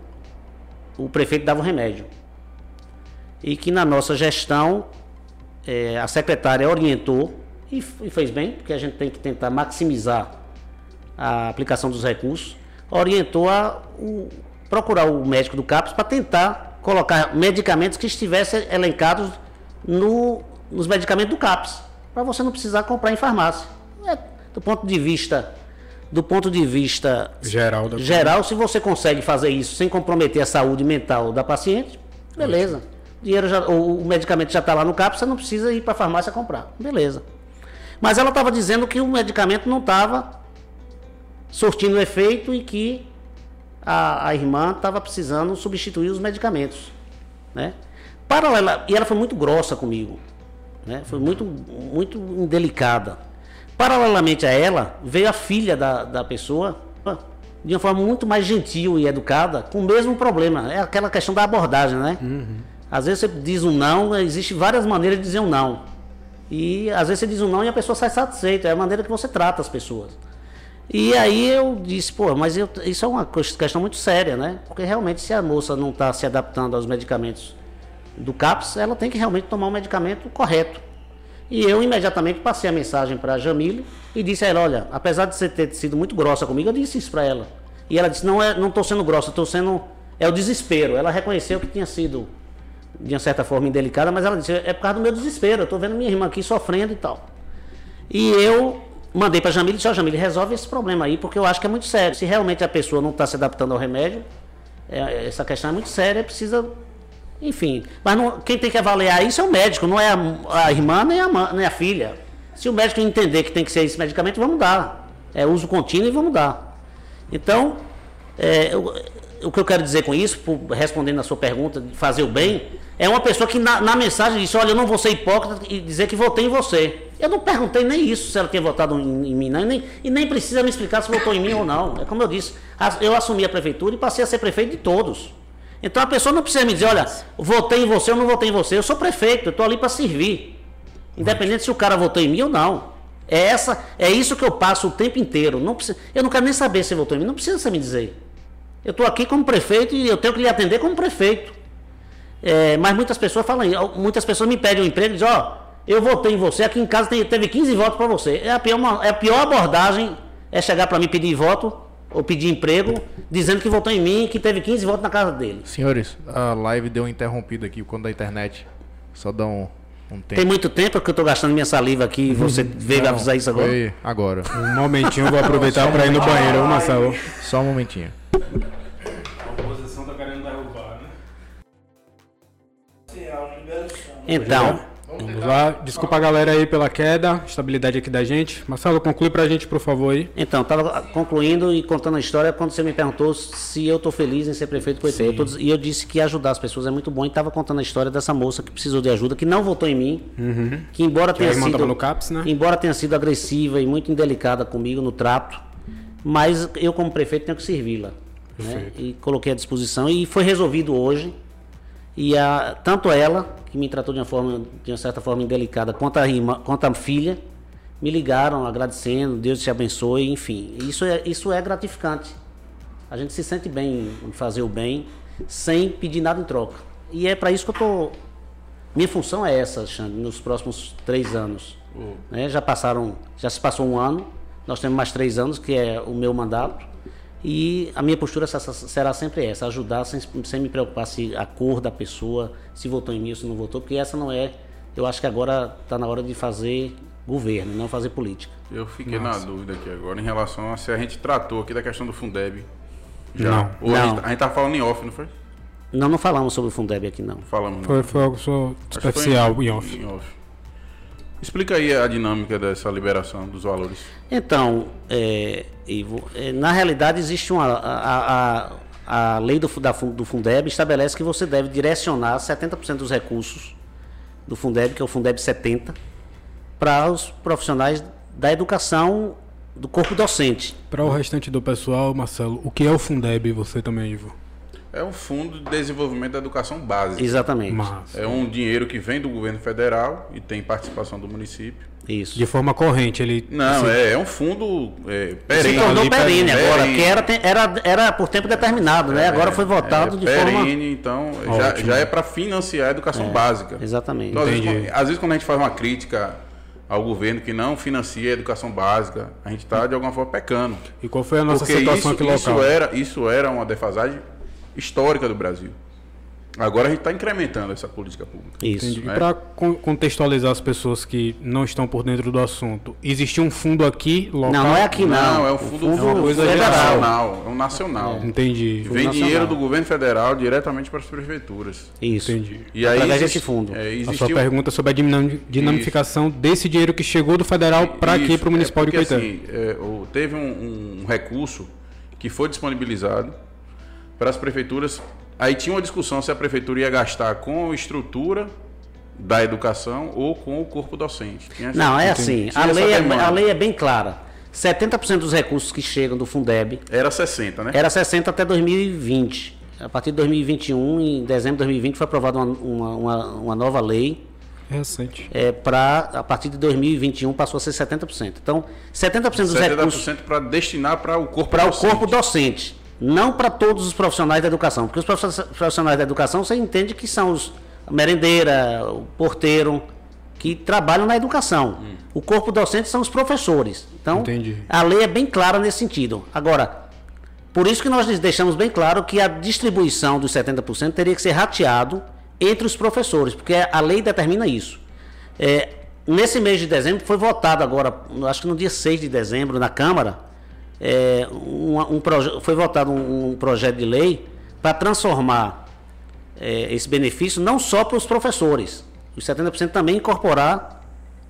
o prefeito dava o remédio. E que na nossa gestão é, a secretária orientou e, e fez bem, porque a gente tem que tentar maximizar a aplicação dos recursos, orientou a o, procurar o médico do CAPS para tentar colocar medicamentos que estivessem elencados no, nos medicamentos do CAPS, para você não precisar comprar em farmácia. É, do ponto de vista do ponto de vista geral, geral se você consegue fazer isso sem comprometer a saúde mental da paciente, beleza. Dinheiro já, o, medicamento já está lá no CAPS, você não precisa ir para a farmácia comprar. Beleza. Mas ela estava dizendo que o medicamento não estava surtindo efeito e que a, a irmã estava precisando substituir os medicamentos. Né? Paralela, e ela foi muito grossa comigo. Né? Foi muito, muito indelicada. Paralelamente a ela, veio a filha da, da pessoa, de uma forma muito mais gentil e educada, com o mesmo problema. É aquela questão da abordagem, né? Uhum. Às vezes você diz um não, existe várias maneiras de dizer um não. E às vezes você diz um não e a pessoa sai satisfeita. É a maneira que você trata as pessoas. E aí eu disse, pô, mas eu, isso é uma questão muito séria, né? Porque realmente se a moça não está se adaptando aos medicamentos do CAPS, ela tem que realmente tomar o medicamento correto. E eu imediatamente passei a mensagem para a Jamile e disse a ela, olha, apesar de você ter sido muito grossa comigo, eu disse isso para ela. E ela disse, não é, não estou sendo grossa, estou sendo. É o desespero. Ela reconheceu que tinha sido, de uma certa forma, indelicada, mas ela disse, é por causa do meu desespero, eu estou vendo minha irmã aqui sofrendo e tal. E eu mandei para a Jamile e disse, ó, Jamile, resolve esse problema aí, porque eu acho que é muito sério. Se realmente a pessoa não está se adaptando ao remédio, é, essa questão é muito séria, precisa. Enfim. Mas não, quem tem que avaliar isso é o médico, não é a, a irmã nem a, nem a filha. Se o médico entender que tem que ser esse medicamento, vamos dar. É uso contínuo e vamos dar. Então, é, eu, o que eu quero dizer com isso, respondendo a sua pergunta, de fazer o bem, é uma pessoa que na, na, mensagem disse, olha, eu não vou ser hipócrita e dizer que votei em você. Eu não perguntei nem isso, se ela tinha votado em, em mim, não, e nem, e nem precisa me explicar se votou em mim ou não. É como eu disse, eu assumi a prefeitura e passei a ser prefeito de todos. Então a pessoa não precisa me dizer, olha, votei em você ou não votei em você. Eu sou prefeito, eu estou ali para servir. Independente se o cara votou em mim ou não. É, essa, é isso que eu passo o tempo inteiro. Não precisa, eu não quero nem saber se votou em mim, não precisa me dizer. Eu estou aqui como prefeito e eu tenho que lhe atender como prefeito. É, mas muitas pessoas falam, muitas pessoas me pedem um emprego e dizem, ó, oh, eu votei em você, aqui em casa tem, teve 15 votos para você. É a, pior, é a pior abordagem é chegar para mim pedir voto ou pedir emprego, dizendo que votou em mim e que teve 15 votos na casa dele. Senhores, a live deu interrompida aqui quando da internet. Só dá um, um tempo. Tem muito tempo que eu estou gastando minha saliva aqui e você veio Não, avisar isso agora? Foi agora. Um momentinho, eu vou aproveitar para ir no banheiro, Marcelo. Só um momentinho. Então. Vamos lá. Desculpa a galera aí pela queda, estabilidade aqui da gente. Marcelo, conclui pra gente, por favor, aí. Então, estava concluindo e contando a história quando você me perguntou se eu estou feliz em ser prefeito do Eu tô, e eu disse que ajudar as pessoas é muito bom e estava contando a história dessa moça que precisou de ajuda, que não votou em mim, uhum. que embora que tenha sido no CAPS, né? embora tenha sido agressiva e muito indelicada comigo no trato, mas eu como prefeito tenho que servi-la. Né? E coloquei à disposição e foi resolvido hoje. E a, tanto ela, que me tratou de uma, forma, de uma certa forma indelicada, quanto a, irmã, quanto a filha, me ligaram agradecendo, Deus te abençoe, enfim. Isso é, isso é gratificante. A gente se sente bem em fazer o bem sem pedir nada em troca. E é para isso que eu tô. Minha função é essa, Xande, nos próximos três anos. Uhum. Né? Já passaram, já se passou um ano, nós temos mais três anos, que é o meu mandato. E a minha postura será sempre essa, ajudar sem, sem me preocupar se a cor da pessoa, se votou em mim ou se não votou, porque essa não é. Eu acho que agora está na hora de fazer governo, não fazer política. Eu fiquei Nossa. na dúvida aqui agora em relação a se a gente tratou aqui da questão do Fundeb. Já. Não. Ou não. A, gente, a gente tá falando em off, não foi? Não, não falamos sobre o Fundeb aqui, não. Falamos. Foi, foi algo só especial em off. Em off. Explica aí a dinâmica dessa liberação dos valores. Então, é, Ivo, é, na realidade existe uma. A, a, a lei do, da, do Fundeb estabelece que você deve direcionar 70% dos recursos do Fundeb, que é o Fundeb 70, para os profissionais da educação do corpo docente. Para o restante do pessoal, Marcelo, o que é o Fundeb, você também, Ivo? É um fundo de desenvolvimento da educação básica. Exatamente. É um dinheiro que vem do governo federal e tem participação do município. Isso. De forma corrente, ele. Não, assim, é, é, um fundo é, perene. Se tornou perene, agora, perene. que era, era, era por tempo determinado, né? Agora foi votado é, de perene, forma. então já, já, é para financiar a educação é, básica. Exatamente. Então, às, vezes, às vezes, quando a gente faz uma crítica ao governo que não financia a educação básica, a gente está de alguma forma pecando. E qual foi a nossa Porque situação isso, aqui local? Isso era, isso era uma defasagem histórica do Brasil. Agora a gente está incrementando essa política pública. Isso. Né? Para contextualizar as pessoas que não estão por dentro do assunto, existe um fundo aqui local? Não, não é aqui não. Não, é um fundo, fundo é uma coisa federal. nacional. É um nacional. É. Entendi. Vem nacional. dinheiro do governo federal diretamente para as prefeituras. Isso. Entendi. E aí Através desse fundo. É, existiu... A sua pergunta sobre a dinamificação Isso. desse dinheiro que chegou do federal para aqui, para o municipal é porque, de Coitã. Assim, é, teve um, um recurso que foi disponibilizado para as prefeituras Aí tinha uma discussão se a prefeitura ia gastar com a estrutura da educação ou com o corpo docente. Não, é assim. A lei é, a lei é bem clara. 70% dos recursos que chegam do Fundeb. Era 60, né? Era 60 até 2020. A partir de 2021, em dezembro de 2020, foi aprovada uma, uma, uma, uma nova lei. Recente. É, pra, a partir de 2021 passou a ser 70%. Então, 70% dos 70 recursos. 70% para destinar para o corpo docente. Para o corpo docente. Não para todos os profissionais da educação, porque os profissionais da educação você entende que são os a merendeira, o porteiro, que trabalham na educação. O corpo docente são os professores. Então, Entendi. a lei é bem clara nesse sentido. Agora, por isso que nós deixamos bem claro que a distribuição dos 70% teria que ser rateado entre os professores, porque a lei determina isso. É, nesse mês de dezembro, foi votado agora, acho que no dia 6 de dezembro, na Câmara, é, um, um foi votado um, um projeto de lei para transformar é, esse benefício não só para os professores, os 70% também incorporar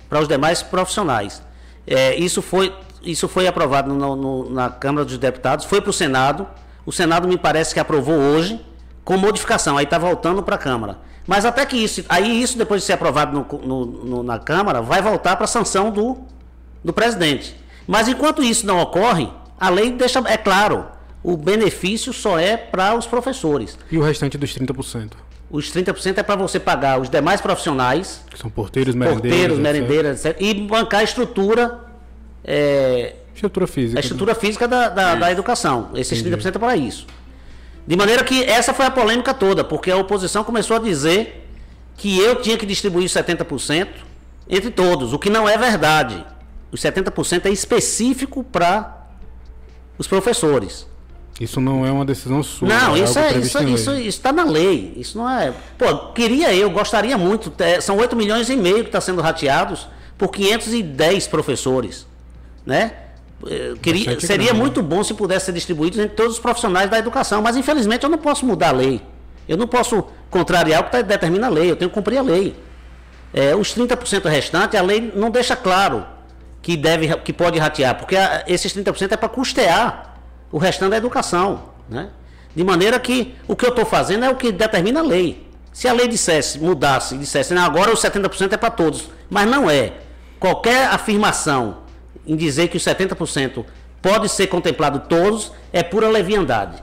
para os demais profissionais. É, isso, foi, isso foi aprovado no- no- na Câmara dos Deputados, foi para o Senado. O Senado me parece que aprovou hoje, com modificação, aí está voltando para a Câmara. Mas até que isso, aí isso depois de ser aprovado no- no- na Câmara, vai voltar para a sanção do, do presidente. Mas enquanto isso não ocorre, a lei deixa, é claro, o benefício só é para os professores. E o restante dos 30%? Os 30% é para você pagar os demais profissionais, Que são porteiros, merendeiros. porteiros, etc. merendeiras, etc. E bancar a estrutura, é, Estrutura física. a estrutura física da, da, da educação. Esses 30% é para isso. De maneira que essa foi a polêmica toda, porque a oposição começou a dizer que eu tinha que distribuir 70% entre todos, o que não é verdade. Os 70% é específico para os professores. Isso não é uma decisão sua. Não, é isso é, previsto isso, isso, está na lei. Isso não é. Pô, queria eu, gostaria muito. é, São 8 milhões e meio que está sendo rateados por 510 professores. Né? É, Queria, seria né? muito bom se pudesse ser distribuído entre todos os profissionais da educação, mas infelizmente eu não posso mudar a lei. Eu não posso contrariar o que tá- determina a lei, eu tenho que cumprir a lei. É, os 30% restantes, a lei não deixa claro que, deve, que pode ratear, porque esses 30% é para custear o restante da educação. Né? De maneira que o que eu estou fazendo é o que determina a lei. Se a lei dissesse, mudasse dissesse, não, agora os 70% é para todos, mas não é. Qualquer afirmação em dizer que os 70% pode ser contemplado todos é pura leviandade.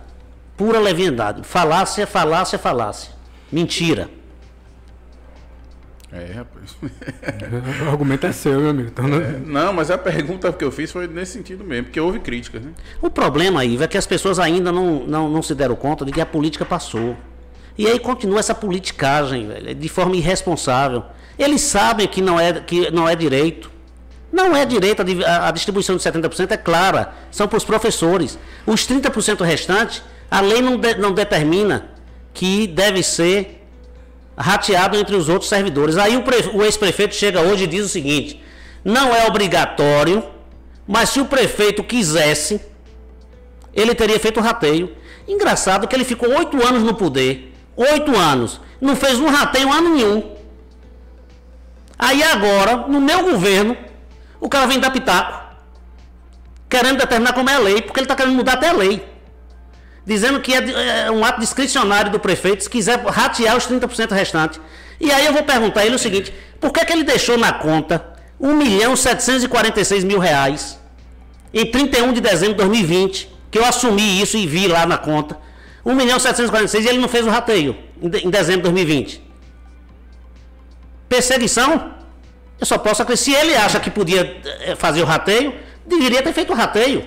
Pura leviandade. Falácia, falácia, falácia. Mentira. É, rapaz. O argumento é seu, meu amigo. Então, não- Não, mas a pergunta que eu fiz foi nesse sentido mesmo, porque houve críticas, né? O problema, Ivo, é que as pessoas ainda não, não, não se deram conta de que a política passou. E aí continua essa politicagem, velho, de forma irresponsável. Eles sabem que não é, que não é direito. Não é direito, a, a distribuição de 70% é clara, são para os professores. Os 30% restantes, a lei não, de- não determina que deve ser rateado entre os outros servidores. Aí o, o ex-prefeito chega hoje e diz o seguinte: não é obrigatório, mas se o prefeito quisesse, ele teria feito o rateio. Engraçado que ele ficou oito anos no poder. Oito anos. Não fez um rateio ano nenhum. Aí agora, no meu governo, o cara vem dar pitaco. Querendo determinar como é a lei, porque ele está querendo mudar até a lei. Dizendo que é, de- é um ato discricionário do prefeito se quiser ratear os 30% restantes. E aí eu vou perguntar a ele o seguinte: por que, que ele deixou na conta 1 milhão 746 mil reais em 31 de dezembro de 2020, que eu assumi isso e vi lá na conta, 1 milhão 746 e ele não fez o rateio em dezembro de 2020. Perseguição? Eu só posso acreditar. Se ele acha que podia eh, fazer o rateio, deveria ter feito o rateio.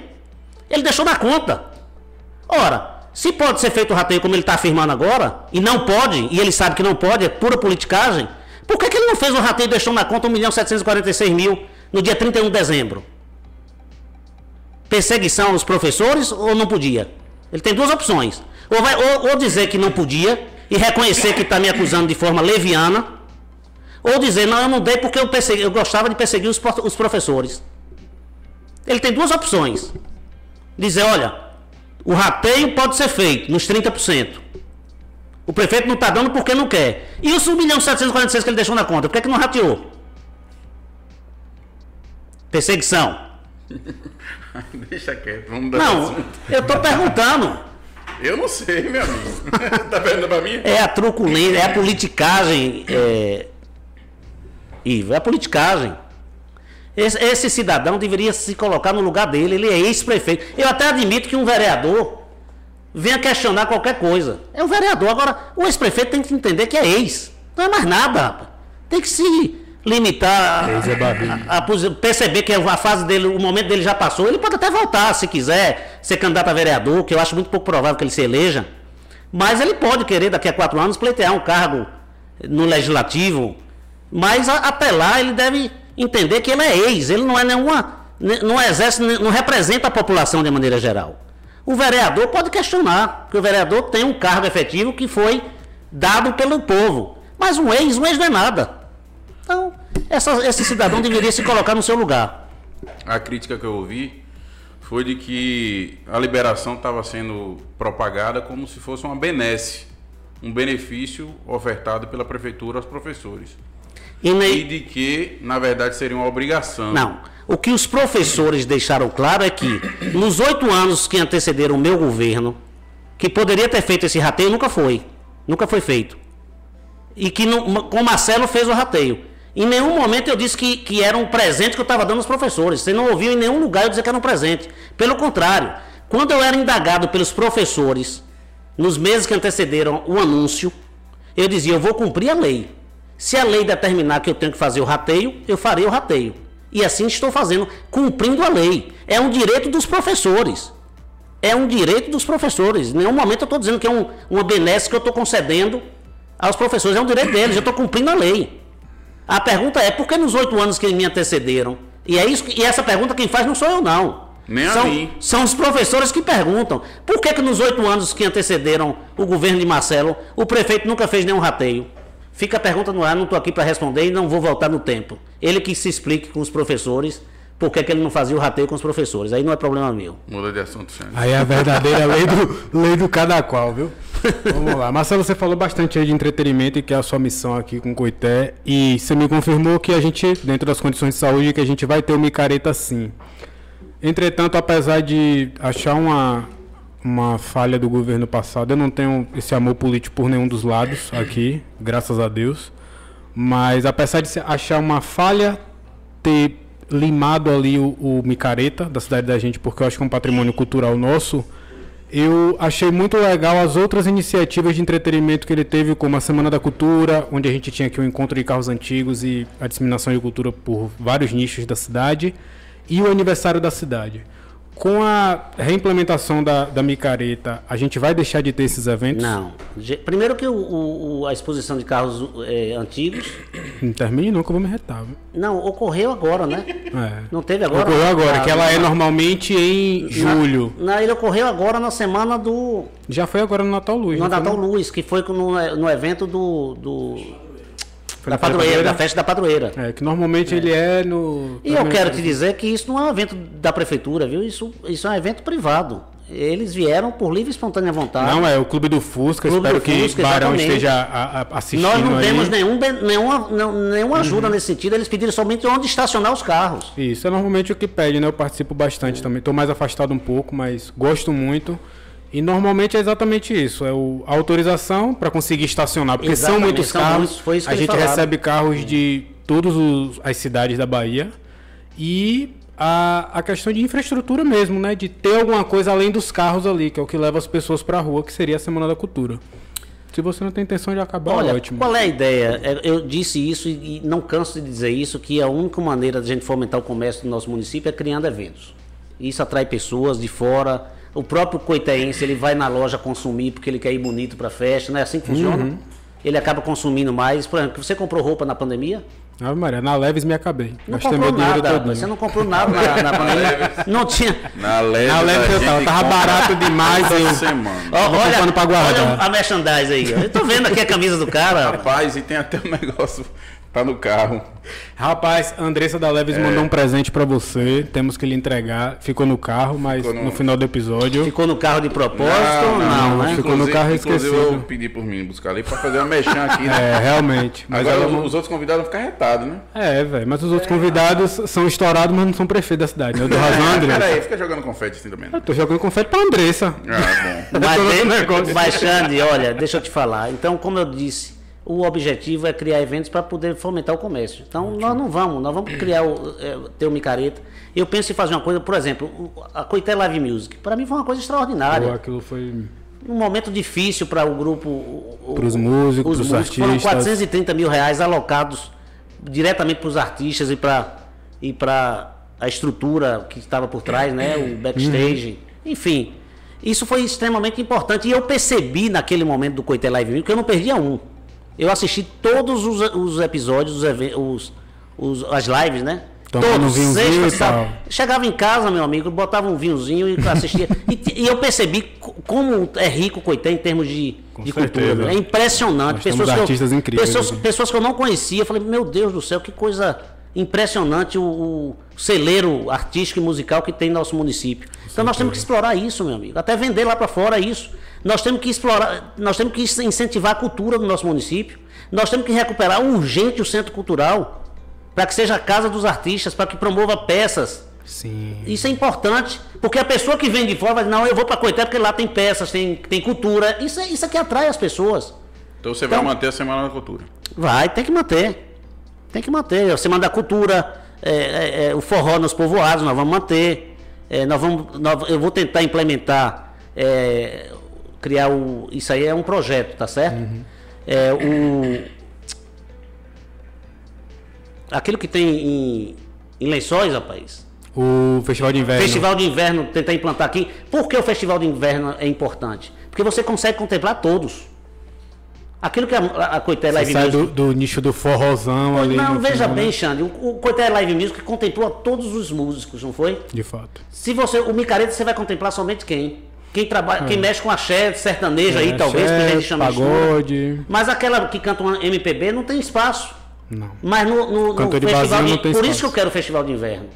Ele deixou na conta. Ora, se pode ser feito o rateio como ele está afirmando agora, e não pode, e ele sabe que não pode, é pura politicagem, por que, que ele não fez o rateio deixou na conta 1 milhão 746 mil no dia 31 de dezembro? Perseguição aos professores ou não podia? Ele tem duas opções. Ou, vai, ou, ou dizer que não podia e reconhecer que está me acusando de forma leviana, ou dizer, não, eu não dei porque eu, persegui, eu gostava de perseguir os, os professores. Ele tem duas opções. Dizer, olha, o rateio pode ser feito nos 30%. O prefeito não está dando porque não quer. E os 1 milhão 746 que ele deixou na conta, por que, que não rateou? Perseguição. Deixa quieto, vamos dar Não, eu estou perguntando. Eu não sei, meu amigo. tá perguntando pra mim? É a truculência, é a politicagem. É... Ivo, é a politicagem. Esse, esse cidadão deveria se colocar no lugar dele, ele é ex-prefeito. Eu até admito que um vereador venha questionar qualquer coisa. É um vereador. Agora, o ex-prefeito tem que entender que é ex. Não é mais nada, rapaz. Tem que se limitar Ex é a, a perceber que a fase dele, o momento dele já passou. Ele pode até voltar, se quiser, ser candidato a vereador, que eu acho muito pouco provável que ele se eleja. Mas ele pode querer, daqui a quatro anos, pleitear um cargo no legislativo, Mas a- até lá ele deve entender que ele é ex, ele não é nenhuma. ne- não exerce, ne- não representa a população de maneira geral. O vereador pode questionar, porque o vereador tem um cargo efetivo que foi dado pelo povo. Mas um ex, um ex não é nada. Então, essa- esse cidadão deveria se colocar no seu lugar. A crítica que eu ouvi foi de que a liberação estava sendo propagada como se fosse uma benesse, um benefício ofertado pela prefeitura aos professores. E nem- E de que, na verdade, seria uma obrigação. Não. O que os professores deixaram claro é que, nos oito anos que antecederam o meu governo, que poderia ter feito esse rateio, nunca foi. Nunca foi feito. E que no, com o Marcelo fez o rateio. Em nenhum momento eu disse que, que era um presente que eu estava dando aos professores. Você não ouviu em nenhum lugar eu dizer que era um presente. Pelo contrário, quando eu era indagado pelos professores, nos meses que antecederam o anúncio, eu dizia, eu vou cumprir a lei. Se a lei determinar que eu tenho que fazer o rateio, eu farei o rateio. E assim estou fazendo, cumprindo a lei. É um direito dos professores. É um direito dos professores. Em nenhum momento eu estou dizendo que é um, uma benesse que eu estou concedendo aos professores. É um direito deles, eu estou cumprindo a lei. A pergunta é, por que nos oito anos que me antecederam? E, é isso, e essa pergunta quem faz não sou eu, não. Nem a são, mim. são os professores que perguntam. Por que, que nos oito anos que antecederam o governo de Marcelo, o prefeito nunca fez nenhum rateio? Fica a pergunta no ar, não estou aqui para responder e não vou voltar no tempo. Ele que se explique com os professores por que, que ele não fazia o rateio com os professores. Aí não é problema meu. Muda de assunto, Xande. Aí é a verdadeira lei do, lei do cada qual, viu? Vamos lá. Marcelo, você falou bastante aí de entretenimento e que é a sua missão aqui com o Coité. E você me confirmou que a gente, dentro das condições de saúde, que a gente vai ter o micareta sim. Entretanto, apesar de achar uma, uma falha do governo passado, eu não tenho esse amor político por nenhum dos lados aqui, graças a Deus. Mas apesar de achar uma falha ter limado ali o, o micareta da cidade da gente, porque eu acho que é um patrimônio cultural nosso, eu achei muito legal as outras iniciativas de entretenimento que ele teve, como a Semana da Cultura, onde a gente tinha aqui o encontro de carros antigos e a disseminação de cultura por vários nichos da cidade, e o aniversário da cidade. Com a reimplementação da, da micareta, a gente vai deixar de ter esses eventos? Não. Primeiro que o- o- a exposição de carros eh, antigos Não termine não, que eu vou me retar. viu? não ocorreu agora, né? É. Não teve agora? Ocorreu agora, Ah, que ela é na- normalmente em julho. Não, ele ocorreu agora na semana do Já foi agora no Natal Luz. no não foi, Natal não? Luz, que foi no, no evento do, do Foi da na padroeira, da festa da padroeira. É, que normalmente ele é no. E eu quero te dizer que isso não é um evento da prefeitura, viu? Isso, isso é um evento privado. Eles vieram por livre e espontânea vontade. Não, é o Clube do Fusca. Clube espero do que Fusca, Barão exatamente. esteja a- a- assistindo Nós não aí. temos nenhum, nenhuma, não- nenhuma ajuda nesse sentido, eles pediram somente onde estacionar os carros. Isso é normalmente o que pede, né? Eu participo bastante também. Estou mais afastado um pouco, mas gosto muito. E normalmente é exatamente isso: é o, a autorização para conseguir estacionar, porque são Exatamente, muitos são carros. muitos, a gente recebe carros de todas as cidades da Bahia. E a, a questão de infraestrutura mesmo, né? De ter alguma coisa além dos carros ali, que é o que leva as pessoas para a rua, que seria a Semana da Cultura. Se você não tem intenção de acabar, Olha, ótimo. qual é a ideia? É, Eu disse isso e e não canso de dizer isso, que a única maneira de a gente fomentar o comércio do nosso município é criando eventos. Isso atrai pessoas de fora. O próprio coitaense, ele vai na loja consumir porque ele quer ir bonito para festa, não é assim que funciona? Uhum. Ele acaba consumindo mais. Por exemplo, você comprou roupa na pandemia? Ave Maria, na Leves me acabei. Não Gastei comprou meu dinheiro nada. Você não comprou nada na, na pandemia. Não tinha. Na leve, Na Leves eu tava, tava barato demais. Eu, semana. Tava comprando pra guardar. olha a merchandise aí. ó. Eu tô vendo aqui a camisa do cara. Rapaz, e tem até um negócio, tá no carro. Rapaz, Andressa da Leves mandou um presente pra você. Temos que lhe entregar. Ficou no carro, mas no- no... final do episódio. Ficou no carro de propósito? Não, né? Ficou no carro Inclusive, esquecido. eu pedi por mim buscar ali pra fazer uma mexã aqui, né? É, realmente. Mas Agora ela não- os outros convidados vão ficar retados, né? É, velho. Mas os outros convidados são estourados, mas não são prefeitos da cidade. né? Eu dou razão, Andressa. aí, fica jogando confete assim também. Eu tô jogando confete pra Andressa. Ah, bom. Mas, mas, Xande, olha, deixa eu te falar. Então, como eu disse, o objetivo é criar eventos para poder fomentar o comércio. Então, nós não vamos, nós vamos criar, o, é, ter o micareta. Eu penso em fazer uma coisa, por exemplo, a Coité Live Music. Para mim foi uma coisa Pô, extraordinária. aquilo foi. Um momento difícil para o grupo. o- o- Pros músicos, os músicos. Foram artistas. 430 mil reais alocados diretamente para os artistas e para e para a estrutura que estava por trás, né? O backstage. Enfim, isso foi extremamente importante. E eu percebi naquele momento do Coité Live Music que eu não perdia um. Eu assisti todos os, os episódios, os, os, as lives, né? Tomando um todos, e sábado. tal. Chegava em casa, meu amigo, botava um vinhozinho e assistia. e, e eu percebi co- como é rico o Coité em termos de, de cultura. É impressionante. Temos que eu- pessoas, aqui. pessoas que eu não conhecia, eu falei, meu Deus do céu, que coisa impressionante o, o celeiro artístico e musical que tem no nosso município. Então nós temos que explorar isso, meu amigo. Até vender lá para fora isso. Nós temos que explorar, nós temos que incentivar a cultura do nosso município. Nós temos que recuperar urgente o centro cultural para que seja a casa dos artistas, para que promova peças. Sim. Isso é importante, porque a pessoa que vem de fora vai dizer, não, eu vou para Coité porque lá tem peças, tem, tem cultura. Isso, é- isso é que atrai as pessoas. Então você Então- vai manter a Semana da Cultura. Vai, tem que manter. Tem que manter. A Semana da Cultura, é, é, é, o forró nos povoados, nós vamos manter. É, nós vamos, nós- eu vou tentar implementar, é, criar o. Isso aí é um projeto, tá certo? É, o, aquilo que tem em, em lençóis, rapaz. O Festival de Inverno. Festival de Inverno, tentar implantar aqui. Por que o Festival de Inverno é importante? Porque você consegue contemplar todos. Aquilo que a, a Coité Live sai Music do, do nicho do forrozão ali. não, veja final, bem, né? Xande, o, o Coité Live Music contemplou todos os músicos, não foi? De fato. Se você, o Micareta, você vai contemplar somente quem? Quem trabalha, quem mexe com axé, sertanejo aí, É, talvez, axé, que a gente chama de pagode. Mas aquela que canta um MPB não tem espaço. Não. Mas no, no, no festival de, não tem Por isso espaço. que eu quero o Festival de Inverno.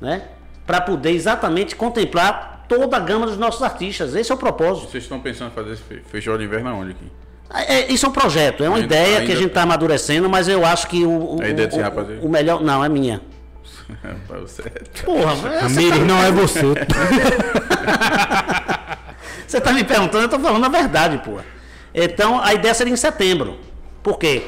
Né? Para poder exatamente contemplar toda a gama dos nossos artistas. Esse é o propósito. Vocês estão pensando em fazer esse fe- festival de inverno aonde aqui? É, isso é um projeto, é uma Ainda- ideia que ainda- a gente está amadurecendo, mas eu acho que o, o, A ideia desse o- o melhor. Não, é minha. Pra você. Porra, você Ramires, não é você. Você tá me perguntando, eu tô falando a verdade, pô. Então, a ideia seria em setembro. Por quê?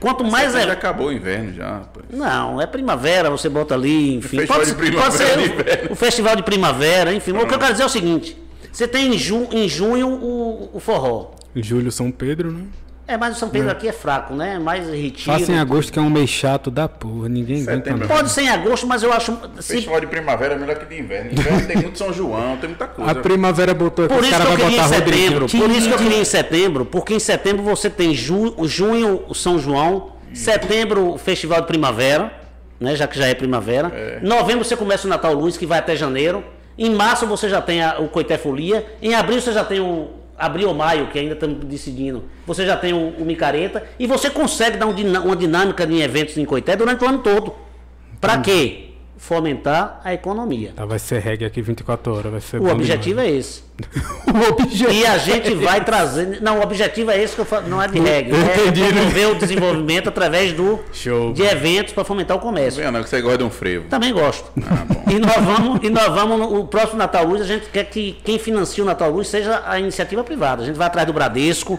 Quanto mais Mas já é. acabou o inverno já, rapaz. Não, é primavera, você bota ali, enfim. Festival de ser- primavera ser o- o, festival de primavera, enfim. O que eu quero dizer é o seguinte: você tem em, ju- em junho o, o forró. Júlio São Pedro, né? É, mas o São Pedro aqui é fraco, né? É mais retiro. Faça em agosto, que é um mês chato da porra. Ninguém aguenta não. Pode ser em agosto, mas eu acho. se- Festival de primavera é melhor que de inverno. Inverno tem muito São João, tem muita coisa. A primavera botou aqui, Por os isso que caras eu queria em botar setembro. Rodrigo. Por isso que eu queria em setembro, porque em setembro você tem ju, junho o São João, setembro o Festival de Primavera, né, já que já é primavera. Novembro você começa o Natal Luz, que vai até janeiro. Em março você já tem a- o Coité Folia. Em abril você já tem o abril ou maio, que ainda estamos decidindo. Você já tem o, o Micareta e você consegue dar um uma dinâmica de eventos em Coité durante o ano todo. Para quê? Fomentar a economia. Tá, vai ser reggae aqui 24 horas. Vai ser O objetivo é esse. é... o objetivo. E a gente vai trazer. Não, o objetivo é esse que eu falo, não é de regra. É Entendi, né? promover o desenvolvimento através do, Show. de eventos para fomentar o comércio. Vendo que você gosta de um frevo. Também gosto. Ah, bom. E nós vamos, e nós vamos, no o próximo Natal Luz, a gente quer que quem financia o Natal Luz seja a iniciativa privada. A gente vai atrás do Bradesco,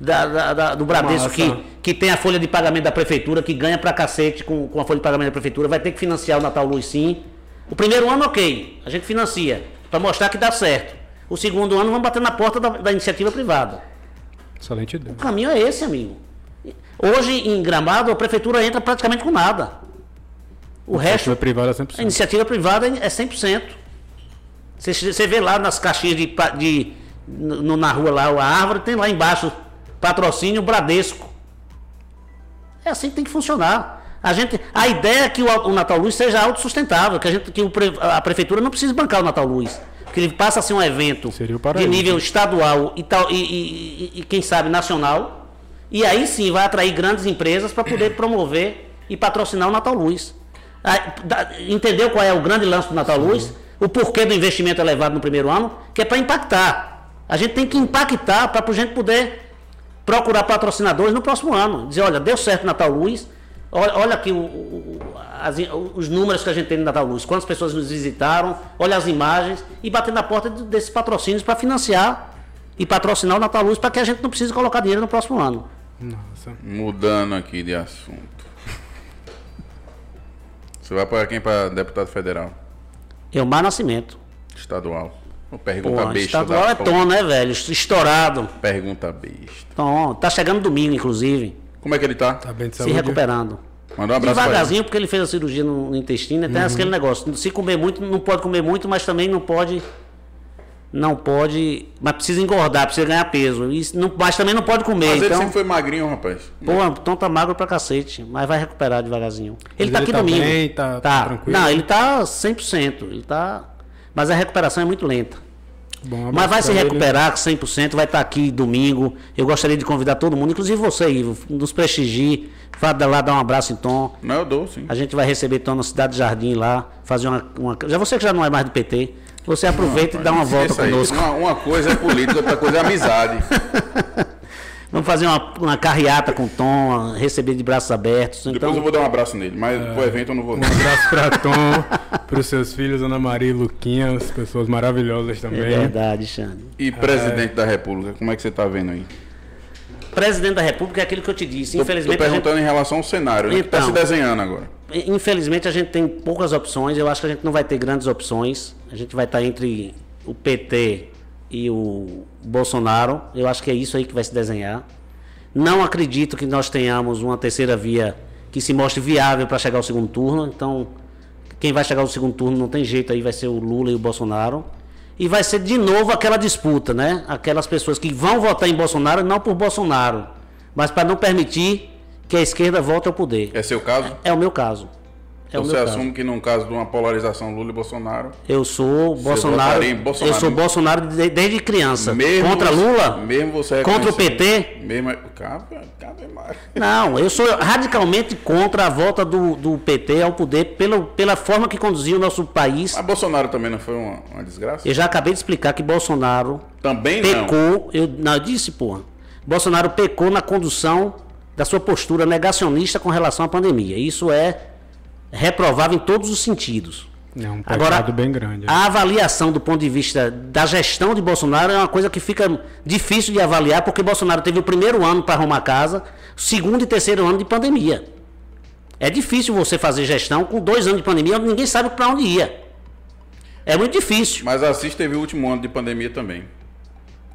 da- da- da- do Bradesco Massa. que, que tem a folha de pagamento da prefeitura, que ganha pra cacete com, com a folha de pagamento da prefeitura, vai ter que financiar o Natal Luz sim. O primeiro ano, ok, a gente financia, para mostrar que dá certo. O segundo ano, vamos bater na porta da, da iniciativa privada. Excelente ideia. O caminho é esse, amigo. Hoje, em Gramado, a prefeitura entra praticamente com nada. O resto, Iniciativa privada é a 100%. iniciativa privada é 100%. Você, você vê lá nas caixinhas de, de no- na rua lá, a árvore, tem lá embaixo patrocínio Bradesco. É assim que tem que funcionar. A, gente, a ideia é que o, o Natal Luz seja autossustentável, que, a, gente, que o a prefeitura não precise bancar o Natal Luz. Que ele passa a ser um evento de nível estadual e, tal, e, e- e- e, quem sabe nacional. E aí sim vai atrair grandes empresas para poder promover e patrocinar o Natal Luz. Entendeu qual é o grande lance do Natal Luz? O porquê do investimento elevado no primeiro ano? Que é para impactar. A gente tem que impactar para a gente poder procurar patrocinadores no próximo ano. Dizer, olha, deu certo Natal Luz. Olha, olha aqui o- o- as- os números que a gente tem no Natal Luz. Quantas pessoas nos visitaram, olha as imagens e bater na porta de- desses patrocínios para financiar e patrocinar o Natal Luz para que a gente não precise colocar dinheiro no próximo ano. Nossa. Mudando aqui de assunto. Você vai para quem? Para deputado federal? Elmar Nascimento. Estadual. Uma Pô, pergunta besta. estadual é tom, né, velho? Estourado. Pergunta besta. Tom. Tá chegando domingo, inclusive. Como é que ele tá? Tá bem de Se saúde? recuperando. Manda um abraço ele. Devagarzinho, porque ele fez a cirurgia no, no intestino, né? tem aquele negócio. Se comer muito, não pode comer muito, mas também não pode não pode, mas precisa engordar, precisa ganhar peso. Isso não, mas também não pode comer. Mas ele então, sempre foi magrinho, rapaz. pô, então tá magro pra cacete, mas vai recuperar devagarzinho. Ele Mas tá ele aqui tá domingo. bem, tá- tá tranquilo? Não, ele tá 100%. Ele tá. Mas a recuperação é muito lenta. Bom, Mas vai se recuperar 100%, vai estar aqui domingo. Eu gostaria de convidar todo mundo, inclusive você, Ivo, nos prestigie. Vá lá dar um abraço em Tom. Não, eu dou, sim. A gente vai receber Tom na Cidade Jardim lá, fazer uma, uma- Já você que já não é mais do PT, você aproveita e dá uma volta conosco. Uma, uma coisa é política, outra coisa é amizade. Vamos fazer uma, uma carreata com Tom, receber de braços abertos. Depois Então, eu vou dar um abraço nele, mas pro evento eu não vou. Um abraço pra Tom, pros seus filhos, Ana Maria e Luquinha, as pessoas maravilhosas é também. verdade, Xande. E presidente da República, como é que você tá vendo aí? Presidente da República é aquilo que eu te disse. Infelizmente, tô a gente- perguntando em relação ao cenário, né? que tá Então. se desenhando agora. Infelizmente a gente tem poucas opções, eu acho que a gente não vai ter grandes opções. A gente vai estar entre o PT e o Bolsonaro. Eu acho que é isso aí que vai se desenhar. Não acredito que nós tenhamos uma terceira via que se mostre viável para chegar ao segundo turno. Então, quem vai chegar ao segundo turno não tem jeito aí, vai ser o Lula e o Bolsonaro. E vai ser de novo aquela disputa, né? Aquelas pessoas que vão votar em Bolsonaro não por Bolsonaro, mas para não permitir que a esquerda volte ao poder. É seu caso? É o meu caso. É então você caso. assume que num caso de uma polarização Lula e Bolsonaro, Eu sou Bolsonaro. Bolsonaro? Eu sou Bolsonaro de- desde criança. mesmo Contra você- Lula? mesmo você Contra o PT? Mesmo, cabe, cabe mais. Não, eu sou radicalmente contra a volta do, do PT ao poder pelo, pela forma que conduziu o nosso país. Mas Bolsonaro também não foi uma, uma desgraça? Eu já acabei de explicar que Bolsonaro Também não. pecou. Eu, não, eu disse, porra. Bolsonaro pecou na condução da sua postura negacionista com relação à pandemia. Isso é reprovável em todos os sentidos. É um Agora, bem grande. a avaliação do ponto de vista da gestão de Bolsonaro é uma coisa que fica difícil de avaliar, porque Bolsonaro teve o primeiro ano para arrumar casa, segundo e terceiro ano de pandemia. É difícil você fazer gestão com dois anos de pandemia, onde ninguém sabe para onde ia. É muito difícil. Mas a Assis teve o último ano de pandemia também.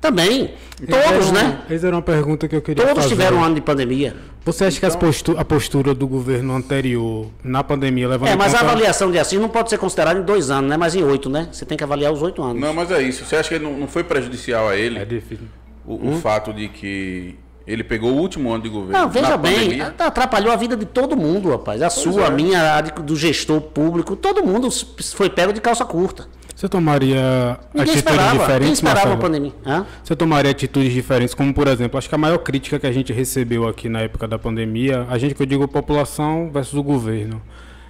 Também. Essa Todos, uma- né? Essa era uma pergunta que eu queria Todos fazer. tiveram um ano de pandemia. Você acha que as postu- a postura do governo anterior na pandemia levando É, mas a conta... avaliação de assim não pode ser considerada em dois anos, né? Mas em oito, né? Você tem que avaliar os oito anos. Não, mas é isso. Você acha que não, não foi prejudicial a ele É difícil. o, o fato de que ele pegou o último ano de governo? Não, veja na bem, atrapalhou a vida de todo mundo, rapaz. A sua, é. a minha, a do gestor público, todo mundo foi pego de calça curta. Você tomaria Ninguém atitudes esperava. Diferentes, esperava a pandemia? Hã? Você tomaria atitudes diferentes, como por exemplo, acho que a maior crítica que a gente recebeu aqui na época da pandemia, a gente que eu digo população versus o governo,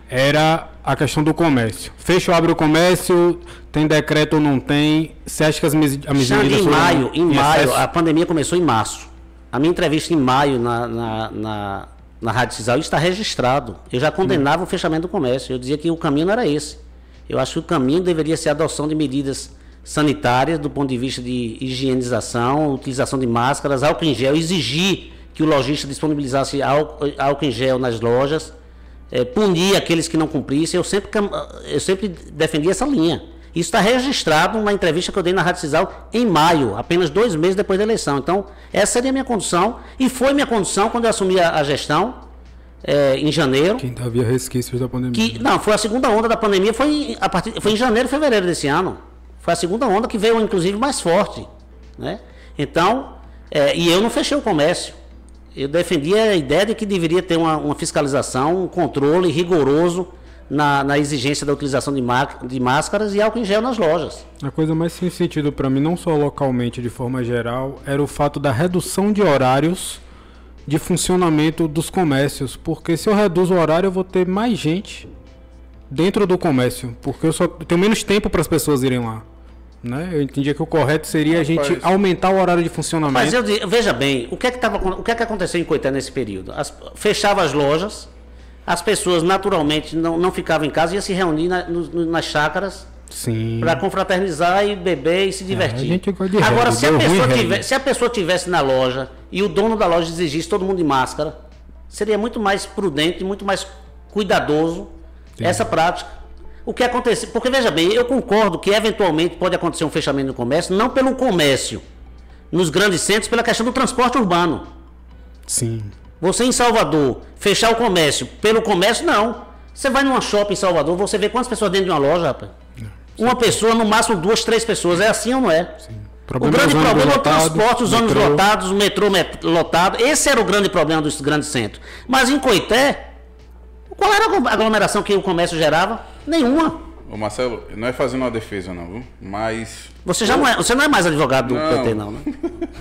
era a questão do comércio. Fecha ou abre o comércio, tem decreto ou não tem? Você acha que as mes- as Xande, medidas em maio, em maio, excesso? a pandemia começou em março. A minha entrevista em maio na, na, na, na Rádio Cisal está registrado. Eu já condenava o fechamento do comércio. Eu dizia que o caminho não era esse. Eu acho que o caminho deveria ser a adoção de medidas sanitárias do ponto de vista de higienização, utilização de máscaras, álcool em gel, exigir que o lojista disponibilizasse álcool, álcool em gel nas lojas, eh, punir aqueles que não cumprissem. Eu sempre, cam- eu sempre defendi essa linha. Isso está registrado numa entrevista que eu dei na Rádio Cisal em maio, apenas dois meses depois da eleição. Então, essa seria a minha condição e foi minha condição quando eu assumi a, a gestão eh, em janeiro. Que ainda havia resquícios da pandemia. Que, não, foi a segunda onda da pandemia, foi, em- a partir, foi em janeiro e fevereiro desse ano. Foi a segunda onda que veio, inclusive, mais forte. Né? Então, é, e eu não fechei o comércio. Eu defendia a ideia de que deveria ter uma, uma fiscalização, um controle rigoroso na, na exigência da utilização de, de máscaras e álcool em gel nas lojas. A coisa mais sem sentido para mim, não só localmente, de forma geral, era o fato da redução de horários de funcionamento dos comércios. Porque se eu reduzo o horário, eu vou ter mais gente dentro do comércio. Porque eu só tenho menos tempo para as pessoas irem lá. Né? Eu entendia que o correto seria a gente Rapaz. aumentar o horário de funcionamento. Mas eu veja bem, o que é que, tava, o que, é que aconteceu em Coité nesse período? As, fechava as lojas, as pessoas naturalmente não, não ficavam em casa, iam se reunir na- no- nas chácaras Sim. para confraternizar e beber e se divertir. a gente gosta de Agora, se a, reggae. tivesse, se a pessoa tivesse na loja e o dono da loja exigisse todo mundo de máscara, seria muito mais prudente, muito mais cuidadoso essa prática. O que acontece? Porque veja bem, eu concordo que eventualmente pode acontecer um fechamento do comércio, não pelo comércio nos grandes centros, pela questão do transporte urbano. Sim. Você em Salvador, fechar o comércio pelo comércio, não. Você vai numa shopping em Salvador, você vê quantas pessoas dentro de uma loja, rapaz. Uma pessoa, no máximo duas, três pessoas. É assim ou não é? O Problema grande problema é o lotados, transporte, os ônibus lotados, o metrô met- lotado. Esse era o grande problema dos grandes centros. Mas em Coité, qual era a aglomeração que o comércio gerava? Nenhuma. Ô Marcelo, não é fazendo uma defesa não, viu? Mas. Você já não é, você não é mais advogado do Não. PT, não, né?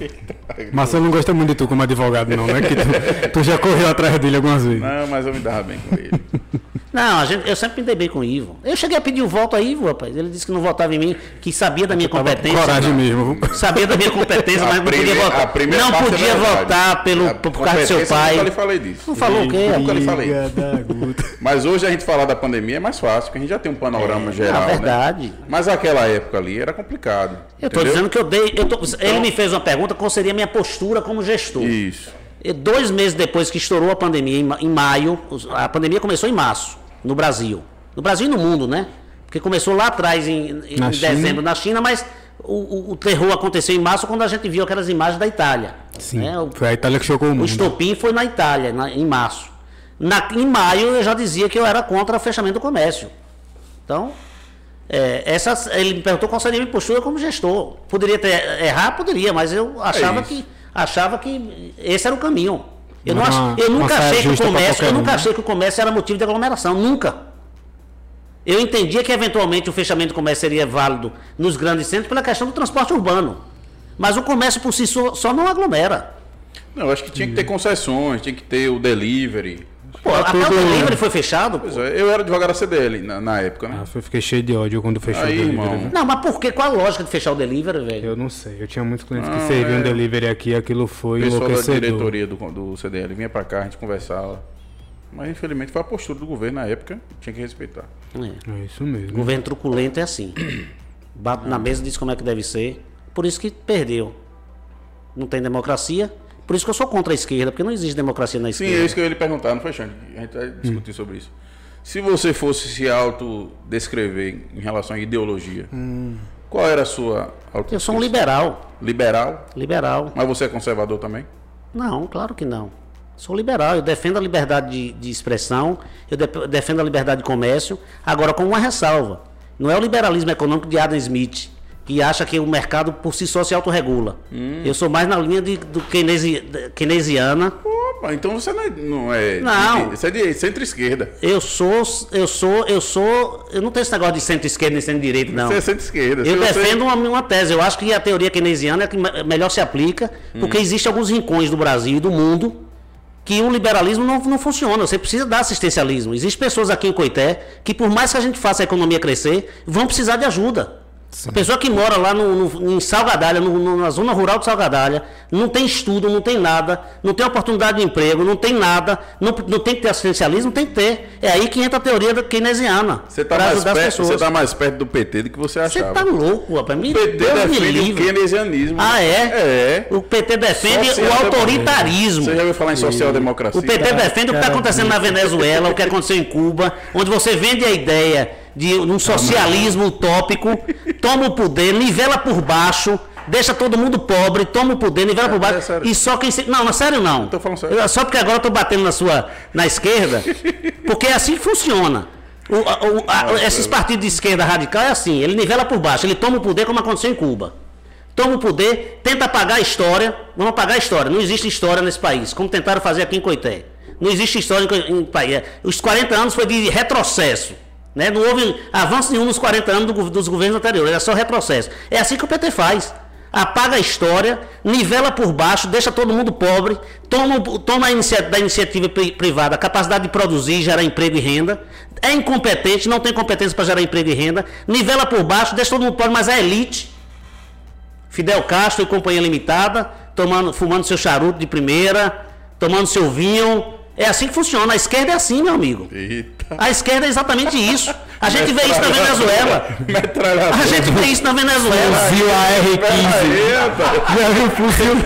Marcelo não gosta muito de tu como advogado, não, né? Que tu, tu já correu atrás dele algumas vezes. Não, mas eu me dava bem com ele. Não, a gente, eu sempre me dei bem com o Ivo. Eu cheguei a pedir o voto a Ivo, rapaz. Ele disse que não votava em mim, que sabia da minha competência. Coragem mesmo. viu? Sabia da minha competência, mas não podia votar. Não é podia votar pelo, A por causa do seu pai. Eu nunca lhe falei disso. Não falou o quê? Nunca lhe falei. Mas hoje a gente falar da pandemia é mais fácil, porque a gente já tem um panorama geral. é né? verdade. Mas aquela época ali era complicado. Eu tô entendeu? dizendo que eu dei. eu tô- ele me fez uma pergunta qual seria a minha postura como gestor. Isso. E dois meses depois que estourou a pandemia, em, ma- em maio, a pandemia começou em março, no Brasil. No Brasil e no mundo, né? Porque começou lá atrás, em, em Na China. dezembro, na China, mas o, o- o terror aconteceu em março quando a gente viu aquelas imagens da Itália. Sim. né? O, Foi a Itália que chocou o o mundo. estopim foi na Itália, na- em março. Na- em maio eu já dizia que eu era contra o fechamento do comércio. Então, é, essa, ele me perguntou qual seria a minha postura como gestor. Poderia ter errar, poderia, mas eu achava isso. que achava que esse era o caminho. Eu, não eu nunca achei que o comércio, eu um, nunca né? achei que o comércio era motivo de aglomeração, nunca. Eu entendia que eventualmente o fechamento do comércio seria válido nos grandes centros pela questão do transporte urbano. Mas o comércio por si só, só não aglomera. Não, eu acho que tinha que ter concessões, tinha que ter o delivery. Pô, Tá até tudo- o delivery foi fechado. Pois é, eu era advogado da CDL na, na época, né? Ah, eu fiquei cheio de ódio quando fechou Aí, o delivery. irmão. Não, mas por quê? Qual a lógica de fechar o delivery, velho? Eu não sei. Eu tinha muitos clientes que Não, serviam é- delivery aqui aquilo foi O pessoal da enlouquecedor. diretoria do, do CDL vinha pra cá, a gente conversava. Mas infelizmente foi a postura do governo na época, tinha que respeitar. É. É isso mesmo. Governo truculento é assim. Bate na mesa e diz como é que deve ser. Por isso que perdeu. Não tem democracia. Por isso que eu sou contra a esquerda, porque não existe democracia na Sim, esquerda. é isso que eu ia lhe perguntar, não foi, Xande? A gente vai discutir sobre isso. Se você fosse se autodescrever em relação à ideologia, qual era a sua Eu sou um autodescrição? liberal. Liberal? Liberal. Mas você é conservador também? Não, claro que não. Sou liberal, eu defendo a liberdade de, de expressão, eu de- defendo a liberdade de comércio, agora com uma ressalva. Não é o liberalismo econômico de Adam Smith, que acha que o mercado por si só se autorregula. Hum. Eu sou mais na linha de, do keynesi- keynesiana. Opa, então você não é. Não. É, Não. Você é de centro-esquerda. Eu sou, eu sou, eu sou. Eu não tenho esse negócio de centro-esquerda nem centro-direita, não. Você é centro-esquerda. Eu você- defendo uma, uma tese. Eu acho que a teoria keynesiana é que me- melhor se aplica, porque existem alguns rincões do Brasil e do mundo que o liberalismo não, não funciona. Você precisa dar assistencialismo. Existem pessoas aqui em Coité que, por mais que a gente faça a economia crescer, vão precisar de ajuda. A pessoa que mora lá no, no- em Salgadalha, no- no- na zona rural de Salgadalha, não tem estudo, não tem nada, não tem oportunidade de emprego, não tem nada, não, não tem que ter assistencialismo, tem que ter. É aí que entra a teoria da keynesiana. Você tá, pra mais perto, você tá mais perto do PT do que você Você achava. tá louco, rapaz. Me O PT Deus me defende o keynesianismo. Ah, é? É. O PT defende Social- o autoritarismo. Você já ouviu falar em social-democracia? O PT defende o que está acontecendo na Venezuela, o que aconteceu em Cuba, onde você vende a ideia de um socialismo utópico, toma o poder, nivela por baixo, deixa todo mundo pobre, toma o poder, nivela por É, baixo. é e só quem. se- Não, não, sério não. tô falando sério. Eu- Só porque agora eu tô batendo na sua. na esquerda, porque é assim que funciona. O- o- a- esses partidos de esquerda radical é assim, ele nivela por baixo, ele toma o poder como aconteceu em Cuba. Toma o poder, tenta apagar a história. Vamos apagar a história. Não existe história nesse país, como tentaram fazer aqui em Coité. Não existe história em, em país. É, Os 40 anos foi de retrocesso. Né? Não houve avanço nenhum nos 40 anos do dos governos anteriores, era só retrocesso. É assim que o PT faz. Apaga a história, nivela por baixo, deixa todo mundo pobre, toma, toma inicia- da iniciativa pri- privada a capacidade de produzir, gerar emprego e renda, é incompetente, não tem competência para gerar emprego e renda, nivela por baixo, deixa todo mundo pobre, mas é elite. Fidel Castro e Companhia Limitada, tomando, fumando seu charuto de primeira, tomando seu vinho. É assim que funciona. A esquerda é assim, meu amigo. Eita. A esquerda é exatamente isso. A gente vê isso na Venezuela. A gente vê isso na Venezuela. Fuzil AR-15. Peraí, rapaz. Já viu fuzil?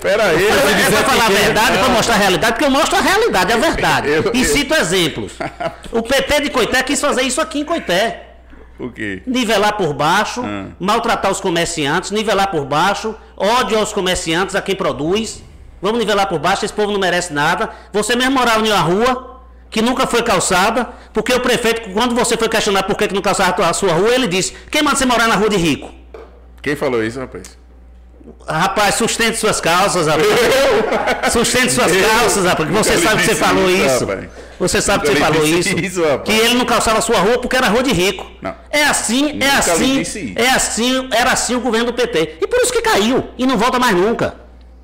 Peraí. É pra falar a verdade, pra mostrar a realidade, porque eu mostro a realidade, é a verdade. Eu- E eu- cito exemplos. O PT de Coité quis fazer isso aqui em Coité. O quê? Nivelar por baixo, maltratar os comerciantes, nivelar por baixo, ódio aos comerciantes, a quem produz. Vamos nivelar por baixo, esse povo não merece nada. Você mesmo morava em uma rua, que nunca foi calçada, porque o prefeito, quando você foi questionar por que não calçava a sua rua, ele disse: quem manda você morar na rua de rico? Quem falou isso, rapaz? Rapaz, sustente suas calças, rapaz. Sustente suas calças, rapaz. Você sabe que você falou isso, isso. rapaz. Você sabe que você falou isso. isso. Que ele não calçava a sua rua porque era rua de rico. Não. É assim, é Nunca lhe assim, é assim, era assim o governo do PT. E por isso que caiu. E não volta mais nunca.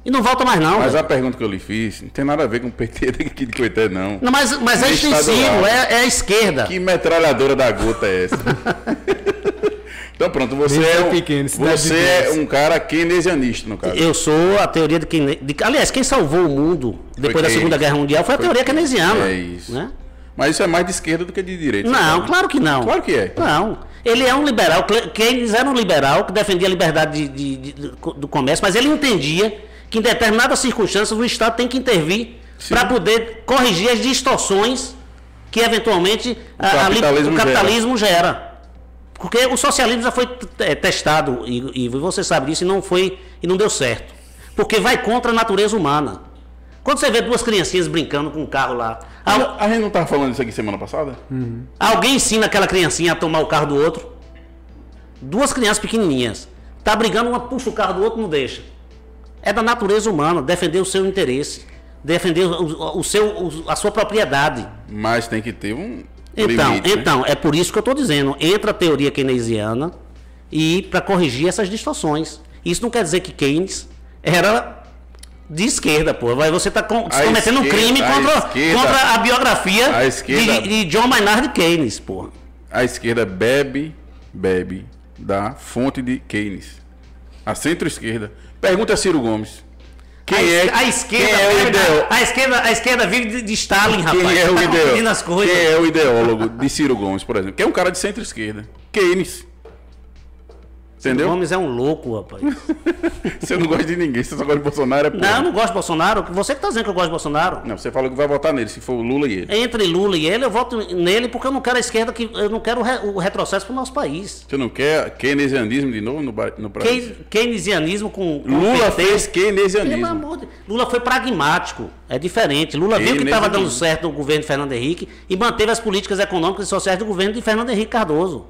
E não volta mais não. Mas a pergunta que eu lhe fiz não tem nada a ver com o PT daqui de Coité, não. Não, mas, mas é Nem extensivo, é, é a esquerda. Que metralhadora da gota é essa? então pronto, você, Desde é um, pequeno, você é um cara keynesianista, no caso. Eu sou a teoria de quem. de- aliás, quem salvou o mundo depois da Keynes. Segunda Guerra Mundial foi a Foi teoria Keynes. keynesiana. É isso. Né? Mas isso é mais de esquerda do que de direita. Não, sabe? claro que não. Claro que é. Não. Ele é um liberal. Keynes era um liberal que defendia a liberdade de- de- de- de- do comércio, mas ele entendia que em determinadas circunstâncias o Estado tem que intervir para poder corrigir as distorções que eventualmente a- a li- capitalismo o capitalismo gera. Porque o socialismo já foi testado, e, e você sabe disso, e não foi e não deu certo. Porque vai contra a natureza humana. Quando você vê duas criancinhas brincando com um carro lá, al- A gente não estava falando isso aqui semana passada? Alguém ensina aquela criancinha a tomar o carro do outro? Duas crianças pequenininhas. Tá brigando, uma puxa o carro do outro, não deixa. É da natureza humana defender o seu interesse, defender o, o seu, o- a sua propriedade. Mas tem que ter um Então, limite, né? então é por isso que eu estou dizendo, entra a teoria keynesiana e para corrigir essas distorções. Isso não quer dizer que Keynes era de esquerda, pô. Você está cometendo um crime a contra, esquerda- contra a biografia a esquerda- de, de John Maynard Keynes, pô. A esquerda bebe, bebe da fonte de Keynes. A centro-esquerda. Pergunta a Ciro Gomes. Quem a, é, a esquerda, quem é o vive da- ideo- a esquerda, a esquerda vive de, de Stalin, rapaz. Quem é o Tá coisas. Quem é o ideólogo de Ciro Gomes, por exemplo? Que é um cara de centro-esquerda. Keynes. Entendeu? Gomes é um louco, rapaz. Você não gosta de ninguém, você só gosta de Bolsonaro, é porra. Não, eu não gosto de Bolsonaro. Você que tá dizendo que eu gosto de Bolsonaro. Não, você falou que vai votar nele, se for o Lula e ele. Entre Lula e ele, eu voto nele porque eu não quero a esquerda, que eu não quero o, re- o retrocesso pro nosso país. Você não quer keynesianismo de novo no, no Brasil? Key- Keynesianismo com, com Lula PT. fez Pelo keynesianismo. amor de Lula foi pragmático. É diferente. Lula viu que estava dando certo no governo de Fernando Henrique e manteve as políticas econômicas e sociais do governo de Fernando Henrique Cardoso.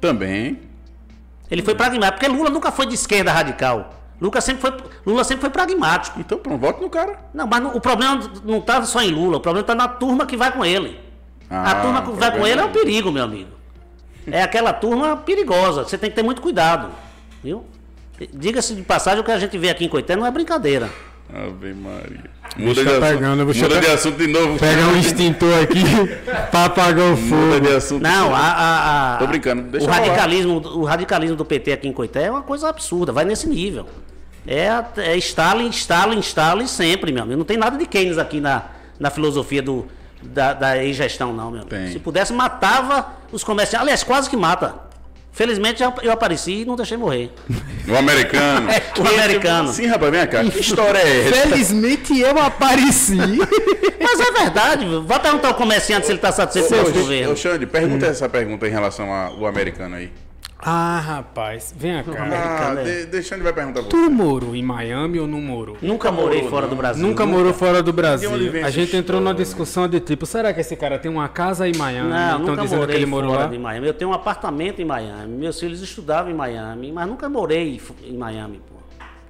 Também. Ele foi pragmático, porque Lula nunca foi de esquerda radical. Lula sempre foi, Lula sempre foi pragmático. Então, pronto, vote no cara. Não, mas não- o problema não está só em Lula, o problema está na turma que vai com ele. Ah, a turma que vai com ele é um é- perigo, meu amigo. É aquela turma perigosa, você tem que ter muito cuidado. Viu? Diga-se de passagem, o que a gente vê aqui em Coité não é brincadeira. Ave Maria. Muda, de, assunto, pegando, muda de assunto de novo. Pegar um extintor aqui pra apagar o Muda fogo. de assunto. Não, a, a- a- Tô brincando, deixa o falar. radicalismo, o radicalismo do PT aqui em Coité é uma coisa absurda, vai nesse nível. É, é Stalin, Stalin, Stalin sempre, meu amigo. Não tem nada de Keynes aqui na, na filosofia do, da, da ex-gestão, não, meu amigo. Tem. Se pudesse, matava os comerciantes. Aliás, quase que mata. Felizmente eu- apareci e não deixei morrer. O americano. O americano. Sim, rapaz, vem cá. Que história é essa? Felizmente eu apareci. Mas é verdade, vai perguntar ao comerciante se ele está satisfeito com o governo. ô, Xande, pergunta essa pergunta em relação ao americano aí. Ah, rapaz, vem cá. Ah, Americano, é. de, deixa Xande vai perguntar pra Tu você. morou em Miami ou não morou? Nunca morei fora não. do Brasil. Nunca morou fora do Brasil. A gente entrou numa discussão de tipo, será que esse cara tem uma casa em Miami? Não, Estão nunca dizendo morei que ele morou fora lá? de Miami. Eu tenho um apartamento em Miami. Meus filhos estudavam em Miami, mas nunca morei em Miami, pô.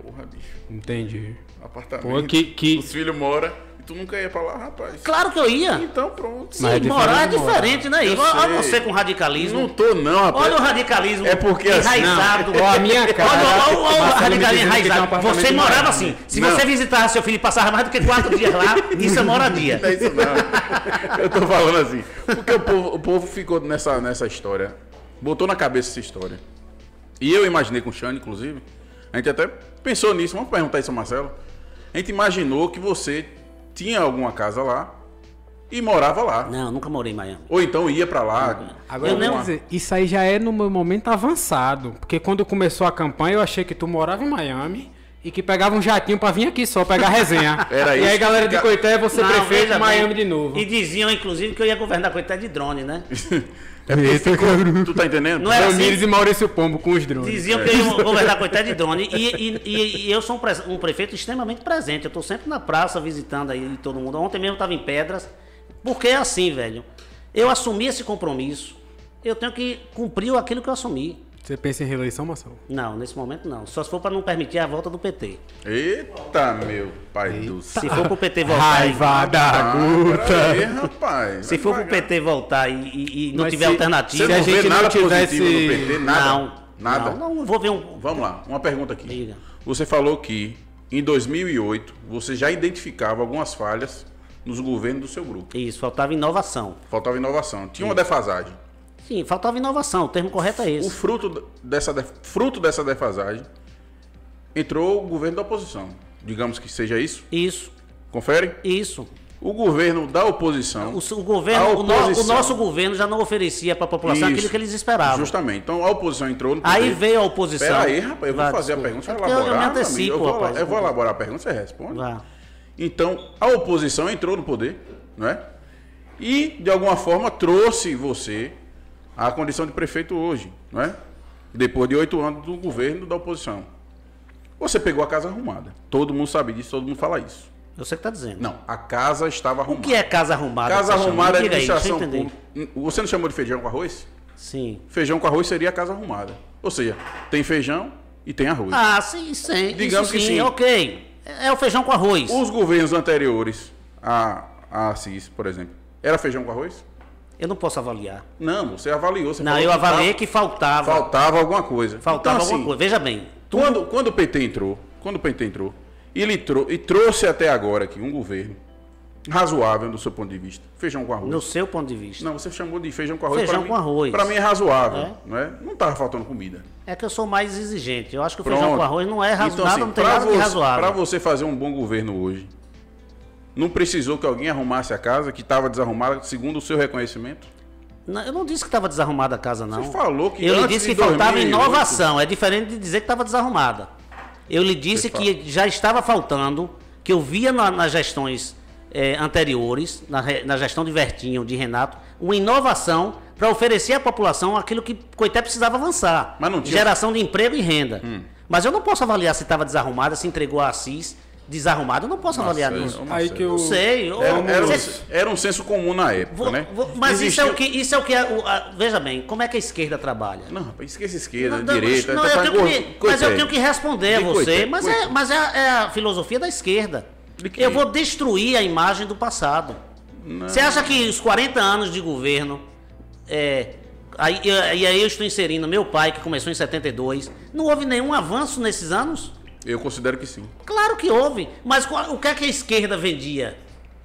Porra, bicho. Entendi. Apartamento. Pô, que- que- Os filhos moram tu nunca ia pra lá, rapaz. Claro que eu ia. Então pronto. Sim, Mas é morar é diferente morar. né? Eu Olha sei. você com radicalismo. Não tô não, rapaz. Olha o radicalismo É porque assim- enraizado. Não, ó, a minha cara- Olha, olha, olha o radicalismo um enraizado. apartamento Você morava assim. Se Não. você visitava seu filho e passava mais do que quatro dias lá, isso é moradia. Não é isso não. Eu tô falando assim. Porque o povo, o povo ficou nessa, nessa história. Botou na cabeça essa história. E eu imaginei com o Xande, inclusive. A gente até pensou nisso. Vamos perguntar isso ao Marcelo. A gente imaginou que você tinha alguma casa lá e morava lá. Não, nunca morei em Miami. Ou então ia pra lá. Agora, Eu não- dizer, isso aí já é no meu momento avançado. Porque quando começou a campanha, eu achei que tu morava em Miami e que pegava um jatinho pra vir aqui só pegar resenha. Era e isso aí, galera de Coité, você Não, prefeito de Miami bem. de novo. E diziam, inclusive, que eu ia governar Coité de drone, né? É Eita, ficou- tu tá entendendo? Não é assim. Ramires e Maurício Pombo com os drones. Diziam que eu ia governar Coité de drone. E, e- e- e eu sou um, pre- um prefeito extremamente presente. Eu estou sempre na praça visitando aí todo mundo. Ontem mesmo eu estava em Pedras. Porque é assim, velho. Eu assumi esse compromisso. Eu tenho que cumprir aquilo que eu assumi. Você pensa em reeleição, Marcelo? Não, nesse momento não. Só se for para não permitir a volta do PT. Eita, meu pai do céu. Se for pro PT voltar. Raiva da Ah, guta. peraí, rapaz. E, se for pro Vai PT voltar e, e- e não Mas tiver se- alternativa. Se a gente não nada tivesse- positivo no PT? Nada? Não. Nada? Não, não vou ver um. Vamos lá, uma pergunta aqui. Diga. Você falou que em 2008 você já identificava algumas falhas nos governos do seu grupo. Isso, faltava inovação. Faltava inovação. Tinha uma defasagem. Sim, faltava inovação. O termo correto é O esse. fruto dessa, fruto dessa defasagem entrou o governo da oposição. Digamos que seja isso. Isso, Confere? isso. O governo da oposição. O, o governo, A o, no- o oposição. nosso governo já não oferecia para a população Isso. aquilo que eles esperavam. Justamente. Então a oposição entrou no poder. Aí veio a oposição. Pera aí, rapaz, eu vou Vá, fazer desculpa. a pergunta, você É vai elaborar. Eu me antecipo, eu, vou, rapaz. eu vou elaborar a pergunta, você responde. Vá. Então, a oposição entrou no poder, não é? E, de alguma forma, trouxe você à condição de prefeito hoje, não é? Depois de oito anos do governo da oposição. Você pegou a casa arrumada. Todo mundo sabe disso, todo mundo fala isso. Eu sei o que tá dizendo. Não, a casa estava O arrumada. que é casa arrumada? Casa você arrumada é administração pública. Você não chamou de feijão com arroz? Sim. Feijão com arroz seria a casa arrumada. Ou seja, tem feijão e tem arroz. Ah, sim, sim. Digamos isso que sim, ok. É o feijão com arroz. Os governos anteriores a, a Assis, por exemplo, era feijão com arroz? Eu não posso avaliar. Não, você avaliou. Você não, eu que avaliei que faltava. faltava alguma coisa. Faltava Então, alguma assim, coisa. Veja bem. Quando, quando o PT entrou, quando o PT entrou, ele trou e trouxe até agora aqui um governo razoável do seu ponto de vista. Feijão com arroz. No seu ponto de vista. Não, você chamou de feijão com arroz. Feijão pra mim- com arroz. Pra mim é razoável, É? não é? Não tava faltando comida. É que eu sou mais exigente. Eu acho que o Pronto. feijão com arroz não é razoável, Então, assim, não tem nada de você- razoável. Pra você fazer um bom governo hoje, não precisou que alguém arrumasse a casa que estava desarrumada segundo o seu reconhecimento? Não, eu não disse que estava desarrumada a casa, não. Você falou que Eu lhe disse que faltava 2008 inovação. É diferente de dizer que estava desarrumada. Eu lhe disse Você que já estava faltando, que eu via na- nas gestões eh, anteriores, na, na gestão de Vertinho, de Renato, uma inovação para oferecer à população aquilo que Coité precisava avançar. Mas não tinha- Geração de emprego e renda. Mas eu não posso avaliar se estava desarrumada, se entregou a Assis desarrumada. Eu não posso avaliar Nossa, nisso. eu- Aí que eu. Não sei. Era, era, um, era um senso comum na época, vou- né? vou- mas isso é Existiu- o que. Isso é o que o- a- veja bem, como é que a esquerda trabalha? Não, rapaz, esqueça esquerda, Não, não, direita. não, tá eu tenho que- mas eu tenho que responder a você. Mas, é, mas é, é a filosofia da esquerda. Eu vou destruir a imagem do passado. Você acha que os 40 anos de governo. É, aí, e aí eu estou inserindo meu pai, que começou em 72. Não houve nenhum avanço nesses anos? Eu considero que sim. Claro que houve. Mas qual- o que é que a esquerda vendia?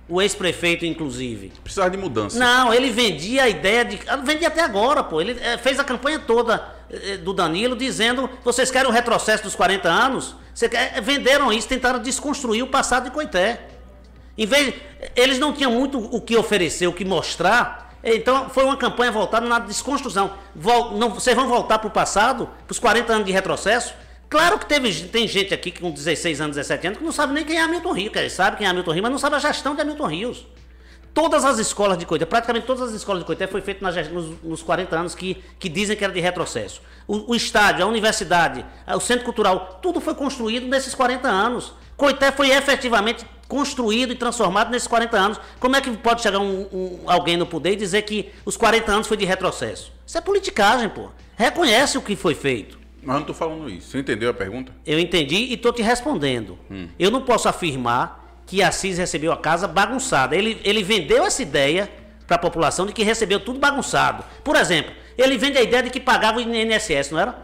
O ex-prefeito, inclusive. Precisava de mudança. Não, ele vendia a ideia de. ah, Vendia até agora, pô. Ele eh, fez a campanha toda eh, do Danilo dizendo: vocês querem o retrocesso dos 40 anos? Você quer- eh, venderam isso, tentaram desconstruir o passado de Coité. Em vez. Eles não tinham muito o que oferecer, o que mostrar. Então foi uma campanha voltada na desconstrução. Vol- não, vocês vão voltar para o passado, para os 40 anos de retrocesso? Claro que teve, tem gente aqui com 16 anos, 17 anos que não sabe nem quem é Hamilton Rio. Que sabe quem é Hamilton Rio, mas não sabe a gestão de Hamilton Rios. Todas as escolas de Coité, praticamente todas as escolas de Coité foi feito na gest- nos, nos 40 anos que, que dizem que era de retrocesso. O, o estádio, a universidade, o centro cultural, tudo foi construído nesses 40 anos. Coité foi efetivamente construído e transformado nesses 40 anos. Como é que pode chegar um- um- alguém no poder e dizer que os 40 anos foi de retrocesso? Isso é politicagem, pô. Reconhece o que foi feito. Mas eu não tô falando isso. Você entendeu a pergunta? Eu entendi e estou te respondendo. Eu não posso afirmar que Assis recebeu a casa bagunçada. Ele, ele vendeu essa ideia para a população de que recebeu tudo bagunçado. Por exemplo, ele vende a ideia de que pagava o INSS, não era?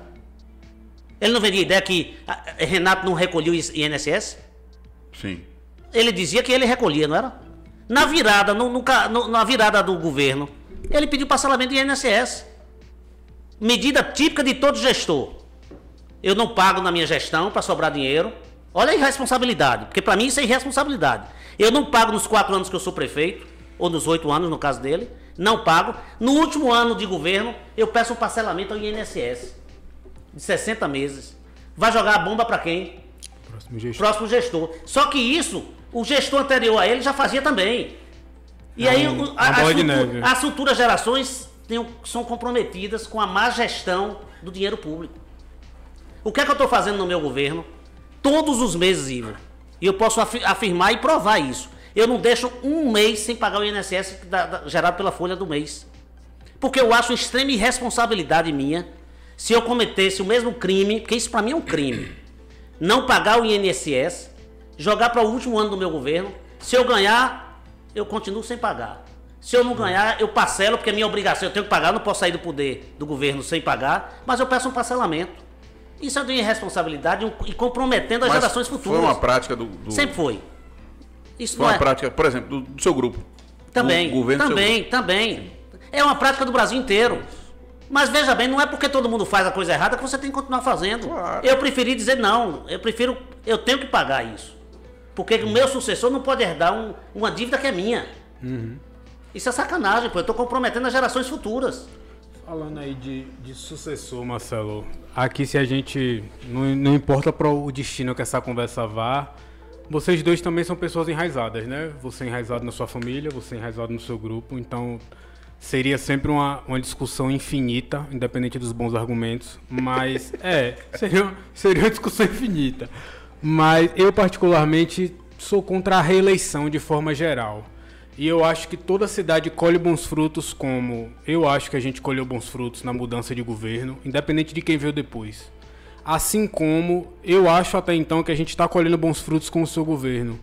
Ele não vendia a ideia que ah, Renato não recolheu o INSS? Sim. Ele dizia que ele recolhia, não era? Na virada, no- no- na virada do governo, ele pediu parcelamento do INSS. Medida típica de todo gestor. Eu não pago na minha gestão para sobrar dinheiro. Olha a irresponsabilidade, porque para mim isso é irresponsabilidade. Eu não pago nos quatro anos que eu sou prefeito, ou nos oito anos, no caso dele. Não pago. No último ano de governo, eu peço um parcelamento ao INSS de 60 meses. Vai jogar a bomba para quem? Próximo gestor. próximo gestor. Só que isso, o gestor anterior a ele já fazia também. E É aí um- uma a- as, as futuras gerações têm- são comprometidas com a má gestão do dinheiro público. O que é que eu estou fazendo no meu governo? Todos os meses, Ivo. E eu posso afi- afirmar e provar isso. Eu não deixo um mês sem pagar o INSS da- da- gerado pela folha do mês. Porque eu acho extrema irresponsabilidade minha se eu cometesse o mesmo crime, porque isso para mim é um crime. Não pagar o INSS, jogar para o último ano do meu governo. Se eu ganhar, eu continuo sem pagar. Se eu não ganhar, eu parcelo, porque é minha obrigação, eu tenho que pagar, eu não posso sair do poder do governo sem pagar, mas eu peço um parcelamento. Isso é de irresponsabilidade e comprometendo as Mas gerações futuras. Foi uma prática do. do- Sempre foi. Isso Foi uma é. prática, por exemplo, do, do seu grupo. Também, Do governo do seu também, também. É uma prática do Brasil inteiro. Mas veja bem, não é porque todo mundo faz a coisa errada que você tem que continuar fazendo. Claro. Eu preferi dizer não. Eu prefiro, eu tenho que pagar isso. Porque o meu sucessor não pode herdar um- uma dívida que é minha. Uhum. Isso é sacanagem, pô. Eu tô comprometendo as gerações futuras. Falando aí de, de sucessor, Marcelo, aqui se a gente. Não, não importa para o destino que essa conversa vá, vocês dois também são pessoas enraizadas, né? Você enraizado na sua família, você enraizado no seu grupo, então seria sempre uma, uma discussão infinita, independente dos bons argumentos, mas é, seria, seria uma discussão infinita. Mas eu, particularmente, sou contra a reeleição de forma geral. E eu acho que toda cidade colhe bons frutos, como eu acho que a gente colheu bons frutos na mudança de governo, independente de quem veio depois. Assim como eu acho até então que a gente está colhendo bons frutos com o seu governo.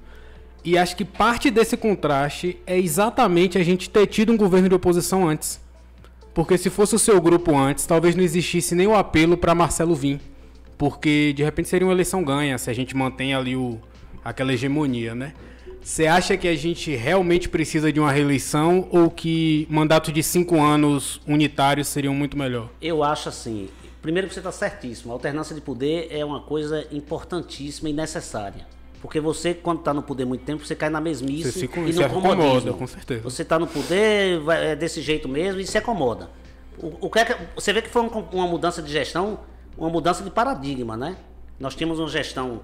E acho que parte desse contraste é exatamente a gente ter tido um governo de oposição antes. Porque se fosse o seu grupo antes, talvez não existisse nem o apelo para Marcelo vir. Porque de repente seria uma eleição ganha se a gente mantém ali o, aquela hegemonia, né? Você acha que a gente realmente precisa de uma reeleição ou que mandato de cinco anos unitários seriam muito melhor? Eu acho assim. Primeiro que você está certíssimo. A alternância de poder é uma coisa importantíssima e necessária. Porque você, quando está no poder muito tempo, você cai na mesmice Você se e se no acomoda, com certeza. Você está no poder, vai- é desse jeito mesmo e se acomoda. O, o que é que- você vê que foi um- uma mudança de gestão, uma mudança de paradigma, né? Nós tínhamos uma gestão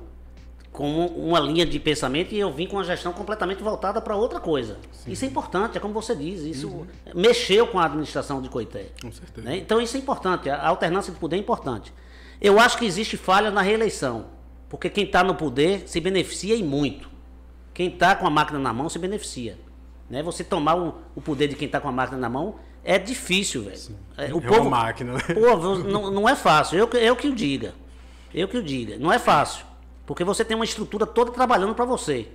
com um- uma linha de pensamento e eu vim com uma gestão completamente voltada para outra coisa. Isso é importante, é como você diz, isso mexeu com a administração de Coité. Com certeza. né? Então isso é importante, a alternância de poder é importante. Eu acho que existe falha na reeleição, porque quem está no poder se beneficia e muito. Quem está com a máquina na mão se beneficia. Né? Você tomar o, o poder de quem está com a máquina na mão é difícil, velho. É, o É uma máquina, né? Pô, não, não é fácil. Eu, eu que o diga. Eu que o diga. Não é fácil. Porque você tem uma estrutura toda trabalhando para você.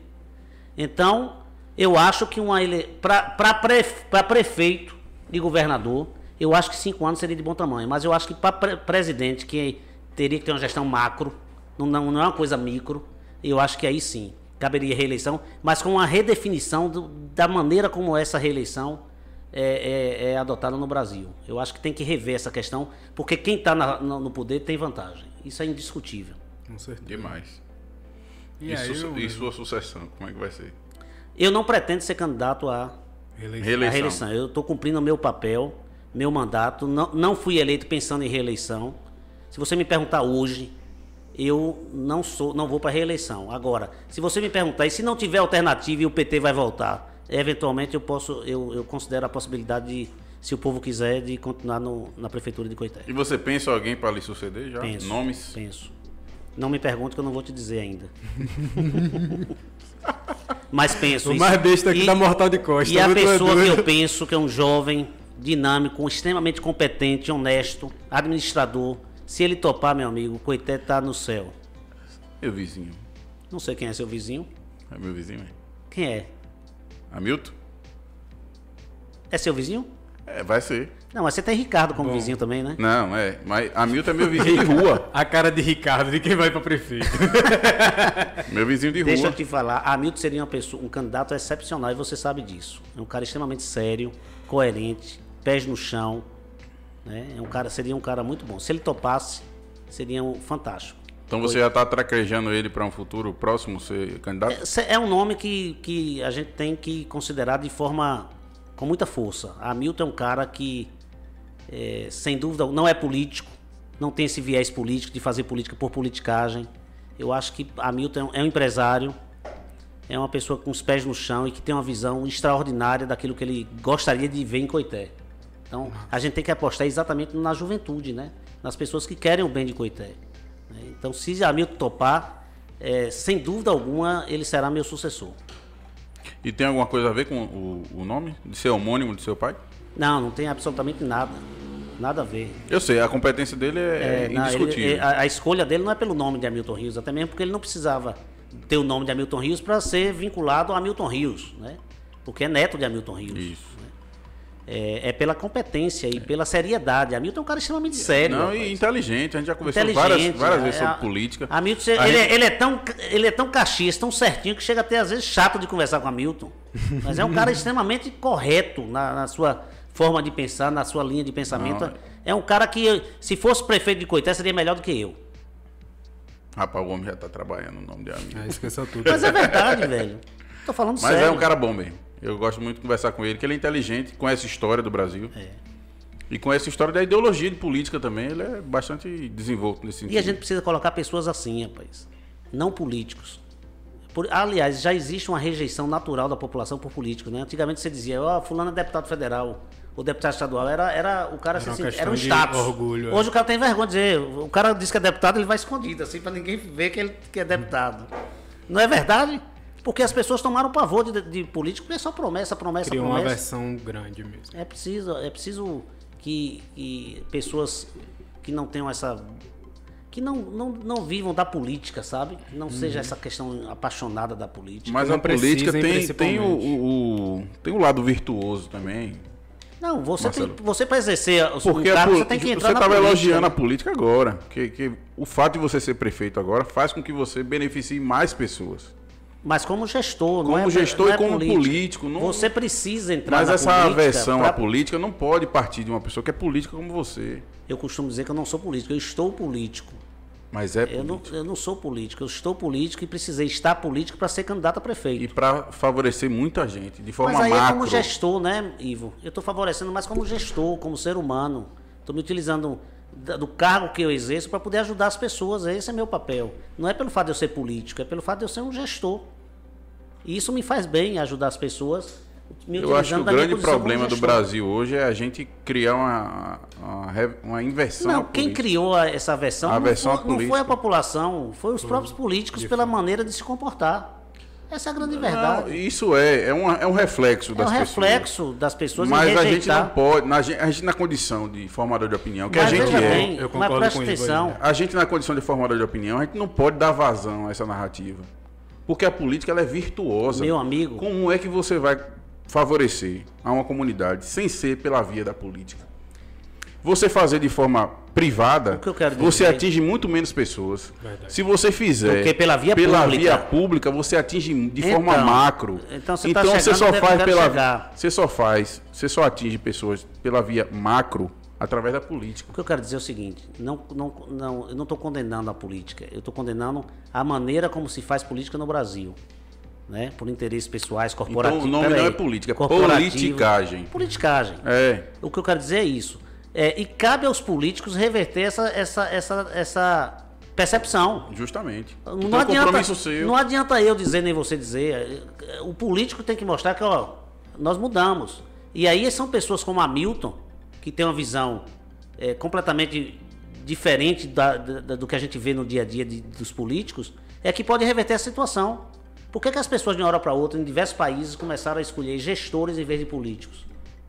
Então, eu acho que uma ele... para prefe... prefeito e governador, eu acho que cinco anos seria de bom tamanho. Mas eu acho que para pre... presidente, que teria que ter uma gestão macro, não, não, não é uma coisa micro, eu acho que aí sim caberia reeleição, mas com uma redefinição do- da maneira como essa reeleição é, é- é adotada no Brasil. Eu acho que tem que rever essa questão, porque quem está no poder tem vantagem. Isso é indiscutível. Com certeza. Demais. E, E, aí, su- eu- e sua sucessão, como é que vai ser? Eu não pretendo ser candidato a reeleição. Reeleição. reeleição. Eu estou cumprindo o meu papel, meu mandato. Não, não fui eleito pensando em reeleição. Se você me perguntar hoje, eu não sou, não vou para reeleição. Agora, se você me perguntar, e se não tiver alternativa e o PT vai voltar, eventualmente eu posso, eu, eu considero a possibilidade de, se o povo quiser, de continuar no- na prefeitura de Coité. E você pensa em alguém para lhe suceder já? Penso. Nomes? Penso. Não me pergunte que eu não vou te dizer ainda. Mas penso. O isso. mais besta aqui E- da Mortal de Costa. E a muito pessoa que eu penso que é um jovem, dinâmico, extremamente competente, honesto, administrador, se ele topar, meu amigo, o Coité tá no céu. Meu vizinho. Não sei quem é seu vizinho. É meu vizinho, é? Quem é? Hamilton? É seu vizinho? É, vai ser. Não, mas você tem Ricardo como vizinho também, né? Não, é. Mas Hamilton é meu vizinho de rua. A cara de Ricardo, de quem vai para prefeito. Meu vizinho de Deixa rua. eu te falar, Hamilton seria uma pessoa, um candidato excepcional e você sabe disso. É um cara extremamente sério, coerente, pés no chão. Né? É um cara, seria um cara muito bom. Se ele topasse, seria um fantástico. Então você já está traquejando ele para um futuro próximo ser candidato? Esse É um nome que, que a gente tem que considerar de forma com muita força. Hamilton é um cara que, é, sem dúvida, não é político, não tem esse viés político de fazer política por politicagem. Eu acho que Hamilton é um- é um empresário, é uma pessoa com os pés no chão e que tem uma visão extraordinária daquilo que ele gostaria de ver em Coité. Então, a gente tem que apostar exatamente na juventude, né? Nas pessoas que querem o bem de Coité. né? Então, se Hamilton topar, é, sem dúvida alguma, ele será meu sucessor. E tem alguma coisa a ver com o, o nome de ser homônimo de seu pai? Não, não tem absolutamente nada. Nada a ver. Eu sei, a competência dele é, É, indiscutível. ele- a, a escolha dele não é pelo nome de Hamilton Rios, até mesmo porque ele não precisava ter o nome de Hamilton Rios para ser vinculado a Hamilton Rios, né? Porque é neto de Hamilton Rios. Isso. É, é pela competência e pela seriedade. Hamilton é um cara extremamente sério. Não, rapaz. e inteligente. A gente já conversou várias, várias é, vezes é, sobre política. Hamilton, A ele, gente- ele é tão, ele é tão caxias, tão certinho, que chega até às vezes chato de conversar com Hamilton. Mas é um cara extremamente correto na, na sua forma de pensar, na sua linha de pensamento. Não, É um cara que, se fosse prefeito de Coité, seria melhor do que eu. Rapaz, o homem já tá trabalhando no nome de amigo. Ah, esqueça tudo. Mas é verdade, velho. Tô falando Mas sério. é um cara bom mesmo. Eu gosto muito de conversar com ele, que ele é inteligente, conhece a história do Brasil. É. E conhece a história da ideologia de política também. Ele é bastante desenvolto nesse sentido. E a gente precisa colocar pessoas assim, rapaz. Não políticos. Por- aliás, já existe uma rejeição natural da população por políticos, né? Antigamente você dizia, ó, fulano é deputado federal, o deputado estadual. Era, era o cara Era uma assim, era um de status. orgulho, é. Hoje o cara tem vergonha de dizer, o cara diz que é deputado, ele vai escondido, assim, pra ninguém ver que ele que é deputado. Não é verdade? Porque as pessoas tomaram pavor de, de político, porque é só promessa, promessa, Criou uma promessa. versão grande mesmo. É preciso, é preciso que, que pessoas que não tenham essa. que não, não, não vivam da política, sabe? Que não Uhum. seja essa questão apaixonada da política. Mas Não a política tem, tem, o- o- tem o lado virtuoso também. Não, você, tem, você para exercer o seu cargo, você tem que entrar você estava elogiando a política agora. Que, que o fato de você ser prefeito agora faz com que você beneficie mais pessoas. Mas como gestor, não Como é gestor não e é como político. político, não- Você precisa entrar Mas essa aversão pra- à política não pode partir de uma pessoa que é política como você. Eu costumo dizer que eu não sou político, eu estou político. Mas é Eu não, político. eu não sou político, eu estou político e precisei estar político para ser candidato a prefeito. E para favorecer muita gente, de forma Mas aí macro. é como gestor, né, Ivo? Eu estou favorecendo mais como gestor, como ser humano. Estou me utilizando do cargo que eu exerço para poder ajudar as pessoas. Esse é meu papel. Não é pelo fato de eu ser político, é pelo fato de eu ser um gestor. E isso me faz bem ajudar as pessoas. Me Eu acho que o grande problema do. Brasil hoje é a gente criar uma, uma, uma inversão. Não, quem criou essa versão, A não, versão foi, não foi a população, foi os próprios políticos pela maneira de se comportar. Essa é a grande verdade. Isso é, é, um, é um reflexo é das um pessoas. reflexo das pessoas Mas em a gente não pode, na, a gente na condição de formador de opinião, que Mas a gente é. bem, Eu mas concordo presta com isso, atenção. A gente na condição de formador de opinião, a gente não pode dar vazão a essa narrativa. Porque a política ela é virtuosa. Meu amigo. Como é que você vai favorecer a uma comunidade sem ser pela via da política? Você fazer de forma privada, que você atinge muito menos pessoas. Verdade. Se você fizer pela via pela pública. via pública, você atinge de forma Então, macro. então você tá você chegando só onde eu faz pela chegar. você só faz, você só atinge pessoas pela via macro através da política. O que eu quero dizer é o seguinte: não, não, não, eu não estou condenando a política, eu estou condenando a maneira como se faz política no Brasil. Né? Por interesses pessoais, corporativos. Então, o nome peraí, não é política, é politicagem. Politicagem. É. O que eu quero dizer é isso. É, e cabe aos políticos reverter essa, essa, essa, essa percepção. Justamente. Não, Então, adianta, não adianta eu dizer nem você dizer. O político tem que mostrar que ó, nós mudamos. E aí são pessoas como Hamilton, que tem uma visão é, completamente diferente da- da- do que a gente vê no dia a dia de- dos políticos, é que pode reverter a situação. Por que, que as pessoas de uma hora para outra, em diversos países, começaram a escolher gestores em vez de políticos?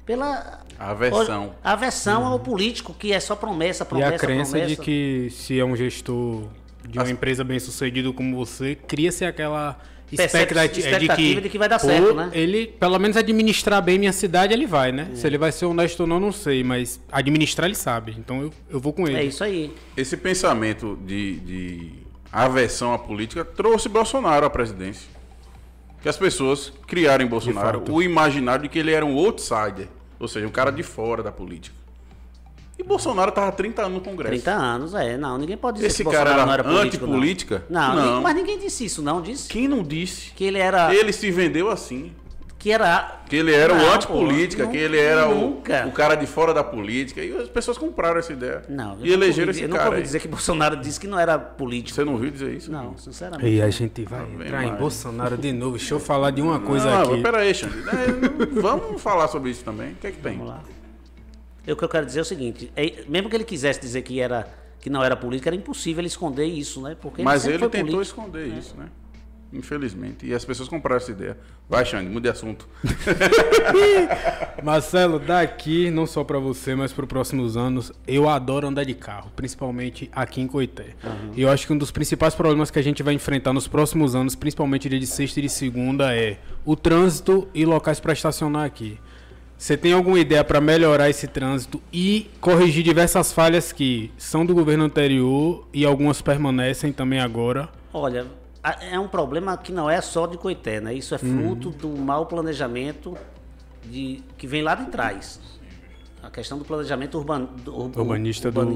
Pela Aversão. aversão ao político, que é só promessa, E promessa, a crença promessa. de que se é um gestor de uma empresa bem sucedido como você, cria-se aquela expectativa, expectativa de que vai dar pô, certo, né? Ele, pelo menos administrar bem minha cidade, ele vai, né? Se ele vai ser honesto ou não, não sei, mas administrar ele sabe. Então eu, eu vou com ele. É isso aí. Esse pensamento de, de aversão à política trouxe Bolsonaro à presidência. Que as pessoas criaram em Bolsonaro o imaginário de que ele era um outsider, ou seja, um cara de fora da política. E Bolsonaro estava 30 anos no Congresso. 30 anos, é. Não, ninguém pode dizer Esse que cara era não era político, não. antipolítica? Não, Não. ninguém- mas ninguém disse isso, não. Disse Quem não disse? que ele era. Ele se vendeu assim. Que era. Que ele era Não, o antipolítica, que ele era o, nunca. o cara de fora da política. E as pessoas compraram essa ideia. Não, eu e elegeram nunca ouvi- esse Eu nunca cara. ouvi dizer que Bolsonaro disse que não era político. Você não viu dizer isso? Não, sinceramente. E a gente vai Tá entrar em mais. Bolsonaro de novo. Deixa eu falar de uma coisa não, aqui. mas peraí, Xande. É, Vamos falar sobre isso também. O que é que tem? Vamos lá. Eu, o que eu quero dizer é o seguinte: é, mesmo que ele quisesse dizer que, era, que não era político, era impossível ele esconder isso, né? Porque Mas sempre ele foi tentou político. esconder isso, né? Infelizmente. E as pessoas compraram essa ideia. Vai, Xande, mude de assunto. Marcelo, daqui, não só para você, mas para os próximos anos, eu adoro andar de carro, principalmente aqui em Coité. E eu acho que um dos principais problemas que a gente vai enfrentar nos próximos anos, principalmente dia de sexta e de segunda, é o trânsito e locais para estacionar aqui. Você tem alguma ideia para melhorar esse trânsito e corrigir diversas falhas que são do governo anterior e algumas permanecem também agora? Olha, é um problema que não é só de Coité, né? Isso é fruto do mau planejamento de, que vem lá de trás. A questão do planejamento urban, do, ur- Urbanista do-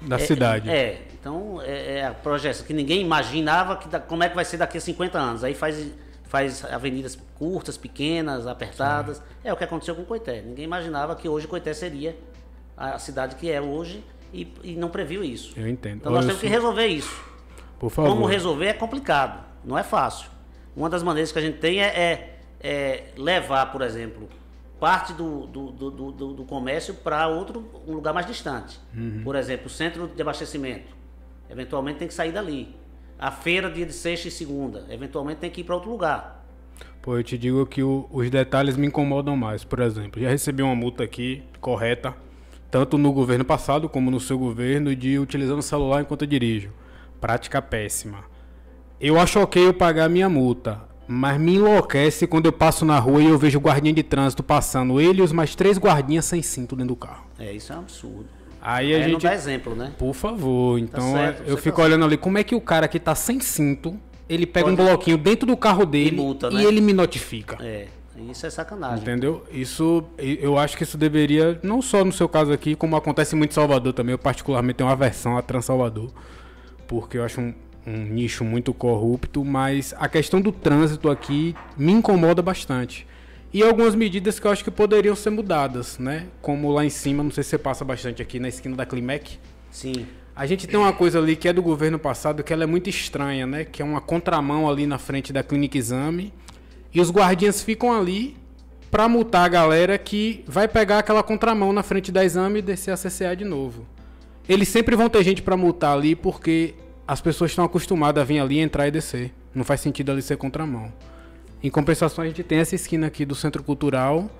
da é- cidade. É, então é, é a projeção que ninguém imaginava que da- como é que vai ser daqui a 50 anos. Aí faz, faz avenidas curtas, pequenas, apertadas. É o que aconteceu com Coité. Ninguém imaginava que hoje Coité seria a cidade que é hoje e, e não previu isso. Eu entendo. Então nós Olha, temos que resolver isso. Por favor. Como resolver é complicado, não é fácil. Uma das maneiras que a gente tem é, é- é levar, por exemplo, parte do, do, do, do- do- comércio para outro um lugar mais distante. Por exemplo, o centro de abastecimento. Eventualmente tem que sair dali. A feira dia de sexta e segunda. Eventualmente tem que ir para outro lugar. Pô, eu te digo que o- os detalhes me incomodam mais. Por exemplo, já recebi uma multa aqui, correta, tanto no governo passado como no seu governo, de utilizando o celular enquanto eu dirijo. Prática péssima. Eu acho ok eu pagar a minha multa, mas me enlouquece quando eu passo na rua e eu vejo o guardinha de trânsito passando, ele e os mais três guardinhas sem cinto dentro do carro. É, isso é um absurdo. Aí a É, não gente. dá exemplo, né? Por favor, então certo, eu você fico tá olhando ali, como é que o cara que tá sem cinto, ele pega um Pode- bloquinho dentro do carro dele multa, e né? ele me notifica. É, isso é sacanagem. Entendeu? Isso, eu acho que isso deveria, não só no seu caso aqui, como acontece muito em Salvador também. Eu particularmente tenho uma aversão a Trans Salvador, porque eu acho um, um nicho muito corrupto, mas a questão do trânsito aqui me incomoda bastante. E algumas medidas que eu acho que poderiam ser mudadas, né? Como lá em cima, não sei se você passa bastante aqui na esquina da Climec. Sim. A gente tem uma coisa ali que é do governo passado que ela é muito estranha, né? Que é uma contramão ali na frente da Clínica Exame. E os guardinhas ficam ali pra multar a galera que vai pegar aquela contramão na frente da exame e descer a CCA de novo. Eles sempre vão ter gente pra multar ali porque as pessoas estão acostumadas a vir ali, entrar e descer. Não faz sentido ali ser contramão. Em compensação, a gente tem essa esquina aqui do Centro Cultural,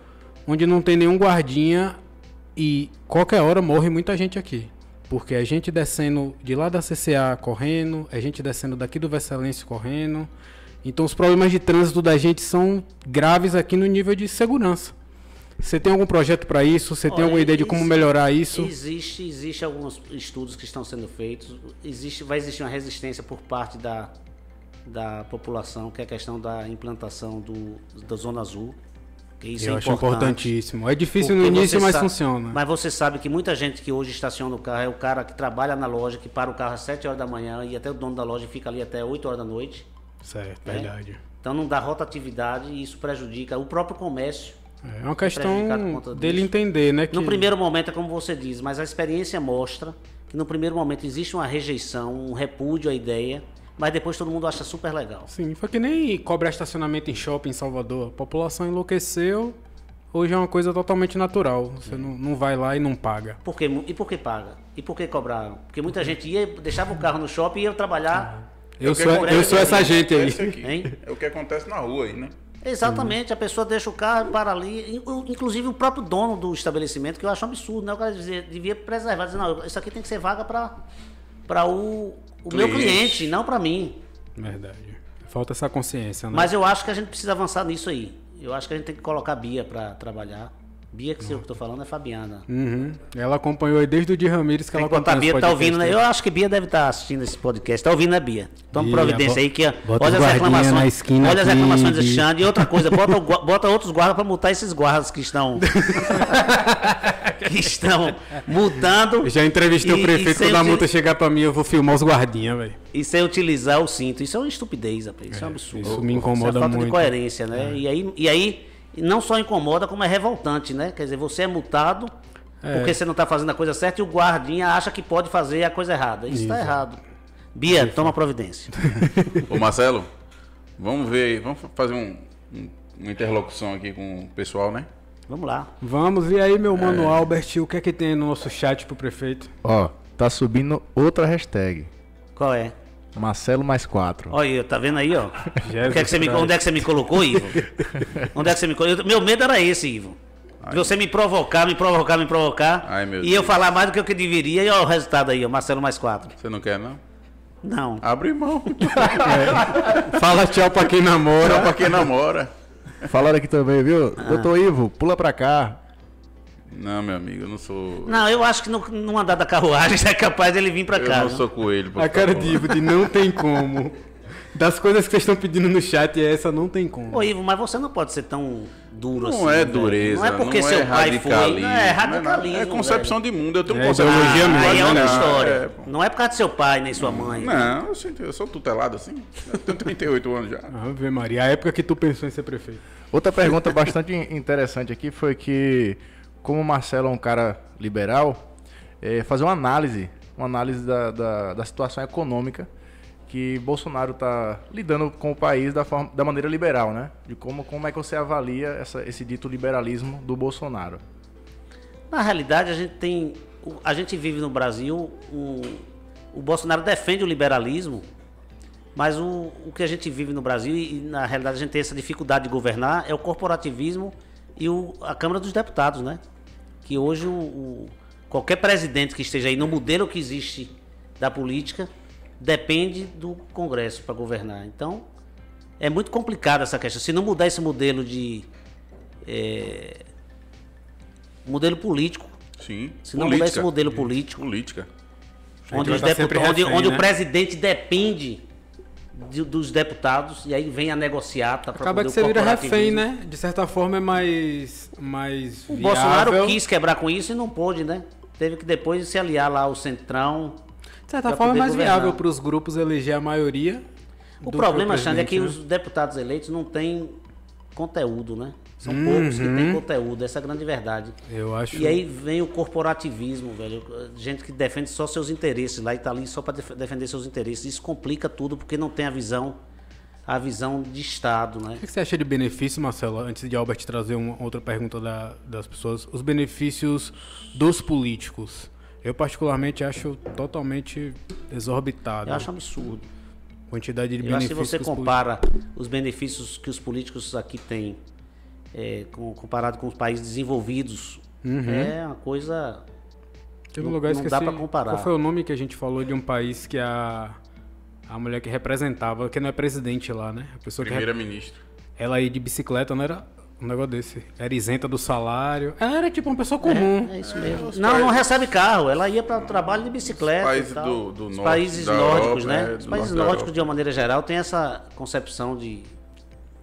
onde não tem nenhum guardinha e qualquer hora morre muita gente aqui. Porque a gente descendo de lá da CCA correndo, a gente descendo daqui do Vesselense correndo. Então os problemas de trânsito da gente são graves aqui no nível de segurança. Você tem algum projeto para isso? Você tem alguma ideia de como melhorar isso? Existe, existe alguns estudos que estão sendo feitos. Existe, vai existir uma resistência por parte da, da população, que é a questão da implantação do, da Zona Azul. que Isso Eu é acho importante. importantíssimo. É difícil no início, mas funciona. Mas você sabe que muita gente que hoje estaciona o carro é o cara que trabalha na loja, que para o carro às 7 horas da manhã e até o dono da loja fica ali até 8 horas da noite. Certo, né? verdade. Então não dá rotatividade e isso prejudica o próprio comércio. É uma questão dele disso. entender, né? Que... No primeiro momento é como você diz, mas a experiência mostra que no primeiro momento existe uma rejeição, um repúdio à ideia, mas depois todo mundo acha super legal. Sim, foi que nem cobrar estacionamento em shopping em Salvador. A população enlouqueceu. Hoje é uma coisa totalmente natural. Você não, não vai lá e não paga. Por quê? E por que paga? E por que cobraram? Porque muita gente ia, deixava o carro no shopping e ia trabalhar. Eu É o que sou, eu sou essa gente aí. É o que acontece na rua aí, né? Exatamente, a pessoa deixa o carro para ali, in- inclusive o próprio dono do estabelecimento, que eu acho um absurdo, né? O cara dizia- devia preservar, dizer, não, isso aqui tem que ser vaga para o, o meu Cliente. cliente, não para mim. Verdade. Falta essa consciência, né? Mas eu acho que a gente precisa avançar nisso aí. Eu acho que a gente tem que colocar a Bia para trabalhar. Bia, que eu tô falando, é Fabiana. Uhum. Ela acompanhou aí desde o Di Ramires que Tem ela botar a Bia, esse tá ouvindo, né? Eu acho que Bia deve estar assistindo esse podcast. Tá ouvindo, né, Bia? Toma providência bo- aí que bota olha as reclamações. olha as aqui reclamações do de- Xande. E outra coisa, bota, bota outros guardas para multar esses guardas que estão. que estão multando. Eu já entrevistei e- o prefeito, quando a multa chegar pra mim, eu vou filmar os guardinhas, velho. E sem utilizar o cinto. Isso é uma estupidez, rapaz. Isso é, um absurdo. isso me incomoda Isso é falta muito. É. de coerência, né? E, aí, e aí, não só incomoda, como é revoltante, né? Quer dizer, você é multado É. porque você não está fazendo a coisa certa e o guardinha acha que pode fazer a coisa errada. Isso está errado. Bia, toma providência. Ô Marcelo, vamos ver, vamos fazer um, um- uma interlocução aqui com o pessoal, né? Vamos lá. Vamos, e aí, meu mano Albert, o que é que tem no nosso chat pro prefeito? Ó, tá subindo outra hashtag. Qual é? Marcelo mais quatro. Olha, aí, tá vendo aí, ó? É que você me- onde é que você me colocou, Ivo? onde é que você me colocou? Meu medo era esse, Ivo. De você me provocar, me provocar, me provocar. Ai, meu e eu Deus. falar mais do que o que deveria. E olha o resultado aí, ó. Marcelo mais quatro. Você não quer, não? Não. Abre mão. Fala tchau pra quem namora. Só pra quem namora. Falaram aqui também, viu? Doutor Ivo, pula pra cá. Não, meu amigo, eu não sou. Não, eu acho que no, no andar da carruagem é capaz dele vir pra eu cá. não viu? sou coelho. por A cara favor. de Ivo de não tem como. Das coisas que vocês estão pedindo no chat, essa não tem como. Ô, Ivo, mas você não pode ser tão duro assim. Não é velho. dureza, Não é porque não seu é pai foi. Não, é radicalismo. É concepção de mundo. Eu tenho É concepção ideologia velho. mesmo, Ah, aí é outra né? história. É, não é por causa do seu pai nem sua mãe. Não, eu sou, eu sou tutelado assim. Eu tenho 38 anos já. Ave Maria, a época que tu pensou em ser prefeito. Outra pergunta bastante interessante aqui foi que, como o Marcelo é um cara liberal, é, fazer uma análise, uma análise da, da, da situação econômica que Bolsonaro está lidando com o país da, forma, da maneira liberal, né? De como, como é que você avalia essa, esse dito liberalismo do Bolsonaro. Na realidade, a gente tem. o- A gente vive no Brasil. um- o Bolsonaro defende o liberalismo, mas o, o que a gente vive no Brasil, e na realidade a gente tem essa dificuldade de governar, é o corporativismo e o, a Câmara dos Deputados, né? Que hoje o, o- qualquer presidente que esteja aí no modelo que existe da política depende do Congresso para governar. Então, é muito complicado essa questão. Se não mudar esse modelo de. eh, modelo político, Sim. se não mudar esse modelo político, Política. onde, deputados, onde, refém, onde né? o presidente depende de- dos deputados e aí vem a negociata para Acaba que você vira refém, né? De certa forma é mais. mais O viável. Bolsonaro quis quebrar com isso e não pôde, né? Teve que depois se aliar lá ao Centrão. De certa forma é mais governar. viável para os grupos eleger a maioria. O problema, Xande, é que presidente, os deputados eleitos não têm conteúdo, né? São Uhum. poucos que têm conteúdo, essa é a grande verdade. Eu acho. E aí vem o corporativismo, velho. Gente que defende só seus interesses lá e tá ali só para defender seus interesses. Isso complica tudo porque não tem a visão, a visão de Estado, né? O que você acha de benefício, Marcelo? Antes de Albert trazer uma outra pergunta da- das pessoas, os benefícios dos políticos. Eu particularmente acho totalmente exorbitado. Eu acho absurdo. Quantidade de Eu acho que benefícios. se você compara os benefícios que os políticos aqui têm é, com- comparado com os países desenvolvidos, é uma coisa. Um não- lugar não esqueci. dá pra comparar. Qual foi o nome que a gente falou de um país que a a mulher que representava, que não é presidente lá, né? A pessoa que rep- Primeira-ministra. ela ia de bicicleta, não era um negócio desse. Era isenta do salário. Ela era tipo uma pessoa comum. É isso mesmo. Não, não recebe carro. Ela ia para o trabalho de bicicleta. Os países e tal. do- do Os norte países da nórdicos, Europa, né? é, Os países nórdicos, de uma maneira geral, têm essa concepção de.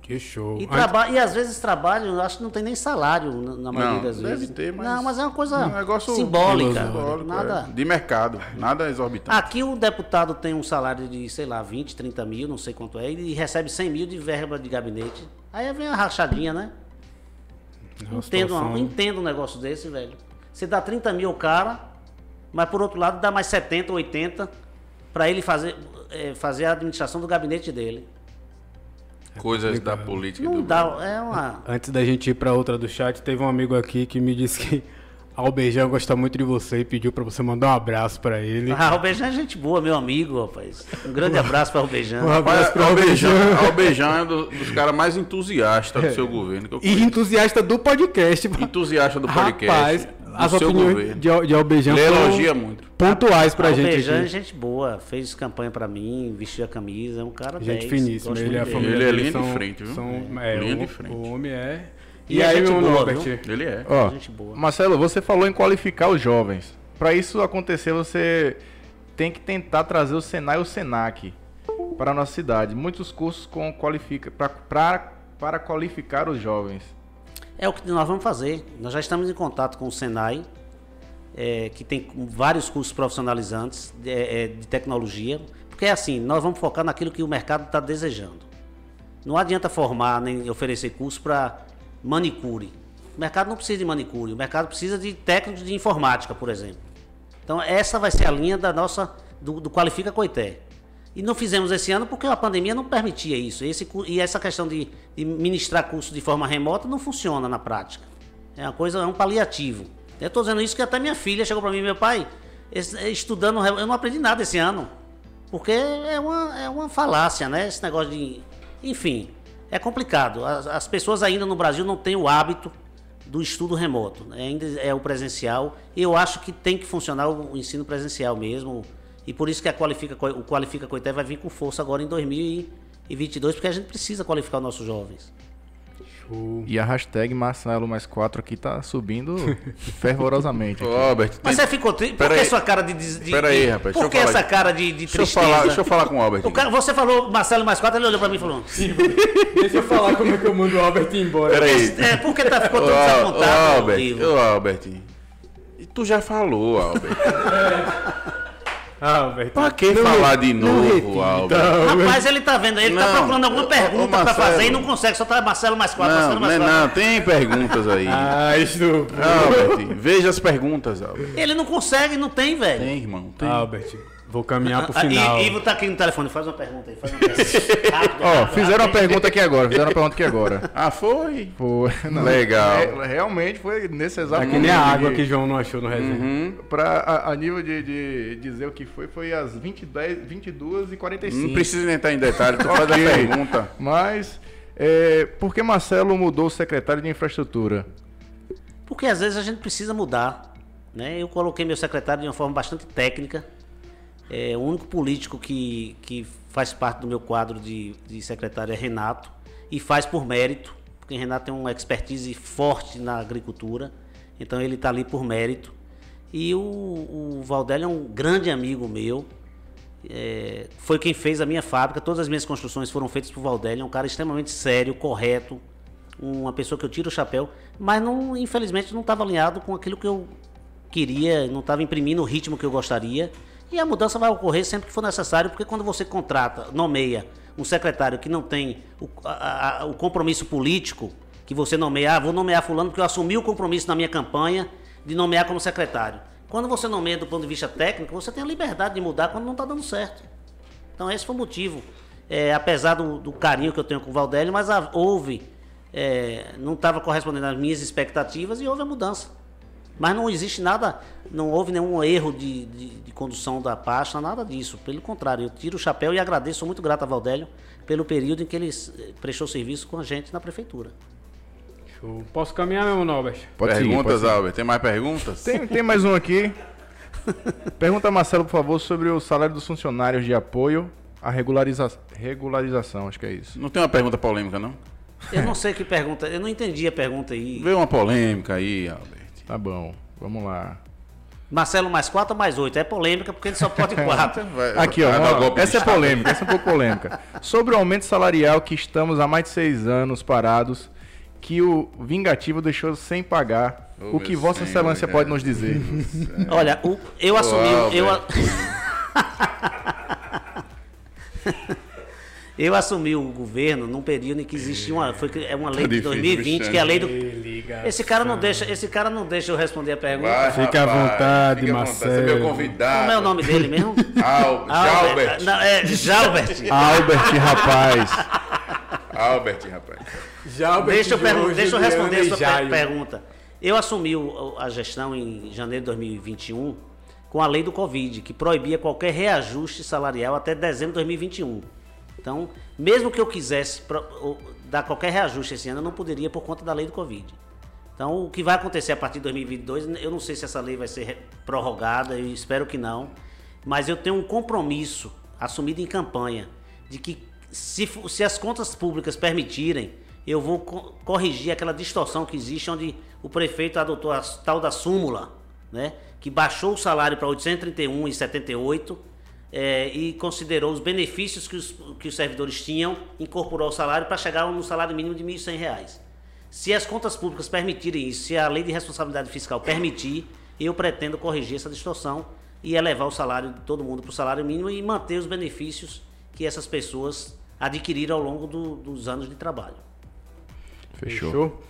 Que show. E, traba... e às vezes trabalho, eu acho que não tem nem salário na, na maioria das deve vezes. ter, mas- Não, mas é uma coisa Um simbólica. simbólico, Nada. é. De mercado. Nada exorbitante. Aqui o deputado tem um salário de, sei lá, 20, 30 mil, não sei quanto é, e recebe 100 mil de verba de gabinete. Aí vem a rachadinha, né? é uma Entendo, situação- entendo um negócio desse, velho. Você dá 30 mil ao cara, mas por outro lado dá mais 70, 80 para ele fazer, é, fazer a administração do gabinete dele. Coisas da política Não do dá, é uma. Antes da gente ir pra outra do chat, teve um amigo aqui que me disse que Albejão gosta muito de você e pediu pra você mandar um abraço pra ele. Ah, Albejão é gente boa, meu amigo, rapaz. Um grande abraço para o Albejão. Um abraço Albejão, Albejão. Albejão é do- dos caras mais entusiastas do seu governo. que eu E entusiasta do podcast. Entusiasta do podcast. Rapaz, as opiniões de, de foram elogia muito. pontuais pra gente Albejão é gente boa, fez campanha para mim, vestiu a camisa, é um cara Gente 10, finíssima. Ele é a família Ele é linha de frente, viu? São, é, Linha o, de frente. o homem é. E E, é aí, gente meu boa, Norbert? viu? Ele é. Ó, Gente boa. Marcelo, você falou em qualificar os jovens. Para isso acontecer, você tem que tentar trazer o Senai e o Senac para a nossa cidade. Muitos cursos com qualifica pra, pra- para qualificar os jovens. É o que nós vamos fazer. Nós já estamos em contato com o Senai, é, que tem vários cursos profissionalizantes de, é, de tecnologia. Porque é assim, nós vamos focar naquilo que o mercado está desejando. Não adianta formar nem oferecer curso para manicure. O mercado não precisa de manicure, o mercado precisa de técnicos de informática, por exemplo. Então essa vai ser a linha da nossa do, do Qualifica Coité. E não fizemos esse ano porque a pandemia não permitia isso. Esse, e essa questão de, de ministrar curso de forma remota não funciona na prática. É uma coisa, é um paliativo. Eu estou dizendo isso que até minha filha chegou para mim, meu pai, esse- estudando, eu não aprendi nada esse ano. Porque é uma, é uma falácia, né? Esse negócio de. Enfim, é complicado. As, as pessoas ainda no Brasil não têm o hábito do estudo remoto. né? Ainda é o presencial. Eu acho que tem que funcionar o ensino presencial mesmo. E por isso que a qualifica, o Qualifica Coité vai vir com força agora em 2022, porque a gente precisa qualificar os nossos jovens. E a hashtag Marcelo mais 4 aqui tá subindo fervorosamente. Ô. Albert, Mas tem- você ficou triste? Por que aí. sua cara de. de, de Pera aí, rapaz, Por que essa cara de, de deixa eu, falar, deixa eu falar com o Albert. O cara- você falou Marcelo mais quatro, ele olhou pra mim e falou: Deixa eu falar como é que eu mando o Albert embora. Pera aí. É, por que tá, ficou tão Al- ô, desapontado, Albert, ô, Albert. E tu já falou, Albert. Ah, Albert. pra que Não falar re- de não novo. Albert? Rapaz, ele tá vendo, ele tá Não, procurando alguma ô, pergunta pra Marcelo. fazer e não consegue, só tá Marcelo mais quatro, Não, Marcelo não, mais é quatro. não, tem perguntas aí. Ah, estupro. Albert, veja as perguntas, Albert. Ele não consegue, não tem, velho. Tem, irmão, tem. Albert, vou caminhar pro Ah, final. I- Ivo tá aqui no telefone, faz uma pergunta aí, faz uma pergunta. Rápido, Ó, rápido, fizeram uma rápido. pergunta aqui agora, fizeram uma pergunta aqui agora. Ah, foi? Foi, não, Legal. é, realmente foi nesse exato É que nem a água de- que João não achou no resenha. Pra, a, a nível de, de dizer o que foi, foi às 20, 10, 22 e 45. Não precisa nem entrar em detalhe, tu faz a pergunta. Mas, é, por que Marcelo mudou o secretário de infraestrutura? Porque às vezes a gente precisa mudar. Né? Eu coloquei meu secretário de uma forma bastante técnica. É, o único político que, que faz parte do meu quadro de, de secretário é Renato. E faz por mérito, porque Renato tem uma expertise forte na agricultura. Então ele está ali por mérito. E o, o Valdélio é um grande amigo meu. É, foi quem fez a minha fábrica. Todas as minhas construções foram feitas por Valdélio. É um cara extremamente sério, correto, uma pessoa que eu tiro o chapéu, mas não, infelizmente não estava alinhado com aquilo que eu queria, não estava imprimindo o ritmo que eu gostaria. E a mudança vai ocorrer sempre que for necessário, porque quando você contrata, nomeia um secretário que não tem o, a- a- o compromisso político, que você nomeia, ah, vou nomear fulano porque eu assumi o compromisso na minha campanha de nomear como secretário. Quando você nomeia do ponto de vista técnico, você tem a liberdade de mudar quando não está dando certo. Então esse foi o motivo. É, apesar do, do carinho que eu tenho com o Valdélio, mas a- houve, é, não estava correspondendo às minhas expectativas e houve a mudança. Mas não existe nada, não houve nenhum erro de, de, de condução da pasta, nada disso. Pelo contrário, eu tiro o chapéu e agradeço, sou muito grato a Valdélio pelo período em que ele eh, prestou serviço com a gente na prefeitura. Show. Posso caminhar mesmo, Albert? Pode perguntas, pode seguir. Albert. Tem mais perguntas? Tem, tem mais um aqui. Pergunta a Marcelo, por favor, sobre o salário dos funcionários de apoio à regulariza regularização, acho que é isso. Não tem uma pergunta polêmica, não? Eu não sei que pergunta, eu não entendi a pergunta aí. Vê uma polêmica aí, Albert. Tá bom, vamos lá. Marcelo mais quatro ou mais oito? É polêmica porque ele só pode quatro. Vai- Aqui, ó, de essa é polêmica, essa é um pouco polêmica. Sobre o aumento salarial que estamos há mais de seis anos parados, que o vingativo deixou sem pagar, Oh, o que Vossa Senhor, Excelência cara. pode nos dizer? Olha, o- eu assumi. eu, eu assumi o governo num período em que existia uma. Foi, é uma lei Tá de difícil, 2020, que é a lei do. Liga. Esse cara não deixa, esse cara não deixa eu responder a pergunta. Vai, Fica à vontade, fica vontade. Você é Marcelo. meu Como convidado. é o nome dele mesmo? Al Jalbert. Não, é Jalbert. Albert, rapaz. Albert, rapaz. Já Deixa eu, João, deixa eu responder a e sua Jairo. per- pergunta. Eu assumi a gestão em janeiro de 2021 com a lei do Covid, que proibia qualquer reajuste salarial até dezembro de 2021. Então, mesmo que eu quisesse dar qualquer reajuste esse ano, eu não poderia por conta da lei do Covid. Então, o que vai acontecer a partir de 2022, eu não sei se essa lei vai ser prorrogada, eu espero que não, mas eu tenho um compromisso assumido em campanha de que se, se as contas públicas permitirem, eu vou co- corrigir aquela distorção que existe onde o prefeito adotou a tal da súmula, né, que baixou o salário para 831,78 é, e considerou os benefícios que os, que os servidores tinham, incorporou o salário para chegar no salário mínimo de 1.100 reais. Se as contas públicas permitirem isso, se a lei de responsabilidade fiscal permitir, eu pretendo corrigir essa distorção e elevar o salário de todo mundo para o salário mínimo e manter os benefícios que essas pessoas adquiriram ao longo do- dos anos de trabalho. Fechou. Fechou?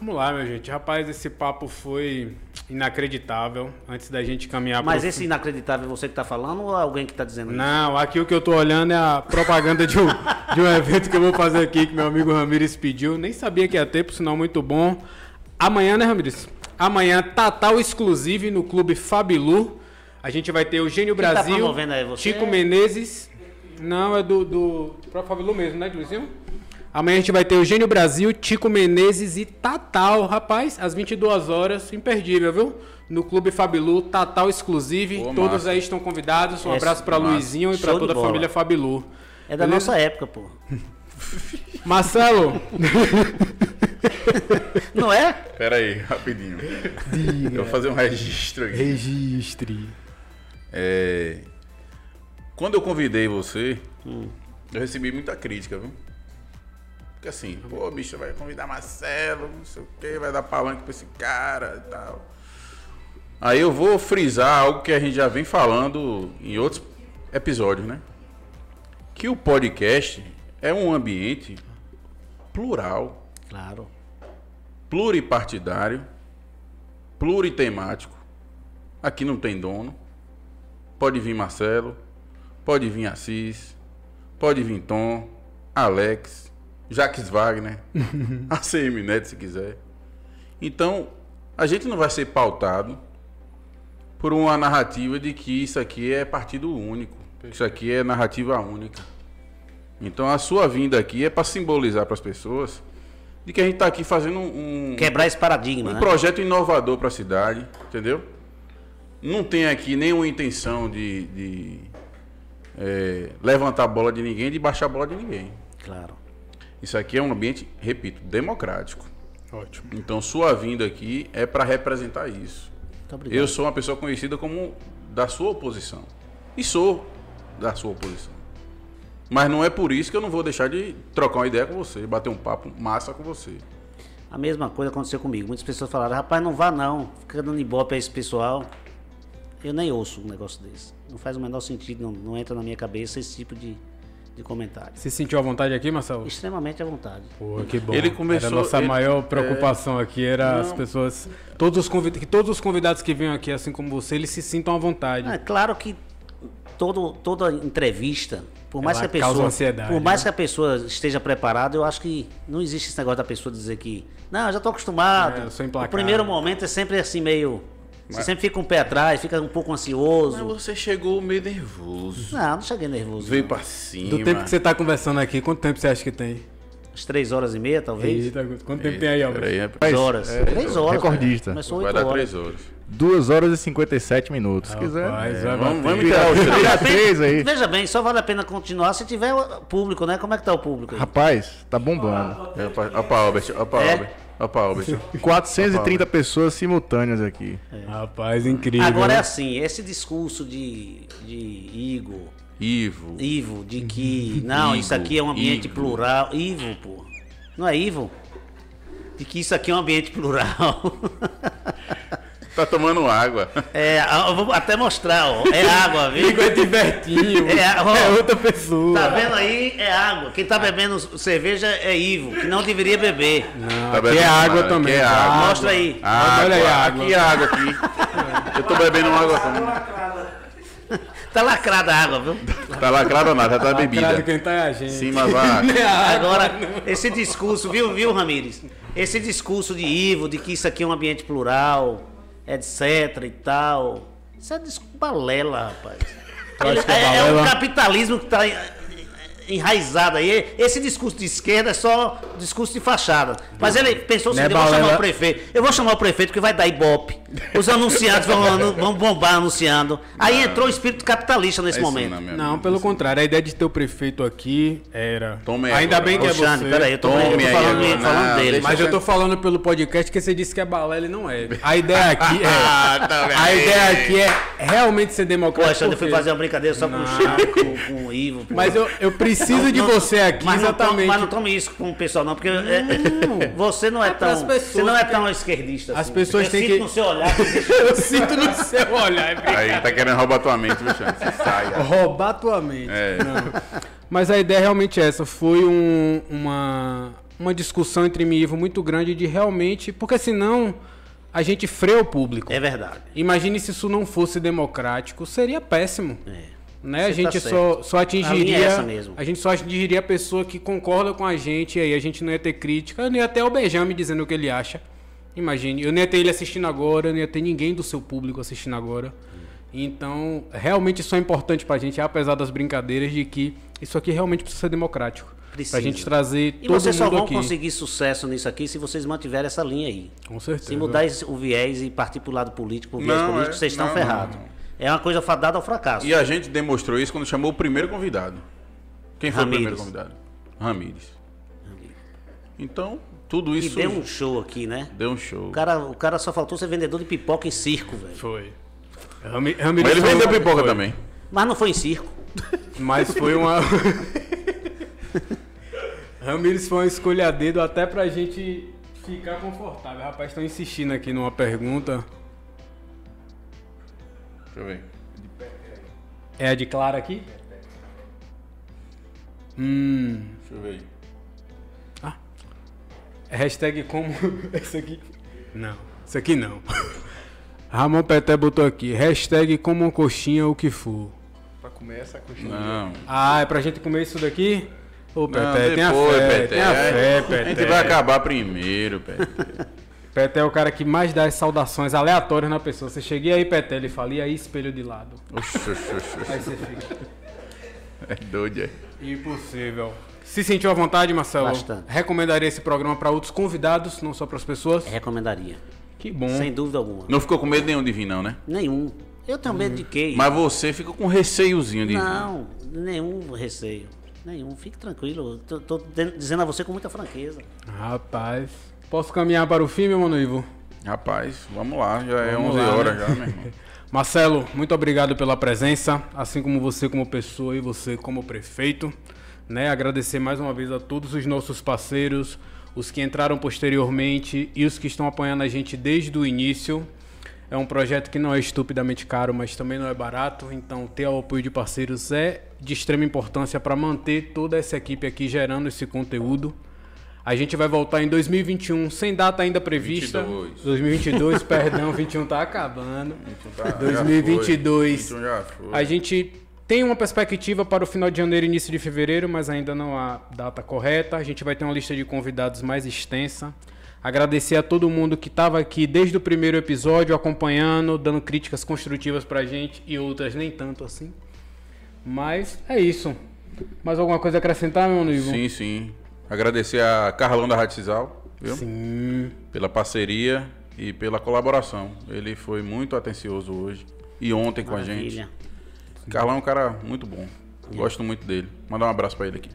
Vamos lá, meu gente. Rapaz, esse papo foi inacreditável. Antes da gente caminhar Mas pro esse inacreditável é você que está falando ou alguém que está dizendo isso? Não, aqui o que eu tô olhando é a propaganda de um, de um evento que eu vou fazer aqui, que meu amigo Ramires pediu. Nem sabia que ia ter, por sinal muito bom. Amanhã, né, Ramires? Amanhã, Tatal exclusive no Clube Fabilu. A gente vai ter Eugênio Quem tá Brasil, promovendo aí? Chico Menezes Não, é do, do próprio Fabilu mesmo, né, Luizinho? Amanhã a gente vai ter Eugênio Brasil, Tico Menezes e Tatal, rapaz, às 22 horas, imperdível, viu? No Clube Fabilu, Tatal exclusive. Pô, Todos massa. aí estão convidados. Um É, abraço para. Luizinho e para toda a família Fabilu. É da Beleza? nossa época, pô. Marcelo, Não é? Pera aí, rapidinho. Eu vou fazer um registro aqui. registre. É, Quando eu convidei você, eu recebi muita crítica, viu? Porque assim, pô, bicho, vai convidar Marcelo, não sei o quê, vai dar palanque pra esse cara e tal. Aí eu vou frisar algo que a gente já vem falando em outros episódios, né? Que o podcast é um ambiente plural, Claro. pluripartidário, pluritemático. Aqui não tem dono. Pode vir Marcelo, pode vir Assis, pode vir Tom, Alex, Jacques Wagner, ACM Neto se quiser. Então, a gente não vai ser pautado por uma narrativa de que isso aqui é partido único, isso aqui é narrativa única. Então, a sua vinda aqui é para simbolizar para as pessoas de que a gente está aqui fazendo um, Quebrar esse paradigma, um né? projeto inovador para a cidade, entendeu? Não tem aqui nenhuma intenção de, de, é, levantar a bola de ninguém, de baixar a bola de ninguém. Claro. Isso aqui é um ambiente, repito, democrático. Ótimo. Então, sua vinda aqui é para representar isso. Eu sou uma pessoa conhecida como da sua oposição. E sou da sua oposição. Mas não é por isso que eu não vou deixar de trocar uma ideia com você, bater um papo massa com você. A mesma coisa aconteceu comigo. Muitas pessoas falaram, rapaz, não vá não. Fica dando ibope a esse pessoal. Eu nem ouço um negócio desse. Não faz o menor sentido, não, não entra na minha cabeça esse tipo de, de comentário. Você sentiu à vontade aqui, Marcelo? Extremamente à vontade. Pô, que bom. Ele começou- Era a nossa ele- maior preocupação aqui era as Não. pessoas, todos os convidados, que todos os convidados que venham aqui, assim como você, eles se sintam à vontade. É claro que todo, toda entrevista, por mais Ela que a pessoa, por mais né? que a pessoa esteja preparada, eu acho que não existe esse negócio da pessoa dizer que, não, eu já estou acostumado. É, eu sou o implacável. primeiro momento é sempre assim meio, você Mas- sempre fica um pé atrás, fica um pouco ansioso. Mas você chegou meio nervoso. Não, não cheguei nervoso. Veio pra cima. Do tempo que você tá conversando aqui, quanto tempo você acha que tem? Umas três horas e meia, talvez. Eita, quanto tempo tem aí, Albert? Peraí, Três horas. é, três horas. recordista. cara. Começou vai dar horas. três horas. 2 horas e 57 minutos. Se quiser. Rapaz, é, vamos- vamos tirar os três. Três aí. Veja bem, só vale a pena continuar se tiver público, né? Como é que tá o público aí? Rapaz, tá bombando. É, Opa, opa, Albert. Opa, É? Albert. Opa, Albert. 430 pessoas simultâneas aqui. Rapaz, incrível. Agora é né? assim, esse discurso de, de Igor, Ivo. Ivo, de que não, isso aqui é um ambiente Ivo. plural. Ivo, pô. Não é Ivo? De que isso aqui é um ambiente plural. Tá tomando água. É, eu vou até mostrar, ó. É água, viu? Igor é divertinho. É, É, ó. outra pessoa. Tá vendo aí? É água. Quem tá bebendo cerveja é Ivo, que não deveria beber. Não, Tá aqui é água também. aqui é tá? água. Mostra aí. Água, Olha aí a água. Aqui é água aqui. Eu tô bebendo água também. Tá lacrada a água, viu? Tá lacrado nada, já tá Lacrado bebida. quem tá é a gente. Sim, mas vai. Agora, esse discurso, viu, viu, Ramires? Esse discurso de Ivo, de que isso aqui é um ambiente plural, etc e tal. Isso é discurso balela, rapaz. Ele- é é, é o balela? capitalismo que está enraizado aí. Esse discurso de esquerda é só discurso de fachada. Mas ele pensou o Não é seguinte, eu vou chamar o prefeito. Eu vou chamar o prefeito que vai dar ibope. Os anunciantes vão, vão bombar anunciando. Aí entrou o espírito capitalista nesse É momento. não, meu Não, amigo. pelo contrário, a ideia de ter o prefeito aqui era. Tome Ainda agora. bem que é Xande, você. peraí, eu tô, eu tô Tome aí falando, falando Não, dele. Mas eu tô falando pelo podcast que você disse que é balela e não é. A ideia aqui é. Ah, tá A ideia aqui é realmente ser democrático. Poxa, eu fui fazer uma brincadeira só com o Chaco, com, o Ivo. Mas eu, eu preciso de Não- você aqui mas não exatamente. mas não tome isso com o pessoal, não, porque é, você não é, pras tão. Você não é tão esquerdista. As assim. pessoas eu têm sinto que- no seu olhar. eu sinto no seu olhar. é. Aí, tá querendo roubar tua mente, viu, Xande? Sai. Roubar tua mente. É. Não. Mas a ideia realmente é essa. Foi um- uma, uma discussão entre mim e Ivo muito grande de realmente. Porque senão a gente freia o público. É verdade. Imagine se isso não fosse democrático, seria péssimo. É. Né? A Você gente tá só, só A atingiria. é essa mesmo. A gente só atingiria a pessoa que concorda com a gente, e aí a gente não ia ter crítica. Eu não ia ter o Benjamin dizendo o que ele acha. Imagine, eu não ia ter ele assistindo agora, eu não ia ter ninguém do seu público assistindo agora. Então, realmente isso é importante pra gente, apesar das brincadeiras, de que isso aqui realmente precisa ser democrático. Precisa. Pra gente trazer E todo vocês só mundo vão aqui. conseguir sucesso nisso aqui se vocês mantiverem essa linha aí. Com certeza. Se mudar esse- o viés e partir pro lado político, pro viés Não, político, é- vocês estão ferrados. É uma coisa fadada ao fracasso. E a gente demonstrou isso quando chamou o primeiro convidado. Quem foi Ramires. o primeiro convidado? Ramires. Então, tudo E isso deu um show aqui, né? deu um show. O cara, o cara só faltou ser vendedor de pipoca em circo, velho. Foi. Rami, Ramires Mas ele foi vendeu uma- pipoca foi. também. Mas não foi em circo. Mas foi uma. Ramires foi uma escolha a dedo até pra gente ficar confortável. Rapaz, estão insistindo aqui numa pergunta. Deixa eu ver. É a de Clara aqui? Hum. Deixa eu ver. É Hashtag como. Esse aqui. Não. Isso aqui não. Ramon Peté botou aqui. Hashtag como coxinha o que for. Pra comer essa coxinha. Não. Ah, é pra gente comer isso daqui? Ô, Peté, tem a fé, Peté. tem a fé, Peté. A gente vai acabar primeiro, Peté. Peté é o cara que mais dá as saudações aleatórias na pessoa. Você chega aí, Peté, ele fala, e aí, espelho de lado? Oxi, oxi, oxi. Aí você fica. É doido, é. Impossível. Se sentiu à vontade, Marcelo? Bastante. Recomendaria esse programa para outros convidados, não só para as pessoas? Recomendaria. Que bom. Sem dúvida alguma. Não ficou com medo nenhum de vir, não, né? Nenhum. Eu tenho medo de quê? Mas você fica com receiozinho de vir. Não, nenhum receio. Nenhum. Fique tranquilo. De- dizendo a você com muita franqueza. Rapaz. Posso caminhar para o fim, meu mano Ivo? Rapaz, vamos lá. Já é Vamos 11 lá, horas né? já, meu irmão. Marcelo, muito obrigado pela presença, assim como você como pessoa e você como prefeito. Né? Agradecer mais uma vez a todos os nossos parceiros, os que entraram posteriormente e os que estão apoiando a gente desde o início. É um projeto que não é estupidamente caro, mas também não é barato, então ter o apoio de parceiros é de extrema importância para manter toda essa equipe aqui gerando esse conteúdo. A gente vai voltar em 2021, sem data ainda prevista. 22. 2022, perdão, 21 tá acabando. Tá, já 2022. foi. 21 já foi. A gente tem uma perspectiva para o final de janeiro e início de fevereiro, mas ainda não há data correta. A gente vai ter uma lista de convidados mais extensa. Agradecer a todo mundo que estava aqui desde o primeiro episódio, acompanhando, dando críticas construtivas pra gente e outras nem tanto assim. Mas é isso. Mais alguma coisa a acrescentar, meu amigo? Sim, sim. Agradecer a Carlão da Rádio Cisal, viu? Sim. Pela parceria e pela colaboração. Ele foi muito atencioso hoje e ontem com a gente. Maravilha. Carlão é um cara muito bom. Gosto muito dele. Mandar um abraço pra ele aqui.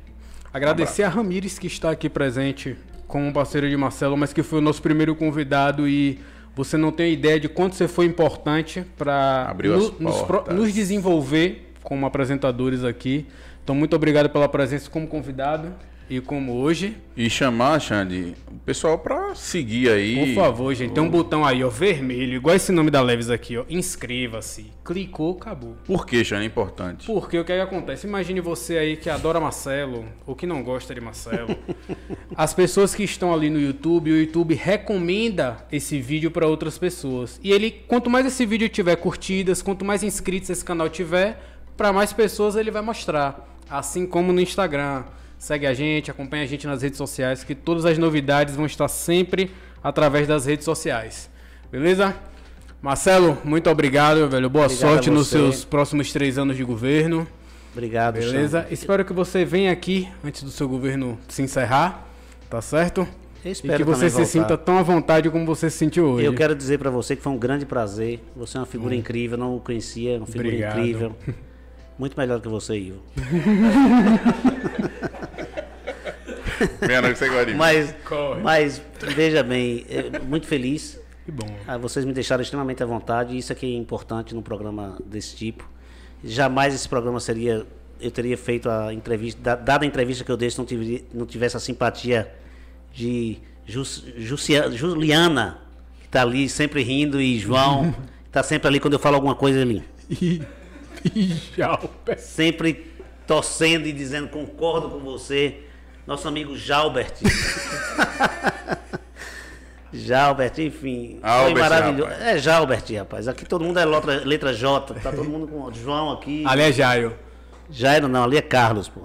Agradecer a Ramires que está aqui presente como parceiro de Marcelo, mas que foi o nosso primeiro convidado e você não tem ideia de quanto você foi importante para as nos, nos desenvolver como apresentadores aqui. Então, muito obrigado pela presença como convidado e como hoje. E chamar, Xande, o pessoal pra seguir aí. Por favor, gente, tem um botão aí, ó, vermelho, igual esse nome da Leves aqui, ó. Inscreva-se. Clicou, acabou. Por que, Xande? É importante. Porque o que, é que acontece? Imagine você aí que adora Marcelo ou que não gosta de Marcelo. As pessoas que estão ali no YouTube, o YouTube recomenda esse vídeo para outras pessoas. E ele, quanto mais esse vídeo tiver curtidas, quanto mais inscritos esse canal tiver, para mais pessoas ele vai mostrar. Assim como no Instagram. Segue a gente, acompanha a gente nas redes sociais, que todas as novidades vão estar sempre através das redes sociais. Beleza? Marcelo, muito obrigado, velho. Boa Obrigado sorte nos seus próximos três anos de governo. Obrigado, Beleza? Xande. Espero que você venha aqui antes do seu governo se encerrar, tá certo? Eu E espero que você se voltar. sinta tão à vontade como você se sentiu hoje. Eu quero dizer pra você que foi um grande prazer. Você é uma figura incrível, não o conhecia, uma figura Hum. Obrigado. incrível. Muito melhor que você, Ivo. Meia-noite mim. Mas, Corre. mas veja bem, é, muito feliz. Que bom. Ah, vocês me deixaram extremamente à vontade. Isso aqui é importante num programa desse tipo. Jamais esse programa seria. Eu teria feito a entrevista. da- Dada a entrevista que eu dei, se não tivesse, não tivesse a simpatia de Jus- Juliana, que está ali sempre rindo, e João, que está sempre ali quando eu falo alguma coisa ali. E, e. Sempre torcendo e dizendo concordo com você. Nosso amigo Jalbert. Jalbert, enfim. foi Albert, maravilhoso. rapaz. É Jalbert, rapaz. Aqui todo mundo é letra, letra J. Tá todo mundo com João aqui. Ali é Jairo. Jairo não, ali é Carlos, pô.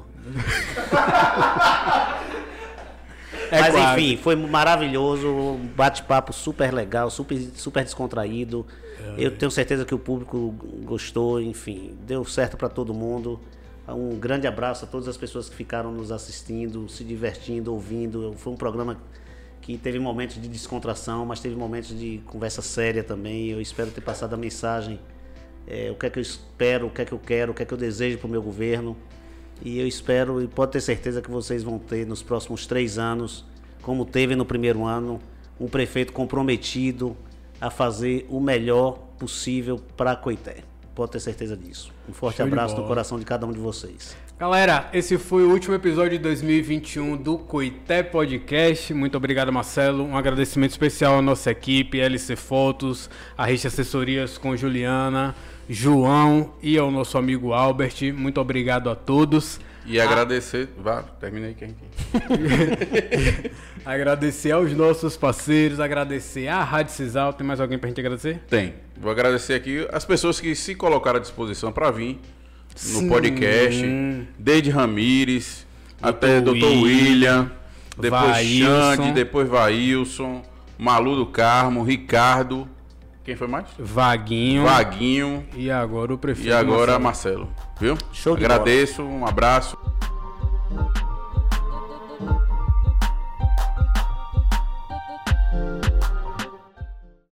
É Mas quase. enfim, foi maravilhoso, um bate-papo super legal, super, super descontraído. Eu tenho certeza que o público gostou, enfim, deu certo para todo mundo. Um grande abraço a todas as pessoas que ficaram nos assistindo, se divertindo, ouvindo. Foi um programa que teve momentos de descontração, mas teve momentos de conversa séria também. Eu espero ter passado a mensagem, é, o que é que eu espero, o que é que eu quero, o que é que eu desejo para o meu governo. E eu espero e pode ter certeza que vocês vão ter nos próximos três anos, como teve no primeiro ano, um prefeito comprometido a fazer o melhor possível para Coité. Pode ter certeza disso. Um forte Show abraço no coração de cada um de vocês. Galera, esse foi o último episódio de 2021 do Coité Podcast. Muito obrigado, Marcelo. Um agradecimento especial à nossa equipe, LC Fotos, a Rede Assessorias com Juliana, João e ao nosso amigo Albert. Muito obrigado a todos. E agradecer. Vá, termina aí que a gente. Agradecer aos nossos parceiros, agradecer à Rádio Cisal. Tem mais alguém pra gente agradecer? Tem. Vou agradecer aqui as pessoas que se colocaram à disposição para vir no Sim. podcast. Desde Ramires, até Dr. Dr. William, depois Vailson. Xande, depois Vailson, Malu do Carmo, Ricardo. Quem foi mais? Vaguinho. Vaguinho E agora o prefeito. e agora Marcelo. Marcelo. Viu? Show Agradeço, um abraço.